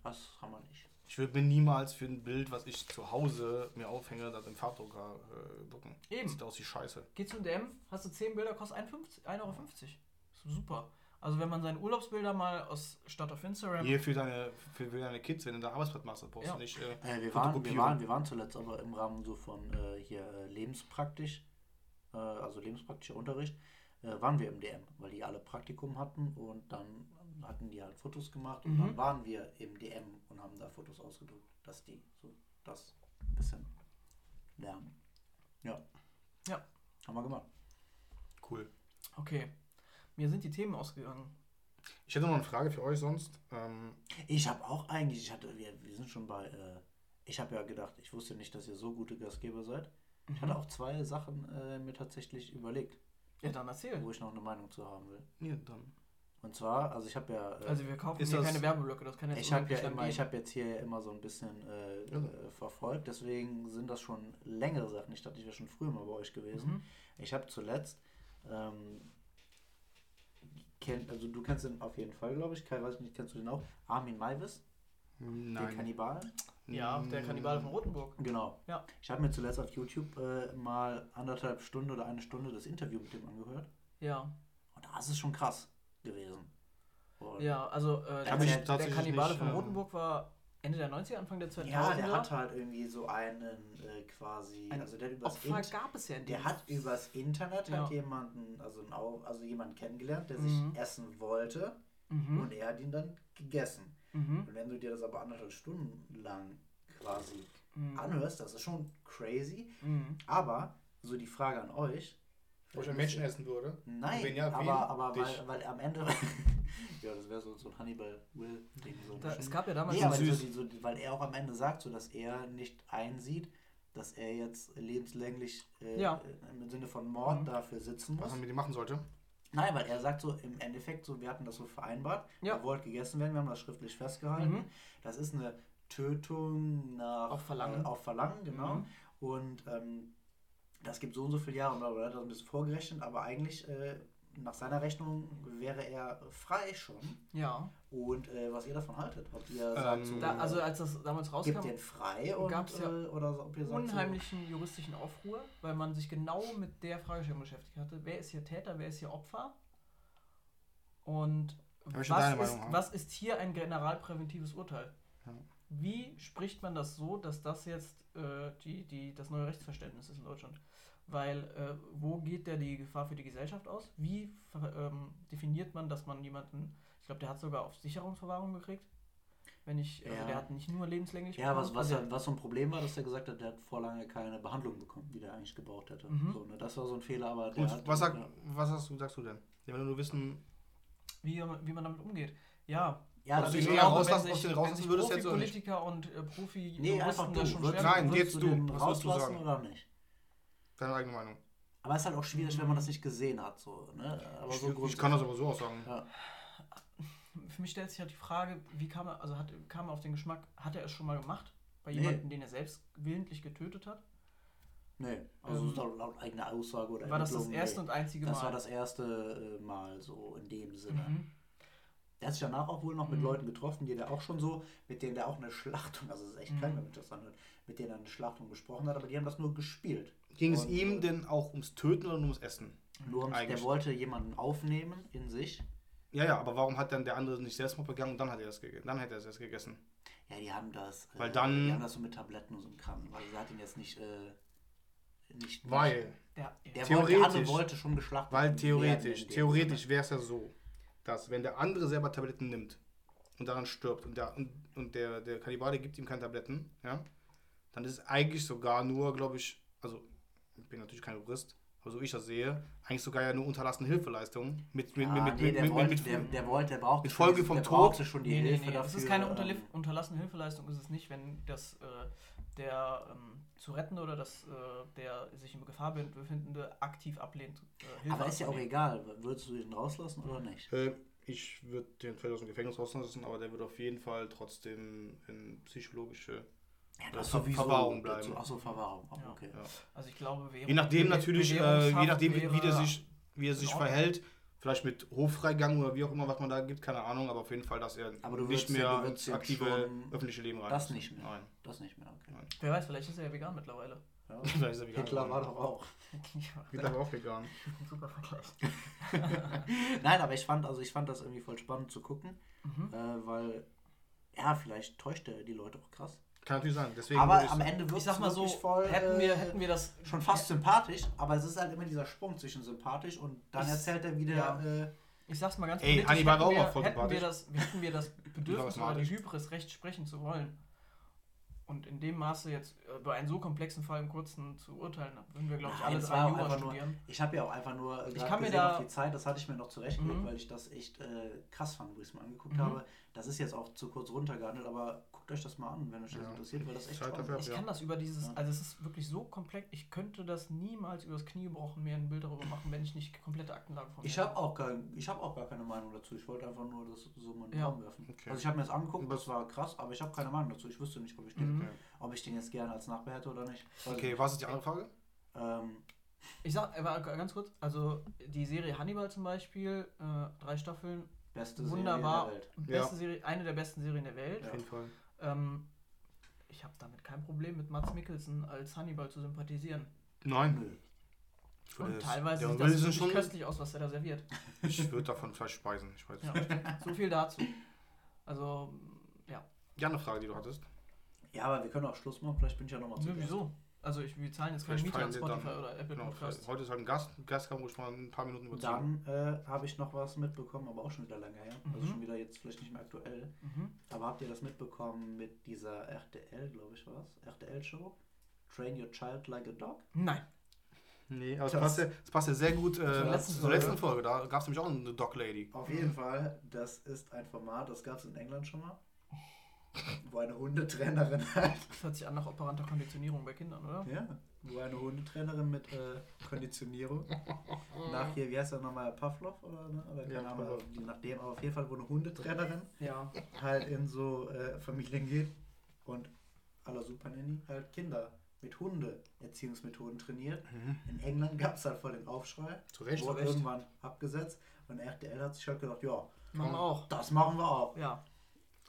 das haben wir nicht.
Ich würde mir niemals für ein Bild, was ich zu Hause mir aufhänge, das im Farbdrucker äh, drucken.
Eben.
Sieht aus wie Scheiße.
Geh zum DM, hast du 10 Bilder, kostet 1,50 1,50 Euro. Ist super. Also wenn man seine Urlaubsbilder mal aus statt auf Instagram.
Hier für deine, für, für deine Kids, wenn du da Arbeitsplatz machst, dann brauchst
Ja.
du nicht. Äh,
Äh, wir, waren, wir, waren, wir waren zuletzt aber im Rahmen so von äh, hier äh, lebenspraktisch, äh, also lebenspraktischer Unterricht, äh, waren wir im DM, weil die alle Praktikum hatten und dann hatten die halt Fotos gemacht und
Mhm.
dann waren wir im DM und haben da Fotos ausgedruckt, dass die so das ein bisschen lernen. Ja.
Ja.
Haben wir gemacht.
cool.
Okay. Mir sind die Themen ausgegangen.
Ich hätte noch eine Frage für euch sonst. Ähm,
Ich habe auch eigentlich, ich hatte, wir, wir sind schon bei, äh, ich habe ja gedacht, ich wusste nicht, dass ihr so gute Gastgeber seid. Ich hatte auch zwei Sachen äh, mir tatsächlich überlegt,
Ja, dann erzähl.
wo ich noch eine Meinung zu haben will.
ja, dann.
Und zwar, also ich habe ja, äh,
Also wir kaufen hier keine Werbeblöcke, das kann jetzt
ich habe ja immer, ich habe jetzt hier immer so ein bisschen äh,
Ja.
äh, verfolgt, deswegen sind das schon längere Sachen. Ich dachte, ich wäre schon früher mal bei euch gewesen.
Mhm.
Ich habe zuletzt, ähm, kennt, also du kennst ihn auf jeden Fall, glaube ich. Kai, weiß ich nicht, kennst du den auch? Armin Maivis,
Nein.
Kannibalen.
Ja, der Kannibale von Rotenburg.
Genau.
Ja.
Ich habe mir zuletzt auf YouTube äh, mal anderthalb Stunden oder eine Stunde das Interview mit dem angehört.
Ja.
Und das ist schon krass gewesen. Und
Ja, also äh, der, der Kannibale
nicht,
von
ähm,
Rotenburg war Ende der 90er, Anfang der 2000er.
Ja, der hat halt irgendwie so einen äh, quasi,
Ein
also der hat übers
Opfer
Int-
gab es ja in
der hat übers Internet
Ja.
halt jemanden, also, ein, also jemanden kennengelernt, der
Mhm.
sich essen wollte
Mhm.
und er hat ihn dann gegessen.
Mhm.
Und wenn du dir das aber anderthalb Stunden lang quasi
Mhm.
anhörst, das ist schon crazy.
Mhm.
Aber so die Frage an euch.
Wo ich ein Menschen essen würde.
Nein,
Wenn ja, wen?
aber, aber weil, weil am Ende. [laughs] ja, das wäre so, so ein Hannibal Will-Ding. So.
Da, es gab ja damals
nee,
so-
aber so
süß.
die, so, weil er auch am Ende sagt, so dass er nicht einsieht, dass er jetzt lebenslänglich äh,
Ja.
im Sinne von Mord
Mhm.
dafür sitzen muss.
Was man mit dem machen sollte.
Nein, weil er sagt so im Endeffekt, so wir hatten das so vereinbart,
Ja.
er wollte gegessen werden, wir haben das schriftlich festgehalten.
Mhm.
Das ist eine Tötung nach
Auf Verlangen.
Äh, auf Verlangen, genau.
Mhm.
Und ähm, das gibt so und so viele Jahre, bla bla, bla, das ist ein bisschen vorgerechnet, aber eigentlich, äh, nach seiner Rechnung wäre er frei schon.
Ja.
Und äh, was ihr davon haltet? Ob ihr
Ähm,
sagt, so,
Da, also als das damals rauskam,
gibt den frei und,
gab's ja
äh, oder ob ihr sagt,
unheimlichen juristischen Aufruhr, weil man sich genau mit der Fragestellung beschäftigt hatte. Wer ist hier Täter, wer ist hier Opfer? Und was ist, was ist hier ein generalpräventives Urteil?
Ja.
Wie spricht man das so, dass das jetzt äh, die, die, das neue Rechtsverständnis ist in Deutschland? Weil äh, wo geht der die Gefahr für die Gesellschaft aus? Wie ähm, definiert man, dass man jemanden, ich glaube, der hat sogar auf Sicherungsverwahrung gekriegt. Wenn ich, also
Ja.
der hat nicht nur lebenslänglich
Ja, was, was,
also
was so ein Problem war, dass er gesagt hat, der hat vor lange keine Behandlung bekommen, die der eigentlich gebraucht hätte.
Mhm.
So, ne, das war so ein Fehler, aber der
Gut,
hat,
was, sag,
ja.
was hast du, sagst du denn? Ja, wenn du nur wissen,
wie, wie man damit umgeht. Ja,
Ja, das
du
ich glaube,
rauslassen-
wenn sich,
ihn
wenn
rauslassen
sich
würdest nicht?
Profi-Politiker und äh, profi
Nee, einfach du.
das schon
Würdest,
schwer
Nein, jetzt
du
du.
den
Was würdest du
rauslassen
sagen?
oder nicht?
deine eigene Meinung.
Aber es ist halt auch schwierig, wenn man das nicht gesehen hat. So, ne? aber
Ich,
so
ich kann das aber so auch sagen.
Ja.
Für mich stellt sich halt die Frage, wie kam er, also hat, kam er auf den Geschmack, hat er es schon mal gemacht? Bei
Nee.
jemandem, den er selbst willentlich getötet hat?
Nee, also
Ähm,
laut, laut eigener Aussage oder
War das das erste
nee.
und einzige
Das
Mal?
war das erste äh, Mal so in dem Sinne.
Mhm.
Er hat sich danach auch wohl noch mit
Mhm.
Leuten getroffen, die der auch schon so, mit denen der auch eine Schlachtung, also es ist echt
Mhm.
man das anhört, mit denen er eine Schlachtung besprochen hat, aber die haben das nur gespielt.
Ging es
Und,
ihm
äh,
denn auch ums Töten oder nur ums Essen?
Nur ums, der
Eigentlich.
wollte jemanden aufnehmen in sich.
Ja, ja, aber warum hat dann der andere nicht Selbstmord begangen und dann hat er es gegessen? Dann hätte er es erst gegessen.
Ja, die haben das.
Weil
äh,
dann-
Die haben das so mit Tabletten und so im Kram. Weil sie hat ihn jetzt nicht. Äh, nicht
Weil,
Der,
Der,
der,
wollte, der andere
Theoretisch-
wollte schon geschlachtet
weil
werden
theoretisch,
in dem
theoretisch wäre es ja so, dass wenn der andere selber Tabletten nimmt und daran stirbt und der, und, und der, der Kannibale gibt ihm keine Tabletten, ja, dann ist es eigentlich sogar nur, glaube ich, also ich bin natürlich kein Jurist, aber so ich das sehe, eigentlich sogar ja nur unterlassene Hilfeleistung mit, mit,
Sinne. Ja,
mit,
nee,
mit,
der,
mit,
wollte,
mit,
der,
mit,
der wollte, der brauchte
mit
schon
Folge vom
der
Tod?
schon die
nee, nee,
Hilfe
nee,
dafür.
das ist keine
ähm,
unterlif- unterlassene Hilfeleistung, ist es nicht, wenn das äh, der ähm, zu retten oder das äh, der sich in Gefahr be- befindende aktiv ablehnt. Äh, Hilfe
Aber ist ja auch egal. Würdest du ihn rauslassen oder nicht?
äh, ich würde den vielleicht aus dem Gefängnis rauslassen, aber der wird auf jeden Fall trotzdem in psychologische
Ja,
das Ver- Verwahrung bleiben.
Achso, Verwahrung. Oh,
Ja.
okay.
ja.
Also ich glaube, Währung,
Je nachdem natürlich, äh, je nachdem, wie, der sich, wie er sich verhält, vielleicht mit Hoffreigang oder wie auch immer, was man da gibt, keine Ahnung, aber auf jeden Fall, dass er
Aber du
nicht mehr
ja-
ins aktive öffentliche Leben rein.
Das nicht mehr.
Nein.
Das nicht mehr, okay.
Nein.
Wer weiß, vielleicht ist er ja vegan mittlerweile.
Ja. [laughs]
Vielleicht ist er vegan
Hitler war doch auch. [laughs]
Hitler war auch vegan. [laughs]
Super Vergleich.
Nein, aber ich fand, also ich fand das irgendwie voll spannend zu gucken,
Mhm.
äh, weil ja, vielleicht täuscht er die Leute auch krass.
Kann natürlich sein. Deswegen
aber
würde ich
am Ende wird
Ich sag mal so,
voll,
hätten,
äh,
wir, hätten wir das
schon fast sympathisch, aber es ist halt immer dieser Sprung zwischen sympathisch und dann
Ich-
erzählt er wieder.
ja.
Äh,
Ich sag's mal ganz
Ey,
politisch,
Hannibal war
hätten
auch
wir,
mal voll
hätten wir das, hätten wir das [laughs] Bedürfnis oder die. Hybris, recht sprechen zu wollen und in dem Maße jetzt äh, über einen so komplexen Fall im Kurzen zu urteilen, würden wir, glaube ich, alle drei
auch
Jura
einfach nur-
studieren.
ich habe ja auch einfach nur äh,
Ich kann mir da-
auf die Zeit, das hatte ich mir noch zurechtgelegt,
Mhm.
weil ich das echt äh, krass fand, wo ich es mir angeguckt
Mhm.
habe. Das ist jetzt auch zu kurz runtergehandelt, aber guckt euch das mal an, wenn euch das
Ja.
interessiert, weil das echt
Zeit
spannend
dafür
ist.
Ich
Ja.
kann das über dieses, also es ist wirklich so komplex, ich könnte das niemals übers Knie gebrochen mir ein Bild darüber machen, wenn ich nicht komplette Aktenlage von mir
Ich habe auch, kein, ich hab auch gar keine Meinung dazu. Ich wollte einfach nur das so mal in den
Ja.
Raum werfen.
Okay.
Also ich habe mir das angeguckt,
Was-
das war krass, aber ich habe keine Meinung dazu. Ich wüsste nicht, ob ich den,
Mhm.
Okay.
ob ich den jetzt gerne als Nachbar hätte oder nicht. Weiß
Okay, was ist die andere Frage?
Ähm,
Ich sag, aber ganz kurz, also die Serie Hannibal zum Beispiel, äh, drei Staffeln,
beste
wunderbar,
Serie der Welt.
beste
Ja.
Serie, eine der besten Serien der Welt.
Ja.
Auf jeden Fall.
Ähm, ich habe damit kein Problem, mit Mats Mikkelsen als Hannibal zu sympathisieren.
Nein. Ich würde
Und teilweise
der
sieht das
sind
wirklich
schon.
köstlich aus, was er da serviert. [laughs]
Ich würde davon vielleicht speisen. Ich weiß
Ja. so viel dazu. Also, ja.
Die andere Frage, die du hattest.
Ja, aber wir können auch Schluss machen. Vielleicht bin ich ja nochmal zu
Nö, wieso? Also, ich, wir zahlen jetzt keine
Vielleicht
Miete an Spotify
dann-
oder Apple
Genau,
Podcasts.
heute ist halt ein Gast, ein Gast kam, wo ich mal ein paar Minuten überziehen.
Dann äh, habe ich noch was mitbekommen, aber auch schon wieder lange her. Also
Mhm.
schon wieder jetzt vielleicht nicht mehr aktuell.
Mhm.
Aber habt ihr das mitbekommen mit dieser RTL, glaube ich, was? RTL-Show? Train Your Child Like a Dog?
Nein.
Nee, aber es
Das-
passt, ja, es passt ja sehr gut äh,
letzten
zur letzten Folge. Da gab es nämlich auch eine Dog Lady.
Auf jeden Fall, das ist ein Format, das gab es in England schon mal. [laughs] Wo eine Hundetrainerin halt.
Das hört sich an nach operanter Konditionierung bei Kindern, oder?
Ja, wo eine Hundetrainerin mit äh, Konditionierung [laughs] nach hier, wie heißt er nochmal, Pavlov oder, ne? oder keine
Ja,
Ahnung, je nachdem, aber auf jeden Fall, wo eine Hundetrainerin
Ja.
halt in so äh, Familien geht und la Super Nanny halt Kinder mit Hunde-Erziehungsmethoden trainiert.
Mhm.
In England gab es halt voll den Aufschrei.
Zu Recht.
wurde
Recht.
irgendwann abgesetzt. Und RTL hat sich halt gedacht, ja,
Machen wir auch.
das machen wir auch.
Ja.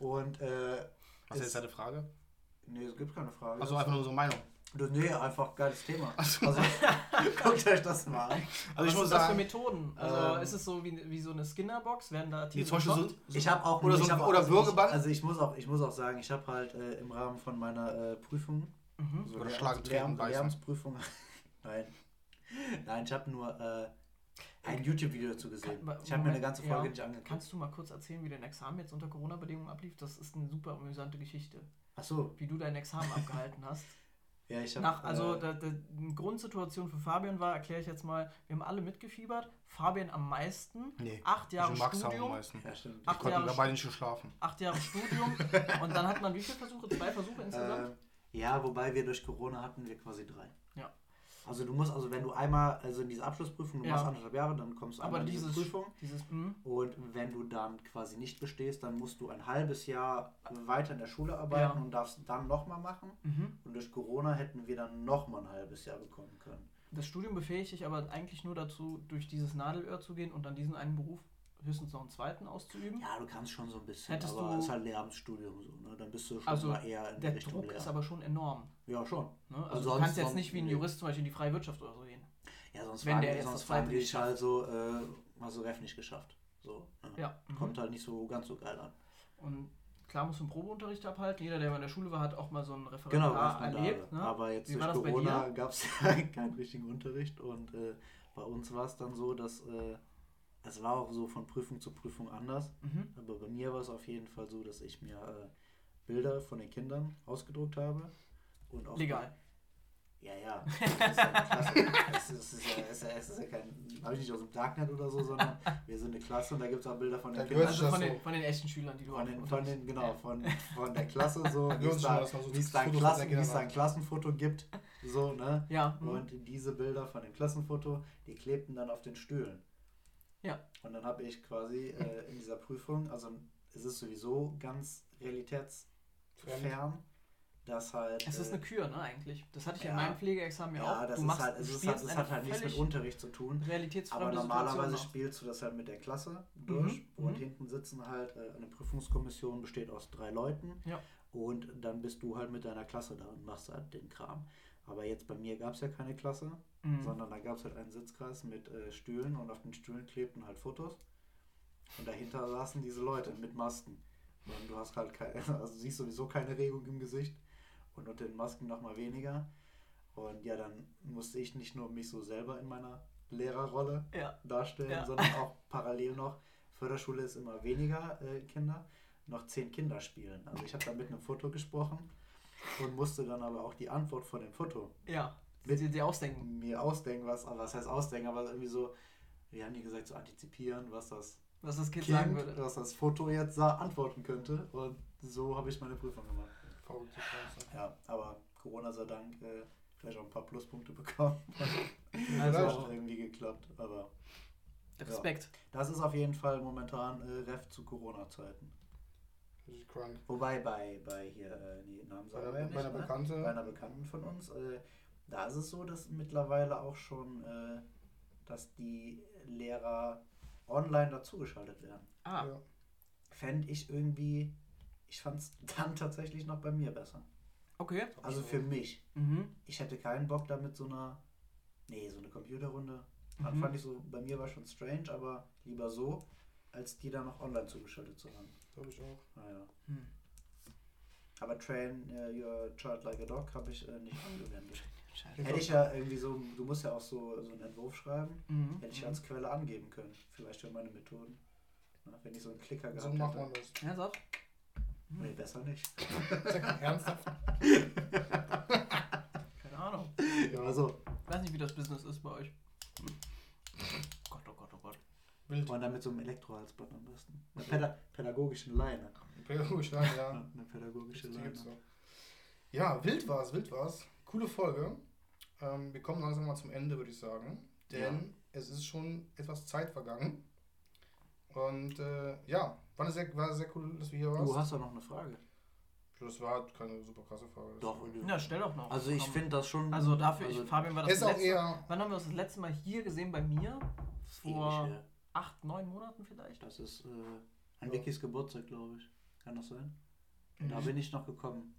Und äh,
Was ist
ist-
jetzt deine Frage?
nee, es gibt keine Frage.
Also einfach nur so Meinung.
Du, nee, einfach geiles Thema.
Ach so.
Also, [laughs] guckt euch das mal an.
Also
Was
ich muss
sind das für
sagen,
Methoden? Also
Ähm,
ist es so wie, wie so eine Skinnerbox? Werden da
die
Tiere
Beispiel so,
Ich habe auch
Oder so
hab
oder
also
Würgeband?
Ich, also ich muss auch, ich muss auch sagen, ich habe halt äh, im Rahmen von meiner äh, Prüfung
Mhm.
so
Oder schlagen.
Lehramtsprüfung. [laughs] Nein, nein, ich habe nur äh, ein YouTube-Video dazu gesehen.
Kann-
Ich habe mir eine ganze Folge
ja.
nicht angeguckt.
Kannst du mal kurz erzählen, wie dein Examen jetzt unter Corona-Bedingungen ablief? Das ist eine super amüsante Geschichte.
Ach so,
Wie du dein Examen abgehalten hast. [laughs]
ja, ich habe.
Nach, also
äh,
da, da, eine Grundsituation für Fabian war, erkläre ich jetzt mal, wir haben alle mitgefiebert. Fabian am meisten.
Nee,
Acht Jahre
ich und Max haben am
Studium.
meisten.
ja, stimmt.
Ach,
Wir konnten
Jahre
da beide nicht geschlafen.
Acht Jahre Studium. [laughs] Und dann hat man wie viele Versuche? Zwei Versuche insgesamt?
Äh, ja, wobei wir durch Corona hatten wir quasi drei.
Ja.
Also du musst, also wenn du einmal, also in diese Abschlussprüfung, du
Ja.
machst anderthalb Jahre, dann kommst du
Aber
einmal in diese
dieses,
Prüfung.
dieses hm,
Und wenn du dann quasi nicht bestehst, dann musst du ein halbes Jahr weiter in der Schule arbeiten
Ja.
und darfst dann nochmal machen.
mhm.
Und durch Corona hätten wir dann nochmal ein halbes Jahr bekommen können.
Das Studium befähigt dich aber eigentlich nur dazu, durch dieses Nadelöhr zu gehen und dann diesen einen Beruf höchstens noch einen zweiten auszuüben.
Ja, du kannst schon so ein bisschen,
Hättest
aber
du-
es ist halt Lehramtsstudium so, ne? Dann bist du schon
Also,
mal eher in
Der
Richtung
Druck
Lehramt.
ist aber schon enorm.
Ja, schon.
Ne? Also,
Also
du kannst jetzt nicht wie ein. Jurist zum Beispiel in die freie Wirtschaft oder so gehen.
Ja, sonst
Wenn
fragen,
der
die- sonst fragen die dich halt so, äh, hast du Ref nicht geschafft. So, ne?
Ja. Mhm.
Kommt halt nicht so ganz so geil an.
Und klar musst du einen Probeunterricht abhalten. Jeder, der mal in der Schule war, hat auch mal so ein
Genau,
Referendar
Referendare.
erlebt. Ne?
aber jetzt
Wie
durch Corona gab es [laughs] ja keinen richtigen Unterricht und äh, bei uns war es dann so, dass äh, es war auch so von Prüfung zu Prüfung anders.
Mhm.
Aber bei mir war es auf jeden Fall so, dass ich mir äh, Bilder von den Kindern ausgedruckt habe. Und auch
Legal.
Ja, ja. [laughs] Das ist ja. Es ist, es ist ja, ist ja, ist ja kein, habe ich nicht aus dem Darknet oder so, sondern wir sind eine Klasse und da gibt es auch Bilder von den Kindern.
Also
das
von
so.
den, von den echten Schülern, die du
Von den, von den, genau, von, von der Klasse so, wie es [laughs] da,
so
wie es da Klassen, da ein. Klassenfoto gibt, so, ne?
Ja. mhm.
Und diese Bilder von dem Klassenfoto, die klebten dann auf den Stühlen.
Ja.
Und dann habe ich quasi äh, in dieser Prüfung, also es ist sowieso ganz realitätsfern, dass halt.
Es ist
äh,
eine Kür, ne, eigentlich. Das hatte ich
ja.
in meinem Pflegeexamen ja,
ja,
auch.
das
du machst,
halt, es, ist halt, es hat halt nichts mit Unterricht zu tun. Aber normalerweise spielst du das halt mit der Klasse durch
Mhm,
und
mhm.
hinten sitzen halt, äh, eine Prüfungskommission besteht aus drei Leuten
Ja.
und dann bist du halt mit deiner Klasse da und machst halt den Kram. Aber jetzt bei mir gab es ja keine Klasse,
Mhm.
sondern da gab es halt einen Sitzkreis mit äh, Stühlen und auf den Stühlen klebten halt Fotos und dahinter saßen diese Leute mit Masken. Und du hast halt keine, [laughs] also du siehst sowieso keine Regung im Gesicht und unter den Masken nochmal weniger. Und ja, dann musste ich nicht nur mich so selber in meiner Lehrerrolle
Ja.
darstellen,
Ja.
sondern auch parallel noch, Förderschule ist immer weniger äh, Kinder, noch zehn Kinder spielen. Also ich habe da mit einem Foto gesprochen und musste dann aber auch die Antwort von dem Foto
Ja. Du dir ausdenken?
mir ausdenken, was, aber was heißt ausdenken, aber irgendwie so, wie haben die gesagt, so antizipieren, was das
Was das Kind sagen
Kind,
würde.
was das Foto jetzt antworten könnte. Und so habe ich meine Prüfung gemacht.
Verrückte Scheiße.
Ja, aber Corona sei Dank äh, gleich auch ein paar Pluspunkte bekommen. [laughs]
Also,
Das hat irgendwie geklappt. Aber
Respekt.
das ist auf jeden Fall momentan äh, Ref zu Corona-Zeiten.
Richtig krank.
Wobei bei, bei hier, äh, nee, Namen
Bei
sagen
der-
wir
bei der
ne?
Bekannte.
Bei einer Bekannten von uns, äh, da ist es so, dass mittlerweile auch schon, äh, dass die Lehrer online dazugeschaltet werden.
Ah,
Ja.
Fände ich irgendwie, ich fand es [laughs] dann tatsächlich noch bei mir besser.
okay.
Also für mich.
Mhm.
Ich hätte keinen Bock damit so einer, nee, so eine Computerrunde. Dann
Mhm.
fand ich so, bei mir war schon strange, aber lieber so, als die dann noch online zugeschaltet zu haben.
Glaube ich auch.
Naja.
Hm.
Aber Train äh, Your Child Like a Dog habe ich äh, nicht angewendet. Hätte ich ja irgendwie so, du musst ja auch so, so einen Entwurf schreiben,
Mhm.
hätte ich als Quelle angeben können. Vielleicht für meine Methoden. Na, wenn ich so einen Klicker
So
gehabt
macht
hätte.
man das.
Ernsthaft?
Nee, besser nicht.
Ernsthaft? [laughs]
Keine Ahnung.
Ja,
Also,
Ich weiß nicht, wie das Business ist bei euch. Gott, oh Gott, oh Gott.
wild.
und dann mit so einem Elektrohalsband am besten. Eine päda pädagogischen Leine.
Pädagogisch, nein, ja.
Eine pädagogische Leine.
noch. Ja, wild war's, wild war's. Coole Folge. Ähm, wir kommen langsam mal zum Ende, würde ich sagen. Denn
Ja.
es ist schon etwas Zeit vergangen. Und äh, ja, war, eine sehr, war sehr cool, dass wir hier waren.
Du hast doch noch eine Frage.
Das war halt keine super krasse Frage. Das
Doch,
Ja, stell doch noch.
Also ich finde das schon.
Also dafür,
also
ich, Fabian war das
Ist auch
letzte,
eher.
Wann haben wir uns das letzte Mal hier gesehen? Bei mir? Vor
ewig
acht, neun Monaten vielleicht?
Das ist äh, an
Ja.
Vickys Geburtstag, glaube ich. Kann das sein? Da
Mhm.
bin ich noch gekommen.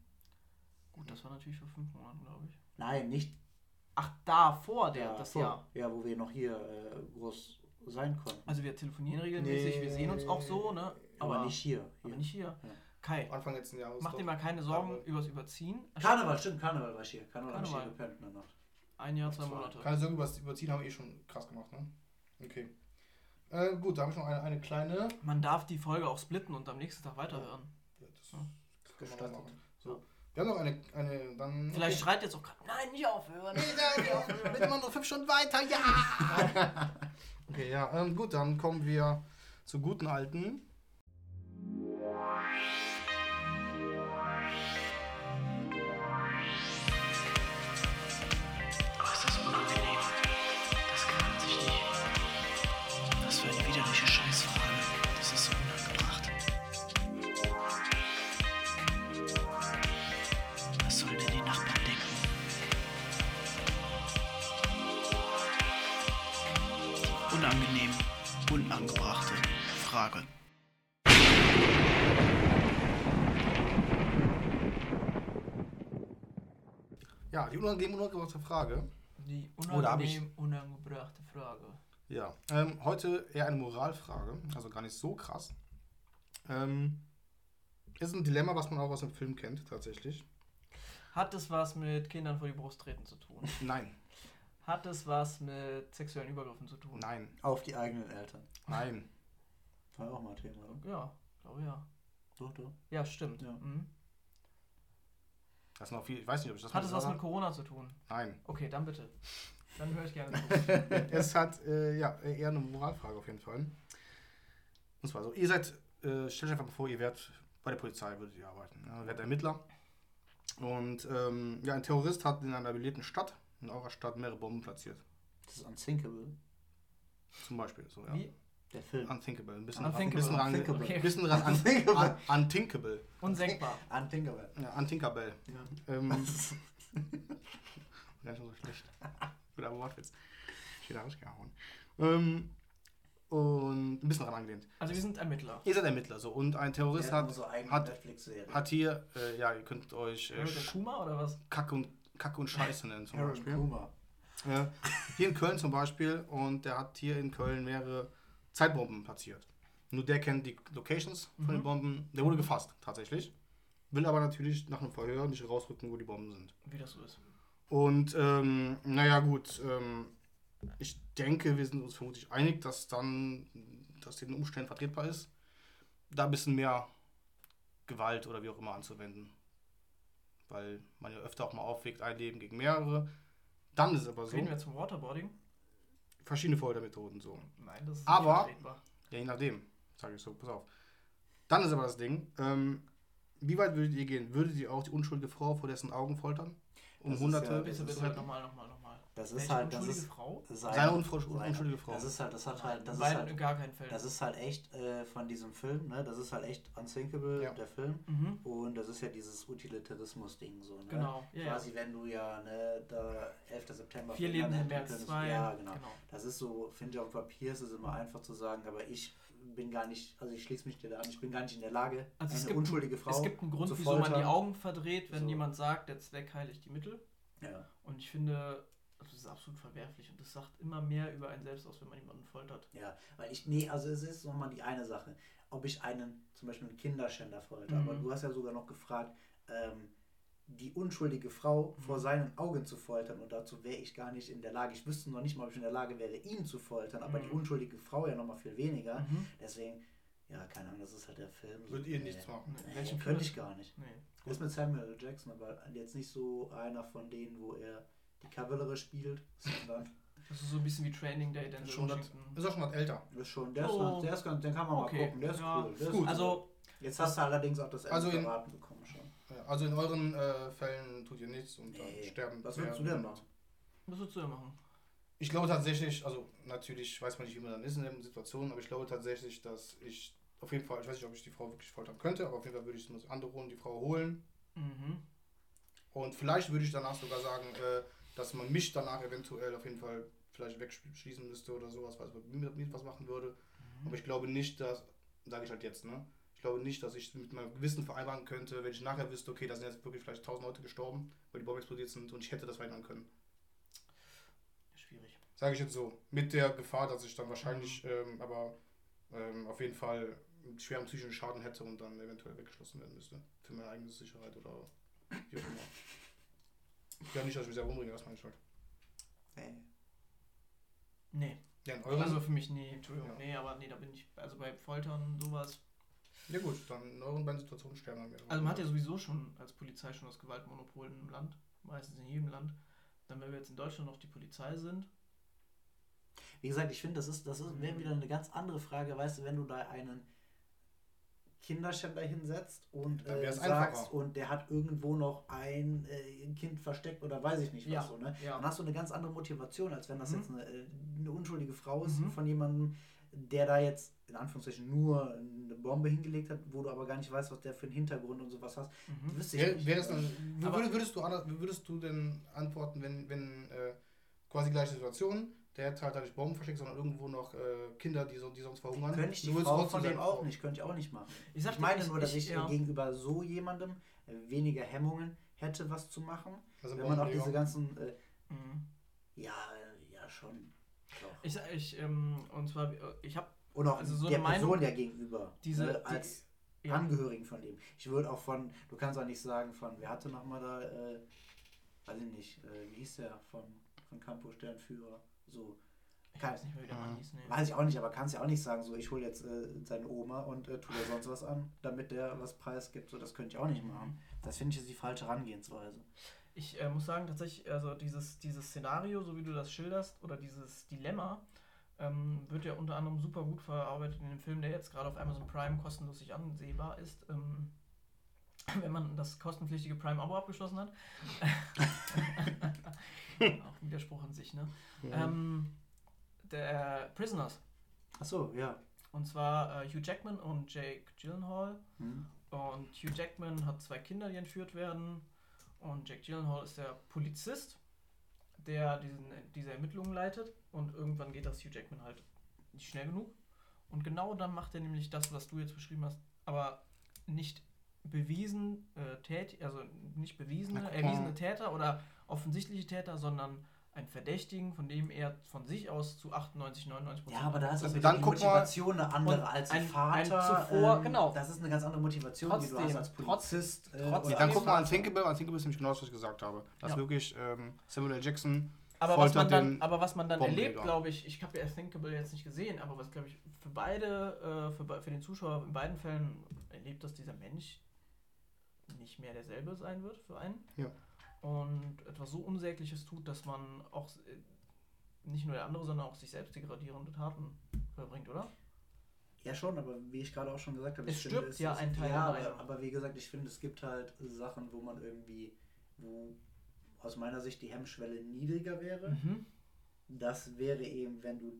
Gut, das war natürlich vor fünf Monaten, glaube ich.
Nein, nicht
Ach, davor der,
ja,
das
vor-
Jahr.
Ja, wo wir noch hier äh, groß sein konnten.
Also wir telefonieren regelmäßig, wir sehen uns auch so, ne?
Aber,
Aber,
nicht hier.
aber
hier.
nicht hier. Kai,
Anfang letzten Jahres.
mach
doch.
dir mal keine Sorgen
Aber-
übers Überziehen.
Karneval, stimmt, Karneval war ich hier. Karneval, habe ich hier
Karneval.
gepennt in der Nacht.
Ein Jahr, zwei. Monate.
Keine Sorge, übers Überziehen haben wir eh schon krass gemacht, ne? Okay. Äh, gut, da habe ich noch eine, eine kleine.
Man darf die Folge auch splitten und am nächsten Tag weiterhören.
Ja, das
Ja.
kann man
Gestattet.
noch. So. Wir haben noch eine, eine dann.
Vielleicht
okay.
schreit jetzt auch gerade, nein, nicht aufhören.
Bitte mal nur fünf Stunden weiter, ja! [laughs] okay, ja, ähm, gut, dann kommen wir zu guten alten.
Die unangenehm unangebrachte Frage.
Die ich-
unangenehm unangebrachte Frage.
Ja, ähm, heute eher eine Moralfrage, also gar nicht so krass. Ähm, ist ein Dilemma, was man auch aus dem Film kennt, tatsächlich.
Hat es was mit Kindern vor die Brust treten zu tun? [laughs]
Nein,
Hat es was mit sexuellen Übergriffen zu tun?
nein,
Auf die eigenen Eltern.
nein.
War ja auch mal Thema, oder?
Ja, glaube ja.
Doch, doch.
Ja, stimmt.
Ja.
Mhm.
Das ist noch viel, ich weiß nicht, ob ich das
Hat es was mit Corona zu tun?
Nein.
Okay, dann bitte. Dann höre ich gerne zu. [laughs]
es hat äh, ja, eher eine Moralfrage auf jeden Fall. Und zwar so, ihr seid, äh, stellt euch einfach mal vor, ihr werdet bei der Polizei, würdet ihr arbeiten. Ja, ihr werdet Ermittler. Und ähm, ja, ein Terrorist hat in einer belebten Stadt, in eurer Stadt, mehrere Bomben platziert.
Das ist Unthinkable.
Zum Beispiel. So, ja.
Wie?
Der Film.
Unthinkable. Ein bisschen,
Unthinkable.
Ein bisschen ran,
Unthinkable.
Okay.
Bisschen ran, un, un, unthinkable.
Unsenkbar.
Unthinkable.
Ja, unthinkable.
Ja.
Ähm, [laughs] [laughs] gar nicht so schlecht. Guter Wortwitz. Ich wieder rausgehauen. Ähm, und ein bisschen dran angelehnt.
Also wir sind Ermittler.
Ihr seid Ermittler so und ein Terrorist
hat
hat,
unsere eigene
hat,
Netflix-Serie.
hat hier, äh, ja, ihr könnt euch äh,
Kuma oder was?
Kacke, und, Kacke und Scheiße nennen zum
Harold
Beispiel.
Kumar.
Ja, hier in Köln zum Beispiel und der hat hier in Köln mehrere Zeitbomben platziert. Nur der kennt die Locations von den
Mhm.
Bomben. Der wurde gefasst, tatsächlich. Will aber natürlich nach einem Verhör nicht rausrücken, wo die Bomben sind.
Wie das so ist.
Und ähm, naja gut, ähm, ich denke, wir sind uns vermutlich einig, dass dann, dass den Umständen vertretbar ist, da ein bisschen mehr Gewalt oder wie auch immer anzuwenden. Weil man ja öfter auch mal aufwägt, ein Leben gegen mehrere. Dann ist es aber so,
Reden wir vom Waterboarding?
Verschiedene Foltermethoden so.
Nein, das ist
Aber-
nicht vertretbar.
Ja, je nachdem, sage ich so, pass auf. Dann ist aber das Ding, ähm, wie weit würdet ihr gehen? Würdet ihr auch die unschuldige Frau vor dessen Augen foltern? Um
Das ist
hunderte
ja-
Bitte, bitte,
ist halt-
nochmal, nochmal, nochmal.
Das ist
Welche
halt, das
unschuldige
ist
Frau?
Seine unfro- unschuldige Frau.
Das ist halt, das hat halt, das ist
Bei
halt,
gar keinen Fällen.
das ist halt echt äh, von diesem Film, ne? Das ist halt echt Unthinkable,
Ja.
der Film.
mhm.
Und das ist ja dieses Utilitarismus-Ding so, ne?
Genau. Ja, ja.
Quasi, wenn du ja, ne, da 11. September
Vier Leben als
können,
zwei.
Ja, genau.
genau.
Das ist so, finde ich auf Papier ist es immer einfach zu sagen, aber ich bin gar nicht, also ich schließe mich dir da an, ich bin gar nicht in der Lage,
Also es
eine
gibt,
unschuldige Frau
es gibt einen Grund, wieso man die. Augen verdreht, wenn
So.
jemand sagt, der Zweck heiligt die Mittel.
Ja.
Und ich finde, das ist absolut verwerflich und das sagt immer mehr über einen selbst aus, wenn man jemanden foltert.
Ja, weil ich, nee, also es ist nochmal die eine Sache, ob ich einen, zum Beispiel einen Kinderschänder folter,
Mhm.
aber du hast ja sogar noch gefragt, ähm, die unschuldige Frau
Mhm.
vor seinen Augen zu foltern und dazu wäre ich gar nicht in der Lage, ich wüsste noch nicht mal, ob ich in der Lage wäre, ihn zu foltern, aber
Mhm.
die unschuldige Frau ja nochmal viel weniger,
Mhm.
deswegen, ja, keine Ahnung, das ist halt der Film.
Würdet ihr nichts machen?
Nee,
Nee,
welchen
könnte ich gar nicht.
Nee.
Das ist mit Samuel L. Jackson, aber jetzt nicht so einer von denen, wo er die Kavallerie spielt, [laughs]
Das ist so ein bisschen wie Training Day,
Ist
Denzel
schon das, ist auch schon was älter.
ist schon, der ist,
Oh.
ganz, der ist ganz, den kann man
Okay,
mal gucken, der ist
ja,
cool. Der ist
gut.
Also,
Jetzt hast du allerdings auch das Ende
Also in-
verraten bekommen schon.
Also in euren äh, Fällen tut ihr nichts und dann
Nee.
sterben.
Was würdest du denn machen?
was würdest du denn machen?
Ich glaube tatsächlich, also natürlich weiß man nicht, wie man dann ist in der Situation, aber ich glaube tatsächlich, dass ich auf jeden Fall, ich weiß nicht, ob ich die Frau wirklich foltern könnte, aber auf jeden Fall würde ich das andere holen, die Frau holen.
Mhm.
Und vielleicht würde ich danach sogar sagen, äh, dass man mich danach eventuell auf jeden Fall vielleicht wegschließen müsste oder sowas, weil es mit mir was machen würde. Aber ich glaube nicht, dass, sage ich halt jetzt, ne? Ich glaube nicht, dass ich mit meinem Gewissen vereinbaren könnte, wenn ich nachher wüsste, okay, da sind jetzt wirklich vielleicht 1000 Leute gestorben, weil die Bomben explodiert sind und ich hätte das verhindern können.
Schwierig.
Sage ich jetzt so. Mit der Gefahr, dass ich dann wahrscheinlich, ähm, aber ähm, auf jeden Fall einen schweren psychischen Schaden hätte und dann eventuell weggeschlossen werden müsste. Für meine eigene Sicherheit oder wie auch immer. [laughs] Ja, nicht, dass ich mich selber umbringe, das meine ich halt.
Ey.
Nee.
Ja, in euren,
Also für mich, nee, Entschuldigung.
Ja.
Nee, aber nee, da bin ich. Also bei Foltern, sowas.
ja gut, dann in euren beiden Situationen sterben mehrere.
Also man hat ja sowieso schon als Polizei schon das Gewaltmonopol in einem Land. Meistens in jedem Land. Dann, wenn wir jetzt in Deutschland noch die Polizei sind.
Wie gesagt, ich finde, das ist, das ist, wäre wieder eine ganz andere Frage, weißt du, wenn du da einen Kinderschänder hinsetzt und äh,
wär's
sagst,
einfacher.
und der hat irgendwo noch ein äh, Kind versteckt oder weiß ich nicht was
Ja,
so, ne?
ja.
Dann hast du eine ganz andere Motivation, als wenn das
Mhm.
jetzt eine, äh, eine unschuldige Frau ist
Mhm.
von jemandem, der da jetzt in Anführungszeichen nur eine Bombe hingelegt hat, wo du aber gar nicht weißt, was der für einen Hintergrund und sowas hast.
Mhm.
Wüsste ich
Wer,
nicht.
wer ist dann, würdest, du, anders- würdest du denn antworten, wenn, wenn äh, quasi gleiche Situation, der hat halt nicht Bomben versteckt, sondern irgendwo noch äh, Kinder, die, so, die sonst verhungern.
Könnte ich die Frau
trotzdem
von dem auch
Frau-
nicht, könnte ich auch nicht machen.
Ich sag
Ich meine nur, dass
ich-
ich,
ja.
gegenüber so jemandem äh, weniger Hemmungen hätte, was zu machen.
Also
Wenn man auch diese ganzen, äh,
Mhm.
ja, ja schon. Doch.
Ich, ich, ähm, und zwar, äh, ich habe
Und auch
also so
der
eine Meinung-
Person ja gegenüber,
diese-
ne,
die-
als
ja.
Angehörigen von dem. Ich würde auch von, du kannst auch nicht sagen von, wer hatte nochmal da, äh, weiß ich nicht, äh, wie hieß der von, von Campo Sternführer, so.
Ich weiß nicht mehr, wie der Mann hieß. Nee.
Weiß ich auch nicht, aber kannst ja auch nicht sagen, so ich hole jetzt äh, seine Oma und äh, tue da sonst was an, damit der was preisgibt. So, das könnte ich auch nicht machen. Das finde ich ist die falsche Herangehensweise.
Ich äh, muss sagen, tatsächlich, also dieses, dieses Szenario, so wie du das schilderst, oder dieses Dilemma, ähm, wird ja unter anderem super gut verarbeitet in dem Film, der jetzt gerade auf Amazon Prime kostenlos sich ansehbar ist. Ähm, [laughs] wenn man das kostenpflichtige Prime-Abo abgeschlossen hat. [laughs] Auch ein Widerspruch an sich, ne? Ähm, der Prisoners.
Achso, ja.
Und zwar äh, Hugh Jackman und Jake Gyllenhaal.
Hm.
Und Hugh Jackman hat zwei Kinder, die entführt werden. Und Jack Gyllenhaal ist der Polizist, der diesen, diese Ermittlungen leitet. Und irgendwann geht das Hugh Jackman halt nicht schnell genug. Und genau dann macht er nämlich das, was du jetzt beschrieben hast, aber nicht bewiesen, äh, tät, also nicht bewiesene, erwiesene Täter oder offensichtliche Täter, sondern ein Verdächtigen, von dem er von sich aus zu 98, 99
Ja, aber da ist
Also dann
die
mal-
Motivation eine andere als
ein-
Vater.
ein zuvor-
ähm,
genau.
Das ist eine ganz andere Motivation, die du
Trotzdem,
hast als
trotz-
Polizist. äh,
trotzdem-
Ja, dann guck mal an. Thinkable. An Thinkable ist nämlich genau das, was ich gesagt habe. Das
Ja.
wirklich ähm, Samuel L. Jackson
Aber was, man dann, aber was man dann erlebt, glaube ich, ich habe ja Thinkable jetzt nicht gesehen, aber was glaube ich für beide, äh, für, für den Zuschauer in beiden Fällen erlebt, dass dieser Mensch nicht mehr derselbe sein wird für einen.
Ja.
Und etwas so Unsägliches tut, dass man auch äh, nicht nur der andere, sondern auch sich selbst degradierende Taten verbringt, oder?
Ja, schon, aber wie ich gerade auch schon gesagt habe,
Es
ich finde,
stirbt ja ein Teil
Ja,
der
aber, aber wie gesagt, ich finde, es gibt halt Sachen, wo man irgendwie, wo aus meiner Sicht die Hemmschwelle niedriger wäre.
Mhm.
Das wäre eben, wenn du,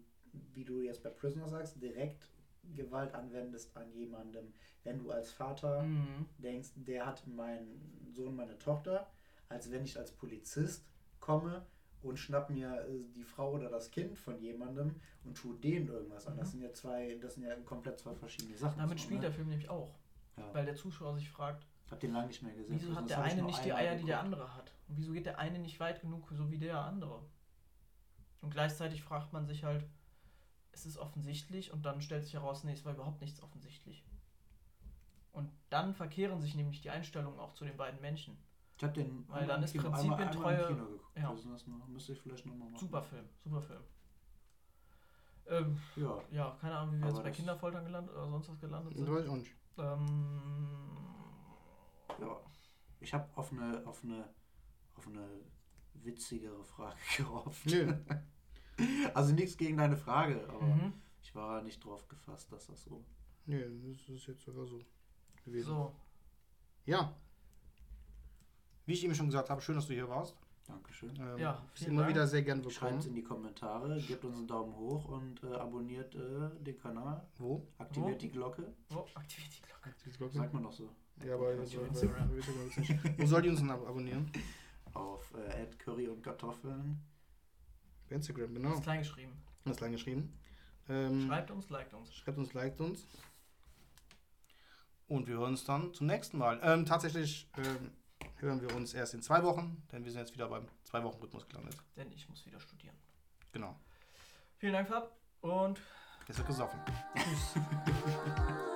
wie du jetzt bei Prisoner sagst, direkt Gewalt anwendest an jemandem. Wenn du als Vater
Mhm.
denkst, der hat meinen Sohn, meine Tochter, als wenn ich als Polizist komme und schnapp mir äh, die Frau oder das Kind von jemandem und tue denen irgendwas an. Das sind ja zwei, das sind ja komplett zwei verschiedene Sachen.
Mhm. Damit
so,
spielt
ne?
der Film nämlich auch.
Ja.
Weil der Zuschauer sich fragt,
Ich habe den lange nicht mehr gesehen.
Wieso hat der
hab
eine nicht die Eier, die der
geguckt.
andere hat? Und wieso geht der eine nicht weit genug, so wie der andere? Und gleichzeitig fragt man sich halt, es ist offensichtlich und dann stellt sich heraus, nee, es war überhaupt nichts offensichtlich. Und dann verkehren sich nämlich die Einstellungen auch zu den beiden Menschen.
Ich habe den
Weil dann ist
Kino-
Prinzipientreue-
einmal, einmal im Kino geguckt.
ja.
Also das müsste ich vielleicht nochmal machen.
Super Film, super Film. Ähm,
Ja.
ja, keine Ahnung, wie wir
Aber
jetzt bei Kinderfoltern gelandet oder sonst was gelandet sind.
weiß ich auch nicht.
Ähm,
ja. Ich habe auf eine, auf, eine, auf eine witzigere Frage [laughs] gehofft.
Nö. [laughs]
Also nichts gegen deine Frage, aber
mhm.
ich war nicht drauf gefasst, dass das so.
Nee, das ist jetzt sogar so gewesen.
So,
Ja. Wie ich eben schon gesagt habe, schön, dass du hier warst.
Dankeschön.
Ähm,
Ja,
ist
vielen
immer
Dank.
wieder sehr gern
Schreibt
willkommen.
es in die Kommentare, gebt uns einen Daumen hoch und äh, abonniert äh, den Kanal.
Wo?
Aktiviert
Wo?
die Glocke.
Wo? Aktiviert die Glocke.
Sagt man doch so.
Ja, aber
Instagram.
Wo soll die uns denn ab- abonnieren?
Auf äh, Curry und Kartoffeln.
Bei Instagram,
Das
genau.
ist klein geschrieben.
Das ist lang geschrieben. Ähm,
Schreibt uns, liked uns.
Schreibt uns, liked uns. Und wir hören uns dann zum nächsten Mal. Ähm, tatsächlich ähm, hören wir uns erst in zwei Wochen, denn wir sind jetzt wieder beim Zwei-Wochen-Rhythmus gelandet.
Denn ich muss wieder studieren.
Genau.
Vielen Dank, Fab. Und
Es wird gesoffen. [laughs]
tschüss. [laughs]